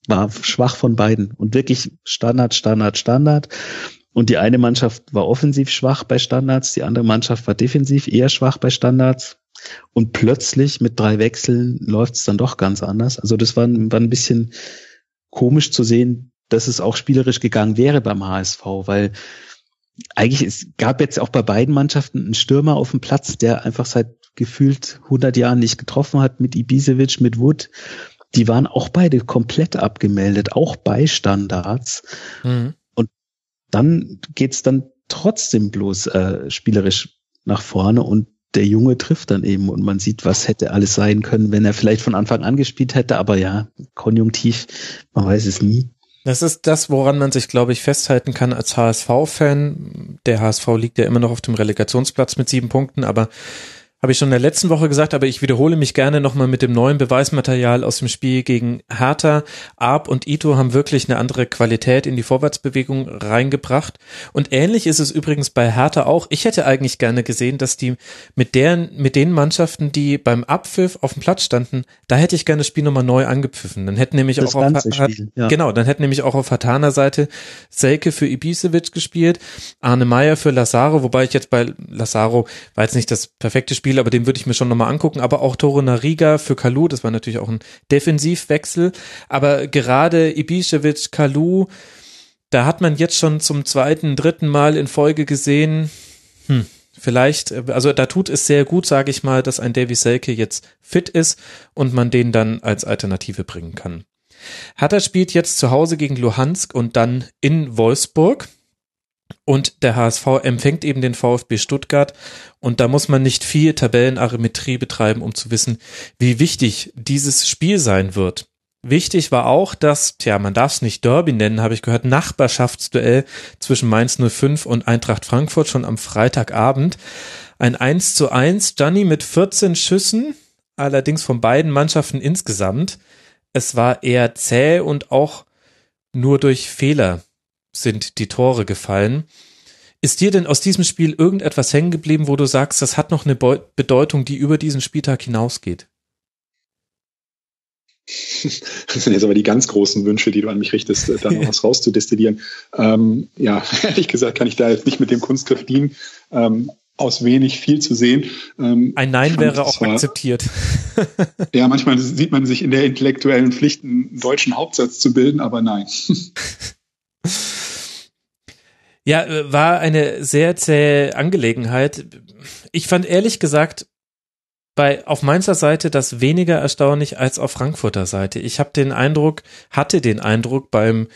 war schwach von beiden und wirklich Standard, Standard, Standard. Und die eine Mannschaft war offensiv schwach bei Standards, die andere Mannschaft war defensiv eher schwach bei Standards. Und plötzlich mit drei Wechseln läuft es dann doch ganz anders. Also das war, war ein bisschen komisch zu sehen, dass es auch spielerisch gegangen wäre beim HSV, weil eigentlich, es gab jetzt auch bei beiden Mannschaften einen Stürmer auf dem Platz, der einfach seit gefühlt 100 Jahren nicht getroffen hat mit Ibisevic, mit Wood. Die waren auch beide komplett abgemeldet, auch bei Standards. Mhm. Und dann geht's dann trotzdem bloß äh, spielerisch nach vorne und der Junge trifft dann eben und man sieht, was hätte alles sein können, wenn er vielleicht von Anfang an gespielt hätte. Aber ja, konjunktiv, man weiß es nie. Das ist das, woran man sich, glaube ich, festhalten kann als HSV-Fan. Der HSV liegt ja immer noch auf dem Relegationsplatz mit sieben Punkten, aber habe ich schon in der letzten Woche gesagt, aber ich wiederhole mich gerne nochmal mit dem neuen Beweismaterial aus dem Spiel gegen Hertha. Arp und Ito haben wirklich eine andere Qualität in die Vorwärtsbewegung reingebracht. Und ähnlich ist es übrigens bei Hertha auch. Ich hätte eigentlich gerne gesehen, dass die mit deren, mit den Mannschaften, die beim Abpfiff auf dem Platz standen, da hätte ich gerne das Spiel nochmal neu angepfiffen. Dann hätten nämlich das auch auf, Spiel, ja. genau, dann hätten nämlich auch auf Hatana Seite Selke für Ibisevic gespielt, Arne Meyer für Lazaro, wobei ich jetzt bei Lazaro war jetzt nicht das perfekte Spiel Spiel, aber den würde ich mir schon nochmal angucken. Aber auch Toro Nariga für Kalu, das war natürlich auch ein Defensivwechsel. Aber gerade Ibišević, Kalu, da hat man jetzt schon zum zweiten, dritten Mal in Folge gesehen, hm, vielleicht, also da tut es sehr gut, sage ich mal, dass ein Davy Selke jetzt fit ist und man den dann als Alternative bringen kann. Hatter spielt jetzt zu Hause gegen Luhansk und dann in Wolfsburg. Und der HSV empfängt eben den VfB Stuttgart. Und da muss man nicht viel Tabellenarithmetie betreiben, um zu wissen, wie wichtig dieses Spiel sein wird. Wichtig war auch, dass, tja, man darf es nicht Derby nennen, habe ich gehört, Nachbarschaftsduell zwischen Mainz 05 und Eintracht Frankfurt schon am Freitagabend. Ein 1 zu 1, Gianni mit 14 Schüssen, allerdings von beiden Mannschaften insgesamt. es war eher zäh und auch nur durch Fehler sind die Tore gefallen. Ist dir denn aus diesem Spiel irgendetwas hängen geblieben, wo du sagst, das hat noch eine Bedeutung, die über diesen Spieltag hinausgeht? Das sind jetzt aber die ganz großen Wünsche, die du an mich richtest, da noch was rauszudestillieren. Ähm, ja, ehrlich gesagt kann ich da jetzt nicht mit dem Kunstgriff dienen. Ähm, aus wenig viel zu sehen. Ähm, Ein Nein wäre auch war, akzeptiert. ja, manchmal sieht man sich in der intellektuellen Pflicht, einen deutschen Hauptsatz zu bilden, aber nein. Ja, äh, war eine sehr zähe Angelegenheit. Ich fand ehrlich gesagt bei auf Mainzer Seite das weniger erstaunlich als auf Frankfurter Seite. Ich habe den Eindruck, hatte den Eindruck beim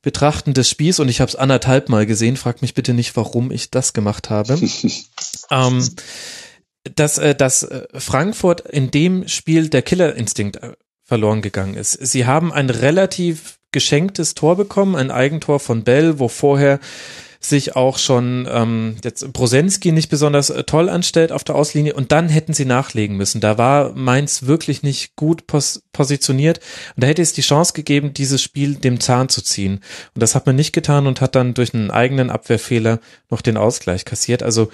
Betrachten des Spiels und ich habe es anderthalb Mal gesehen. Frag mich bitte nicht, warum ich das gemacht habe. ähm, dass, äh, dass äh, Frankfurt in dem Spiel der Killerinstinkt verloren gegangen ist. Sie haben ein relativ geschenktes Tor bekommen, ein Eigentor von Bell, wo vorher sich auch schon ähm, jetzt Brosensky nicht besonders äh, toll anstellt auf der Auslinie und dann hätten sie nachlegen müssen. Da war Mainz wirklich nicht gut pos positioniert und da hätte es die Chance gegeben, dieses Spiel dem Zahn zu ziehen. Und das hat man nicht getan und hat dann durch einen eigenen Abwehrfehler noch den Ausgleich kassiert. Also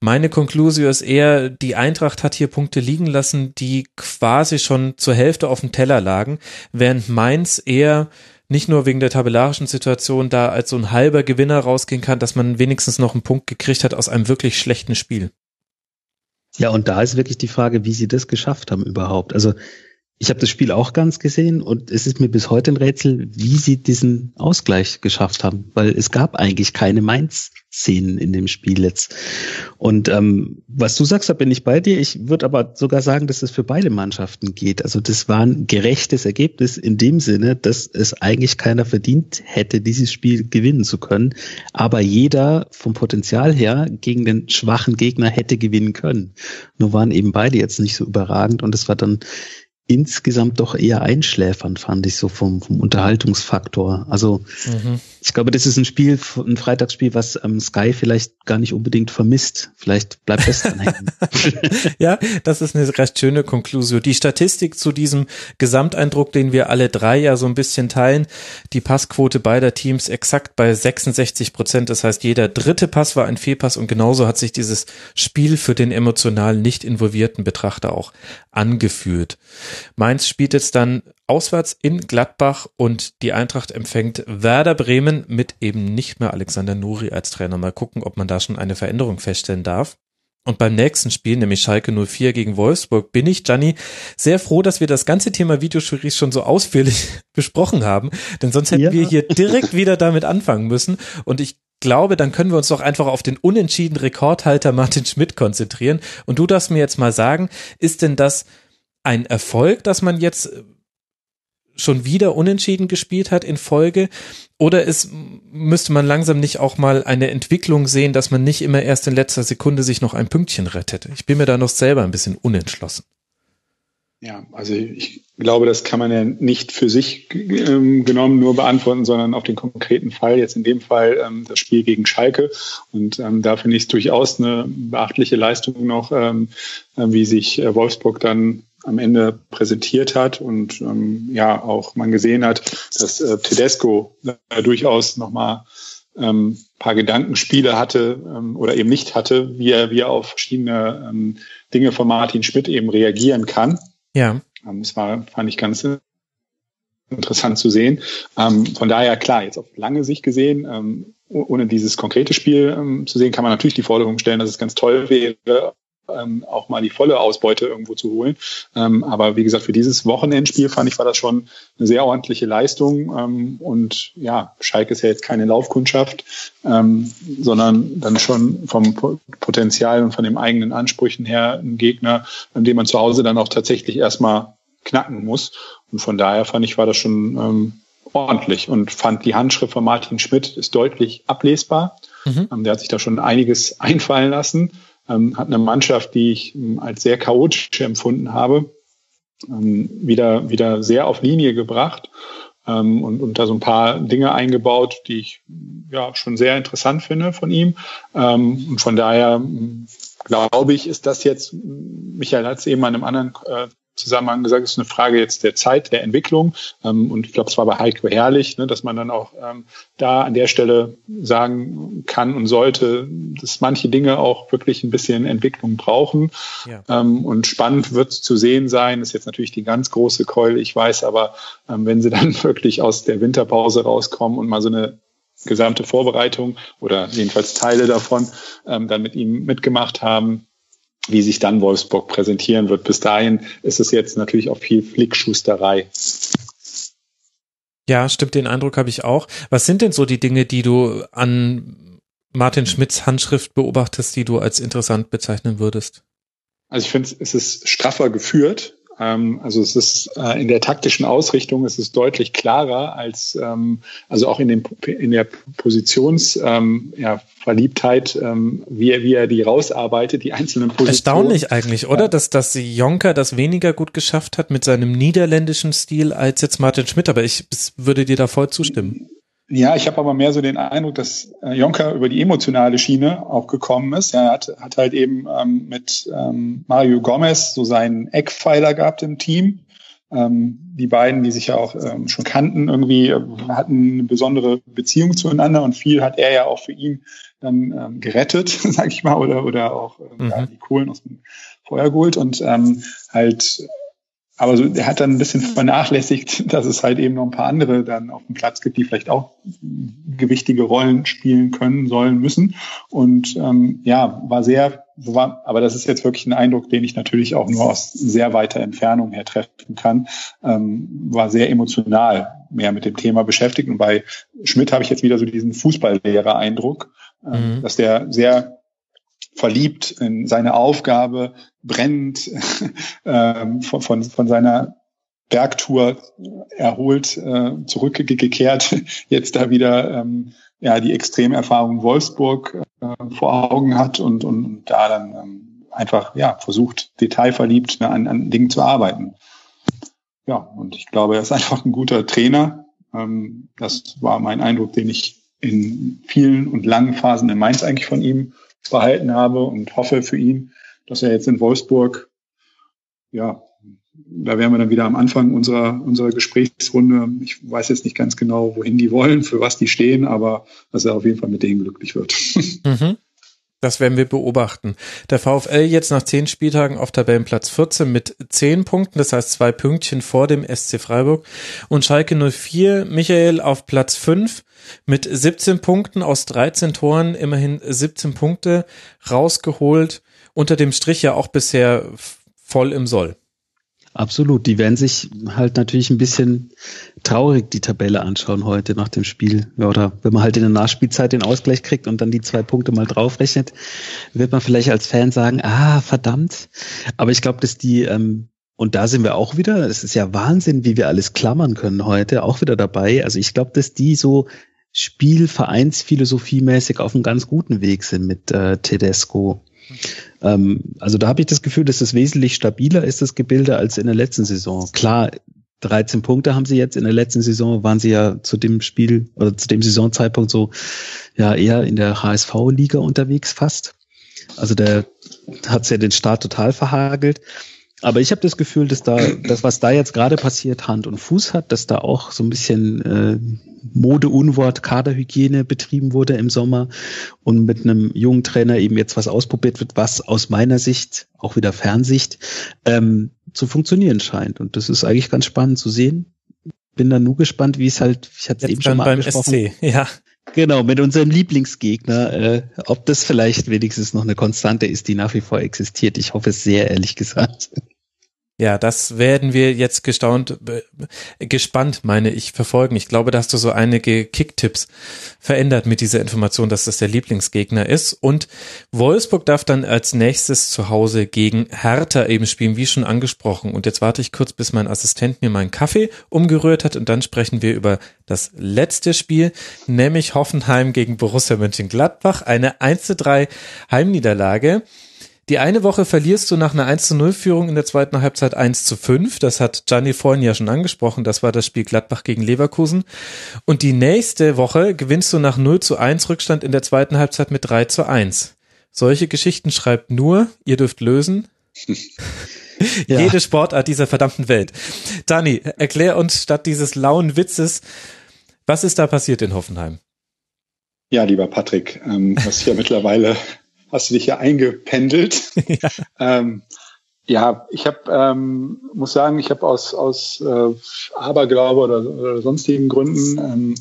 meine Konklusion ist eher, die Eintracht hat hier Punkte liegen lassen, die quasi schon zur Hälfte auf dem Teller lagen, während Mainz eher nicht nur wegen der tabellarischen Situation da als so ein halber Gewinner rausgehen kann, dass man wenigstens noch einen Punkt gekriegt hat aus einem wirklich schlechten Spiel. Ja, und da ist wirklich die Frage, wie sie das geschafft haben überhaupt. Also ich habe das Spiel auch ganz gesehen und es ist mir bis heute ein Rätsel, wie sie diesen Ausgleich geschafft haben, weil es gab eigentlich keine Mainz-Szenen in dem Spiel jetzt. Und ähm, was du sagst, da bin ich bei dir. Ich würde aber sogar sagen, dass es für beide Mannschaften geht. Also das war ein gerechtes Ergebnis in dem Sinne, dass es eigentlich keiner verdient hätte, dieses Spiel gewinnen zu können. Aber jeder vom Potenzial her gegen den schwachen Gegner hätte gewinnen können. Nur waren eben beide jetzt nicht so überragend und es war dann insgesamt doch eher einschläfernd, fand ich so vom, vom Unterhaltungsfaktor. Also mhm. ich glaube, das ist ein Spiel, ein Freitagsspiel, was ähm, Sky vielleicht gar nicht unbedingt vermisst. Vielleicht bleibt das dann hängen. ja, das ist eine recht schöne Konklusion. Die Statistik zu diesem Gesamteindruck, den wir alle drei ja so ein bisschen teilen, die Passquote beider Teams exakt bei 66 Prozent. Das heißt, jeder dritte Pass war ein Fehlpass und genauso hat sich dieses Spiel für den emotional nicht involvierten Betrachter auch angefühlt. Mainz spielt jetzt dann auswärts in Gladbach und die Eintracht empfängt Werder Bremen mit eben nicht mehr Alexander Nuri als Trainer. Mal gucken, ob man da schon eine Veränderung feststellen darf. Und beim nächsten Spiel, nämlich Schalke 04 gegen Wolfsburg, bin ich, Gianni, sehr froh, dass wir das ganze Thema Videojuries schon so ausführlich besprochen haben, denn sonst hätten ja. wir hier direkt wieder damit anfangen müssen. Und ich glaube, dann können wir uns doch einfach auf den unentschieden Rekordhalter Martin Schmidt konzentrieren. Und du darfst mir jetzt mal sagen, ist denn das ein Erfolg, dass man jetzt äh, schon wieder unentschieden gespielt hat in Folge? Oder ist, müsste man langsam nicht auch mal eine Entwicklung sehen, dass man nicht immer erst in letzter Sekunde sich noch ein Pünktchen rettet? Ich bin mir da noch selber ein bisschen unentschlossen. Ja, also ich glaube, das kann man ja nicht für sich ähm, genommen nur beantworten, sondern auf den konkreten Fall, jetzt in dem Fall ähm, das Spiel gegen Schalke. Und ähm, da finde ich es durchaus eine beachtliche Leistung noch, ähm, äh, wie sich äh, Wolfsburg dann am Ende präsentiert hat und ähm, ja auch man gesehen hat, dass äh, Tedesco äh, durchaus nochmal ähm, paar Gedankenspiele hatte ähm, oder eben nicht hatte, wie er, wie er auf verschiedene ähm, Dinge von Martin Schmidt eben reagieren kann. Ja. Ähm, das war, fand ich ganz interessant zu sehen. Ähm, von daher, klar, jetzt auf lange Sicht gesehen, ähm, ohne dieses konkrete Spiel ähm, zu sehen, kann man natürlich die Forderung stellen, dass es ganz toll wäre, ähm, auch mal die volle Ausbeute irgendwo zu holen. Ähm, aber wie gesagt, für dieses Wochenendspiel fand ich, war das schon eine sehr ordentliche Leistung. Ähm, und ja, Schalke ist ja jetzt keine Laufkundschaft, ähm, sondern dann schon vom Potenzial und von den eigenen Ansprüchen her ein Gegner, an dem man zu Hause dann auch tatsächlich erstmal knacken muss. Und von daher fand ich, war das schon ähm, ordentlich und fand die Handschrift von Martin Schmidt ist deutlich ablesbar. Mhm. Ähm, der hat sich da schon einiges einfallen lassen ähm, hat eine Mannschaft, die ich ähm, als sehr chaotisch empfunden habe, ähm, wieder, wieder sehr auf Linie gebracht ähm, und, und da so ein paar Dinge eingebaut, die ich ja schon sehr interessant finde von ihm. Ähm, und von daher glaube ich, ist das jetzt, Michael hat es eben an einem anderen äh, Zusammenhang gesagt, es ist eine Frage jetzt der Zeit, der Entwicklung. Ähm, und ich glaube, es war bei Heiko herrlich, ne, dass man dann auch ähm, da an der Stelle sagen kann und sollte, dass manche Dinge auch wirklich ein bisschen Entwicklung brauchen. Ja. Ähm, und spannend wird zu sehen sein, ist jetzt natürlich die ganz große Keule, ich weiß, aber wenn sie dann wirklich aus der Winterpause rauskommen und mal so eine gesamte Vorbereitung oder jedenfalls Teile davon dann mit ihm mitgemacht haben, wie sich dann Wolfsburg präsentieren wird. Bis dahin ist es jetzt natürlich auch viel Flickschusterei. Ja, stimmt, den Eindruck habe ich auch. Was sind denn so die Dinge, die du an Martin Schmidts Handschrift beobachtest, die du als interessant bezeichnen würdest? Also ich finde, es ist straffer geführt. Ähm, also es ist äh, in der taktischen Ausrichtung es ist deutlich klarer als ähm, also auch in dem in der Positionsverliebtheit, ähm, wie er wie er die rausarbeitet, die einzelnen Positionen. Erstaunlich eigentlich, oder, dass dass Jonker das weniger gut geschafft hat mit seinem niederländischen Stil als jetzt Martin Schmidt. Aber ich würde dir da voll zustimmen. Ja, ich habe aber mehr so den Eindruck, dass äh, Jonker über die emotionale Schiene auch gekommen ist. Er hat, hat halt eben ähm, mit ähm, Mario Gomez so seinen Eckpfeiler gehabt im Team. Ähm, die beiden, die sich ja auch ähm, schon kannten, irgendwie äh, hatten eine besondere Beziehung zueinander und viel hat er ja auch für ihn dann ähm, gerettet, sag ich mal, oder, oder auch ähm, mhm. ja, die Kohlen aus dem Feuer geholt und ähm, halt aber so, er hat dann ein bisschen vernachlässigt, dass es halt eben noch ein paar andere dann auf dem Platz gibt, die vielleicht auch gewichtige Rollen spielen können, sollen, müssen. Und ähm, ja, war sehr, war, aber das ist jetzt wirklich ein Eindruck, den ich natürlich auch nur aus sehr weiter Entfernung her treffen kann, ähm, war sehr emotional mehr mit dem Thema beschäftigt. Und bei Schmidt habe ich jetzt wieder so diesen Fußballlehrer-Eindruck, ähm, mhm. dass der sehr verliebt in seine Aufgabe, brennt ähm, von, von, von seiner Bergtour erholt, äh, zurückgekehrt, jetzt da wieder ähm, ja, die Extremerfahrung Wolfsburg äh, vor Augen hat und, und, und da dann ähm, einfach ja, versucht, detailverliebt ne, an, an Dingen zu arbeiten. Ja, und ich glaube, er ist einfach ein guter Trainer. Ähm, das war mein Eindruck, den ich in vielen und langen Phasen in Mainz eigentlich von ihm behalten habe und hoffe für ihn, dass er jetzt in Wolfsburg, ja, da wären wir dann wieder am Anfang unserer, unserer Gesprächsrunde. Ich weiß jetzt nicht ganz genau, wohin die wollen, für was die stehen, aber dass er auf jeden Fall mit denen glücklich wird. Mhm. Das werden wir beobachten. Der VfL jetzt nach zehn Spieltagen auf Tabellenplatz 14 mit zehn Punkten, das heißt zwei Pünktchen vor dem SC Freiburg. Und Schalke 04, Michael auf Platz 5 mit 17 Punkten aus 13 Toren, immerhin 17 Punkte rausgeholt. Unter dem Strich ja auch bisher voll im Soll. Absolut. Die werden sich halt natürlich ein bisschen traurig die Tabelle anschauen heute nach dem Spiel. Ja, oder wenn man halt in der Nachspielzeit den Ausgleich kriegt und dann die zwei Punkte mal draufrechnet, wird man vielleicht als Fan sagen, ah, verdammt. Aber ich glaube, dass die, ähm, und da sind wir auch wieder, es ist ja Wahnsinn, wie wir alles klammern können heute, auch wieder dabei. Also ich glaube, dass die so Spielvereinsphilosophiemäßig auf einem ganz guten Weg sind mit äh, Tedesco. Ähm, also da habe ich das Gefühl, dass es wesentlich stabiler ist, das Gebilde, als in der letzten Saison. Klar, 13 Punkte haben sie jetzt. In der letzten Saison waren sie ja zu dem Spiel oder zu dem Saisonzeitpunkt so ja eher in der HSV-Liga unterwegs fast. Also der hat ja den Start total verhagelt. Aber ich habe das Gefühl, dass da das, was da jetzt gerade passiert, Hand und Fuß hat, dass da auch so ein bisschen äh, Modeunwort Kaderhygiene betrieben wurde im Sommer und mit einem jungen Trainer eben jetzt was ausprobiert wird, was aus meiner Sicht, auch wieder Fernsicht, ähm, zu funktionieren scheint. Und das ist eigentlich ganz spannend zu sehen. Bin dann nur gespannt, wie es halt, ich hatte es eben schon mal beim angesprochen. SC, ja. Genau, mit unserem Lieblingsgegner, äh, ob das vielleicht wenigstens noch eine Konstante ist, die nach wie vor existiert. Ich hoffe es sehr, ehrlich gesagt. Ja, das werden wir jetzt gestaunt, gespannt, meine ich, verfolgen. Ich glaube, da hast du so einige Kicktipps verändert mit dieser Information, dass das der Lieblingsgegner ist. Und Wolfsburg darf dann als nächstes zu Hause gegen Hertha eben spielen, wie schon angesprochen. Und jetzt warte ich kurz, bis mein Assistent mir meinen Kaffee umgerührt hat und dann sprechen wir über das letzte Spiel, nämlich Hoffenheim gegen Borussia Mönchengladbach. Eine 1 zu 3 Heimniederlage. Die eine Woche verlierst du nach einer 1 zu 0 Führung in der zweiten Halbzeit 1 zu 5. Das hat Gianni vorhin ja schon angesprochen. Das war das Spiel Gladbach gegen Leverkusen. Und die nächste Woche gewinnst du nach 0 zu 1 Rückstand in der zweiten Halbzeit mit 3 zu 1. Solche Geschichten schreibt nur, ihr dürft lösen. ja. jede Sportart dieser verdammten Welt. Dani, erklär uns statt dieses lauen Witzes, was ist da passiert in Hoffenheim? Ja, lieber Patrick, ähm, hast ja mittlerweile, hast du dich ja eingependelt. ja. Ähm, ja, ich habe, ähm, muss sagen, ich habe aus, aus äh, Aberglaube oder, oder sonstigen Gründen ähm,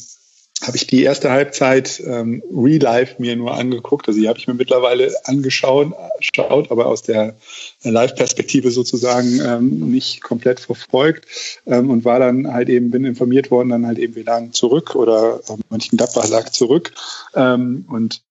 habe ich die erste Halbzeit ähm, Real Life mir nur angeguckt. Also die habe ich mir mittlerweile angeschaut, schaut, aber aus der Live-Perspektive sozusagen ähm, nicht komplett verfolgt ähm, und war dann halt eben, bin informiert worden, dann halt eben, wir lagen zurück oder äh, Mönchengladbach lag zurück ähm, und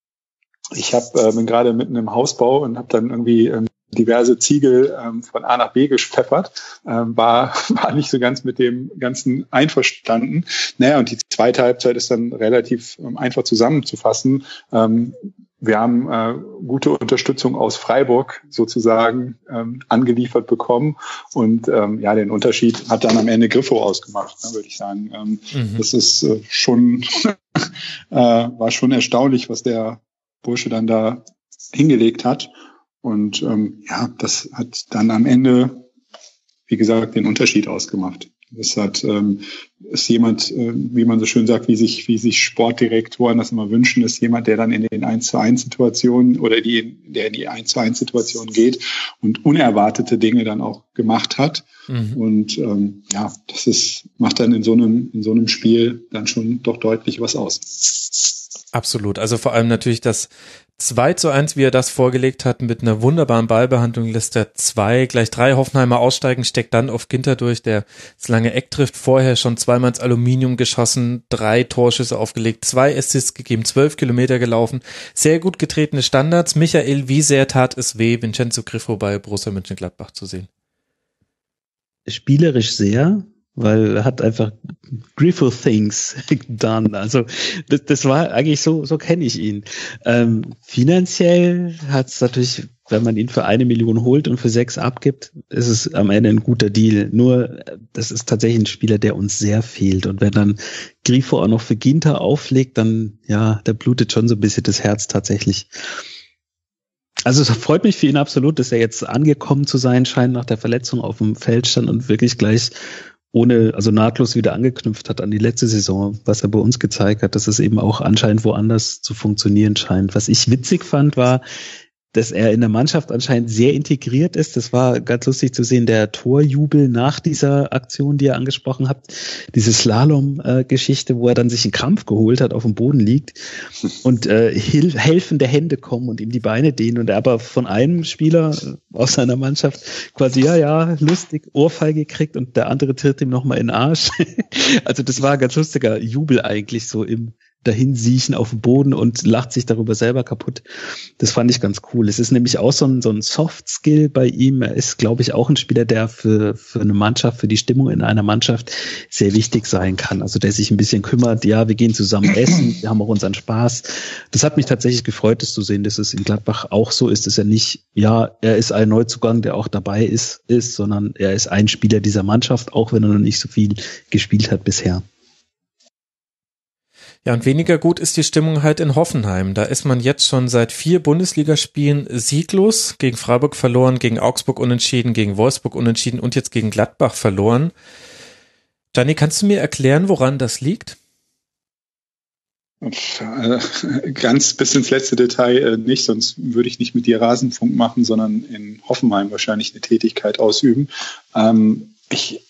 ich hab, äh, bin gerade mitten im Hausbau und habe dann irgendwie ähm, diverse Ziegel ähm, von A nach B gespfeffert, ähm, war, war nicht so ganz mit dem Ganzen einverstanden. Naja, und die zweite Halbzeit ist dann relativ ähm, einfach zusammenzufassen. Ähm, wir haben äh, gute Unterstützung aus Freiburg sozusagen ähm, angeliefert bekommen und ähm, ja, den Unterschied hat dann am Ende Griffo ausgemacht, ne, würde ich sagen. Ähm, mhm. Das ist äh, schon äh, war schon erstaunlich, was der Bursche dann da hingelegt hat. Und ähm, ja, das hat dann am Ende, wie gesagt, den Unterschied ausgemacht. Das hat ähm, ist jemand, äh, wie man so schön sagt, wie sich wie sich Sportdirektoren das immer wünschen, ist jemand, der dann in den 1 zu 1 Situationen oder die, der in die 1 zu 1 Situation geht und unerwartete Dinge dann auch gemacht hat. Mhm. Und ähm, ja, das ist macht dann in so einem in so einem Spiel dann schon doch deutlich was aus. Absolut. Also vor allem natürlich das 2 zu 1, wie er das vorgelegt hat, mit einer wunderbaren Ballbehandlung lässt er zwei, gleich drei Hoffenheimer aussteigen, steckt dann auf Ginter durch, der das lange Eck trifft, vorher schon zweimal ins Aluminium geschossen, drei Torschüsse aufgelegt, zwei Assists gegeben, zwölf Kilometer gelaufen, sehr gut getretene Standards. Michael, wie sehr tat es weh, Vincenzo Griffo bei Borussia Mönchengladbach zu sehen? Spielerisch sehr, weil er hat einfach Griffo Things done. Also das, das war eigentlich so, so kenne ich ihn. Ähm, finanziell hat es natürlich, wenn man ihn für eine Million holt und für sechs abgibt, ist es am Ende ein guter Deal. Nur das ist tatsächlich ein Spieler, der uns sehr fehlt. Und wenn dann Grifo auch noch für Ginter auflegt, dann ja, da blutet schon so ein bisschen das Herz tatsächlich. Also es freut mich für ihn absolut, dass er jetzt angekommen zu sein scheint nach der Verletzung auf dem Feld stand und wirklich gleich ohne, also nahtlos wieder angeknüpft hat an die letzte Saison, was er bei uns gezeigt hat, dass es eben auch anscheinend woanders zu funktionieren scheint. Was ich witzig fand, war, dass er in der Mannschaft anscheinend sehr integriert ist. Das war ganz lustig zu sehen, der Torjubel nach dieser Aktion, die ihr angesprochen habt, diese Slalom-Geschichte, wo er dann sich einen Krampf geholt hat, auf dem Boden liegt und äh, helfende Hände kommen und ihm die Beine dehnen und er aber von einem Spieler aus seiner Mannschaft quasi, ja, ja, lustig, Ohrfeige kriegt und der andere tritt ihm nochmal in den Arsch. also das war ein ganz lustiger Jubel eigentlich so im dahin siechen auf dem Boden und lacht sich darüber selber kaputt. Das fand ich ganz cool. Es ist nämlich auch so ein, so ein Soft-Skill bei ihm. Er ist, glaube ich, auch ein Spieler, der für, für eine Mannschaft, für die Stimmung in einer Mannschaft sehr wichtig sein kann. Also der sich ein bisschen kümmert, ja, wir gehen zusammen essen, wir haben auch unseren Spaß. Das hat mich tatsächlich gefreut, das zu sehen, dass es in Gladbach auch so ist, dass er nicht, ja, er ist ein Neuzugang, der auch dabei ist, ist, sondern er ist ein Spieler dieser Mannschaft, auch wenn er noch nicht so viel gespielt hat bisher. Ja, und weniger gut ist die Stimmung halt in Hoffenheim. Da ist man jetzt schon seit vier Bundesligaspielen sieglos, gegen Freiburg verloren, gegen Augsburg unentschieden, gegen Wolfsburg unentschieden und jetzt gegen Gladbach verloren. Gianni, kannst du mir erklären, woran das liegt? Ganz bis ins letzte Detail äh, nicht, sonst würde ich nicht mit dir Rasenfunk machen, sondern in Hoffenheim wahrscheinlich eine Tätigkeit ausüben. Ähm, ich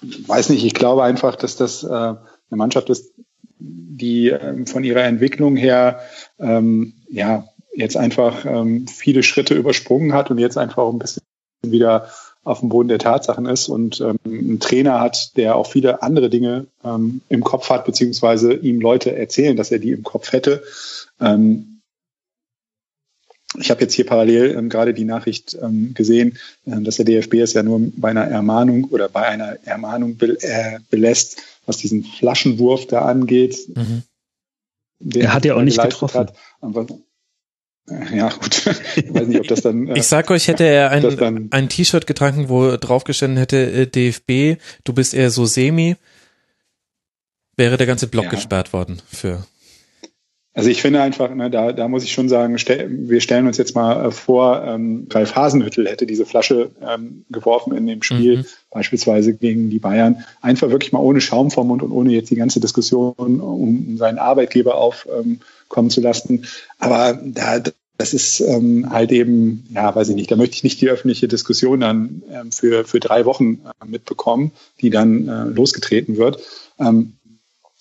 weiß nicht, ich glaube einfach, dass das äh, eine Mannschaft ist, die ähm, von ihrer Entwicklung her ähm, ja jetzt einfach ähm, viele Schritte übersprungen hat und jetzt einfach auch ein bisschen wieder auf dem Boden der Tatsachen ist und ähm, einen Trainer hat, der auch viele andere Dinge ähm, im Kopf hat, beziehungsweise ihm Leute erzählen, dass er die im Kopf hätte. Ähm, ich habe jetzt hier parallel ähm, gerade die Nachricht ähm, gesehen, äh, dass der DFB es ja nur bei einer Ermahnung oder bei einer Ermahnung be äh, belässt, was diesen Flaschenwurf da angeht. Mhm. Er hat ja auch nicht getroffen. Hat. Ja, gut. Ich weiß nicht, ob das dann. Äh, ich sag euch, hätte er ein, ein T-Shirt getragen, wo draufgestanden hätte, äh, DFB, du bist eher so semi, wäre der ganze Block ja. gesperrt worden für. Also ich finde einfach, ne, da, da muss ich schon sagen, stell, wir stellen uns jetzt mal äh, vor, ähm, Ralf Hasenhüttel hätte diese Flasche ähm, geworfen in dem Spiel, mhm. beispielsweise gegen die Bayern. Einfach wirklich mal ohne Schaum vom Mund und ohne jetzt die ganze Diskussion um seinen Arbeitgeber aufkommen ähm, zu lassen. Aber da, das ist ähm, halt eben, ja, weiß ich nicht, da möchte ich nicht die öffentliche Diskussion dann ähm, für, für drei Wochen äh, mitbekommen, die dann äh, losgetreten wird. Ähm,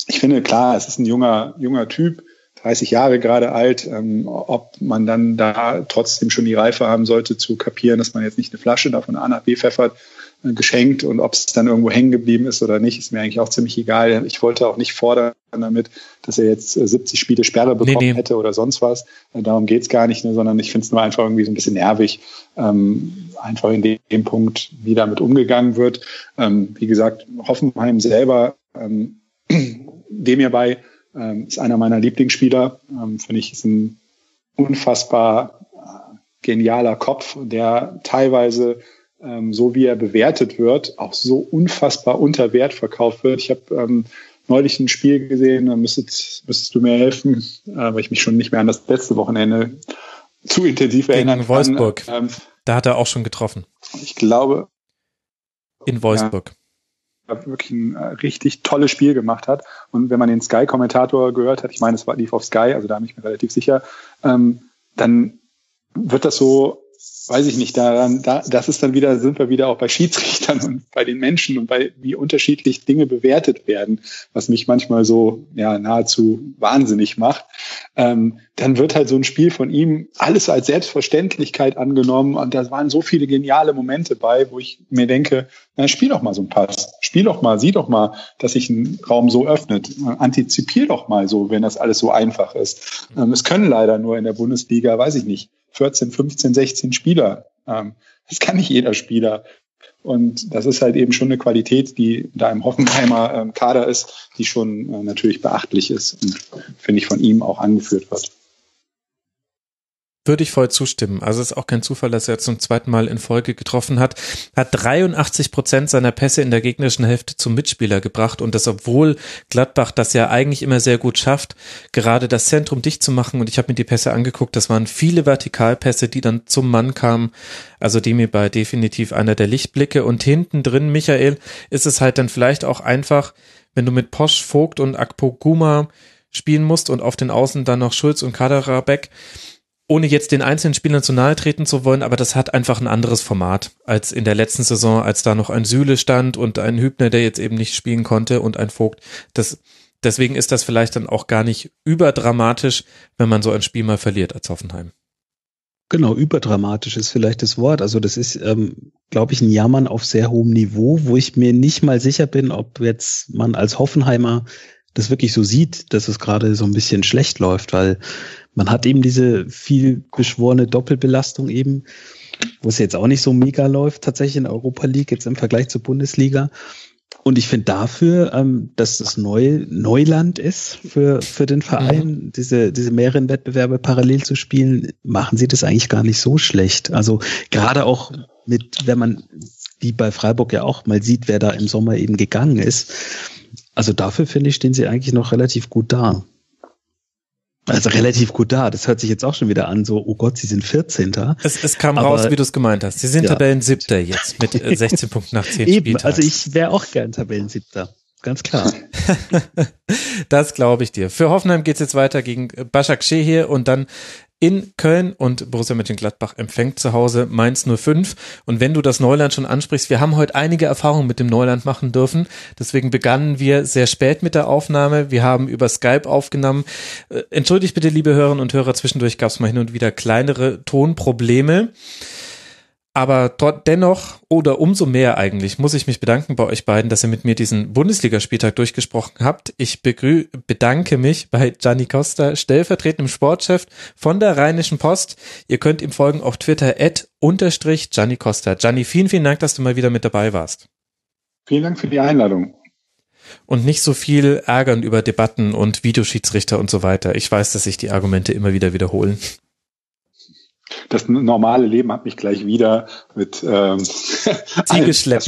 ich finde, klar, es ist ein junger, junger Typ, 30 Jahre gerade alt, ähm, ob man dann da trotzdem schon die Reife haben sollte, zu kapieren, dass man jetzt nicht eine Flasche da von A nach B pfeffert, äh, geschenkt und ob es dann irgendwo hängen geblieben ist oder nicht, ist mir eigentlich auch ziemlich egal. Ich wollte auch nicht fordern damit, dass er jetzt 70 äh, Spiele Sperre bekommen nee, nee. hätte oder sonst was. Äh, darum geht's gar nicht, ne, sondern ich finde es nur einfach irgendwie so ein bisschen nervig, ähm, einfach in dem, dem, Punkt, wie damit umgegangen wird. Ähm, wie gesagt, Hoffenheim selber, ähm, dem hierbei ähm, ist einer meiner Lieblingsspieler. Ähm, Finde ich, ist ein unfassbar äh, genialer Kopf, der teilweise ähm, so wie er bewertet wird, auch so unfassbar unter Wert verkauft wird. Ich habe ähm, neulich ein Spiel gesehen, da müsstest, müsstest du mir helfen, äh, weil ich mich schon nicht mehr an das letzte Wochenende zu intensiv Gegen erinnern Wolfsburg. Ähm, da hat er auch schon getroffen. Ich glaube. In Wolfsburg. Ja, wirklich ein äh, richtig tolles Spiel gemacht hat. Und wenn man den Sky-Kommentator gehört hat, ich meine, es lief auf Sky, also da bin ich mir relativ sicher, ähm, dann wird das so weiß ich nicht, daran, da, das ist dann wieder, sind wir wieder auch bei Schiedsrichtern und bei den Menschen und bei wie unterschiedlich Dinge bewertet werden, was mich manchmal so ja nahezu wahnsinnig macht. Ähm, dann wird halt so ein Spiel von ihm alles als Selbstverständlichkeit angenommen und da waren so viele geniale Momente bei, wo ich mir denke, na, spiel doch mal so ein Pass, spiel doch mal, sieh doch mal, dass sich ein Raum so öffnet, antizipier doch mal so, wenn das alles so einfach ist. Ähm, es können leider nur in der Bundesliga, weiß ich nicht, 14, 15, 16 Spieler. Ähm, das kann nicht jeder Spieler. Und das ist halt eben schon eine Qualität, die da im Hoffenheimer ähm, Kader ist, die schon äh, natürlich beachtlich ist und finde ich von ihm auch angeführt wird. Würde ich voll zustimmen. Also es ist auch kein Zufall, dass er zum zweiten Mal in Folge getroffen hat. Hat 83 Prozent seiner Pässe in der gegnerischen Hälfte zum Mitspieler gebracht und das, obwohl Gladbach das ja eigentlich immer sehr gut schafft, gerade das Zentrum dicht zu machen. Und ich habe mir die Pässe angeguckt. Das waren viele Vertikalpässe, die dann zum Mann kamen. Also die mir bei definitiv einer der Lichtblicke. Und hinten drin, Michael, ist es halt dann vielleicht auch einfach, wenn du mit Posch, Vogt und Akpo Guma spielen musst und auf den Außen dann noch Schulz und Kaderabek ohne jetzt den einzelnen Spielern zu nahe treten zu wollen, aber das hat einfach ein anderes Format als in der letzten Saison, als da noch ein Sühle stand und ein Hübner, der jetzt eben nicht spielen konnte und ein Vogt. Das, deswegen ist das vielleicht dann auch gar nicht überdramatisch, wenn man so ein Spiel mal verliert als Hoffenheim. Genau, überdramatisch ist vielleicht das Wort. Also das ist, ähm, glaube ich, ein Jammern auf sehr hohem Niveau, wo ich mir nicht mal sicher bin, ob jetzt man als Hoffenheimer das wirklich so sieht, dass es gerade so ein bisschen schlecht läuft, weil man hat eben diese viel beschworene Doppelbelastung eben, wo es jetzt auch nicht so mega läuft, tatsächlich in Europa League, jetzt im Vergleich zur Bundesliga. Und ich finde dafür, ähm, dass das neu, Neuland ist für, für den Verein, mhm. diese, diese mehreren Wettbewerbe parallel zu spielen, machen sie das eigentlich gar nicht so schlecht. Also gerade auch mit, wenn man, wie bei Freiburg ja auch mal sieht, wer da im Sommer eben gegangen ist. Also dafür finde ich, stehen sie eigentlich noch relativ gut da. Also relativ gut da. Das hört sich jetzt auch schon wieder an, so, oh Gott, sie sind 14. Es, es kam Aber, raus, wie du es gemeint hast. Sie sind ja. Tabellensiebter jetzt mit 16 äh, Punkten nach 10 Eben. Also ich wäre auch gern Tabellensiebter. Ganz klar. das glaube ich dir. Für Hoffenheim geht es jetzt weiter gegen Başak hier und dann in Köln und Borussia Mönchengladbach empfängt zu Hause Mainz 05. Und wenn du das Neuland schon ansprichst, wir haben heute einige Erfahrungen mit dem Neuland machen dürfen. Deswegen begannen wir sehr spät mit der Aufnahme. Wir haben über Skype aufgenommen. Äh, entschuldigt bitte, liebe Hörerinnen und Hörer, zwischendurch gab es mal hin und wieder kleinere Tonprobleme. Aber dennoch oder umso mehr eigentlich muss ich mich bedanken bei euch beiden, dass ihr mit mir diesen Bundesligaspieltag durchgesprochen habt. Ich bedanke mich bei Gianni Costa, stellvertretendem Sportchef von der Rheinischen Post. Ihr könnt ihm folgen auf Twitter at unterstrich Gianni Costa. Gianni, vielen, vielen Dank, dass du mal wieder mit dabei warst. Vielen Dank für die Einladung. Und nicht so viel ärgern über Debatten und Videoschiedsrichter und so weiter. Ich weiß, dass sich die Argumente immer wieder wiederholen das normale Leben hat mich gleich wieder mit ähm,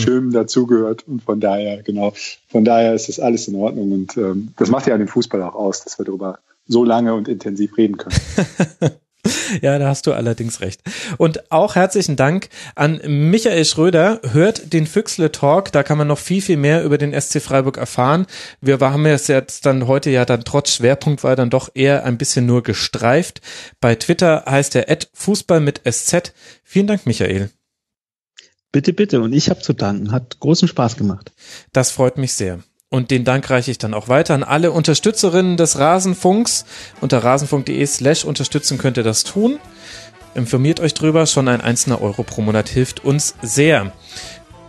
Schönem dazugehört. Und von daher, genau, von daher ist das alles in Ordnung. Und ähm, das macht ja den Fußball auch aus, dass wir darüber so lange und intensiv reden können. Ja, da hast du allerdings recht. Und auch herzlichen Dank an Michael Schröder. Hört den Füchsle Talk, da kann man noch viel, viel mehr über den SC Freiburg erfahren. Wir haben es jetzt dann heute ja dann trotz Schwerpunkt war dann doch eher ein bisschen nur gestreift. Bei Twitter heißt er Fußball mit SZ. Vielen Dank, Michael. Bitte, bitte. Und ich habe zu danken. Hat großen Spaß gemacht. Das freut mich sehr. Und den Dank reiche ich dann auch weiter an alle Unterstützerinnen des Rasenfunks. Unter rasenfunk.de slash unterstützen könnt ihr das tun. Informiert euch drüber, schon ein einzelner Euro pro Monat hilft uns sehr.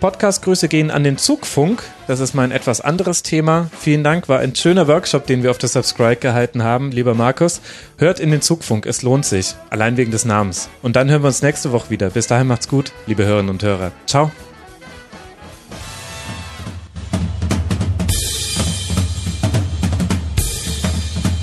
Podcast-Grüße gehen an den Zugfunk. Das ist mal ein etwas anderes Thema. Vielen Dank, war ein schöner Workshop, den wir auf der Subscribe gehalten haben. Lieber Markus, hört in den Zugfunk, es lohnt sich. Allein wegen des Namens. Und dann hören wir uns nächste Woche wieder. Bis dahin macht's gut, liebe Hörerinnen und Hörer. Ciao.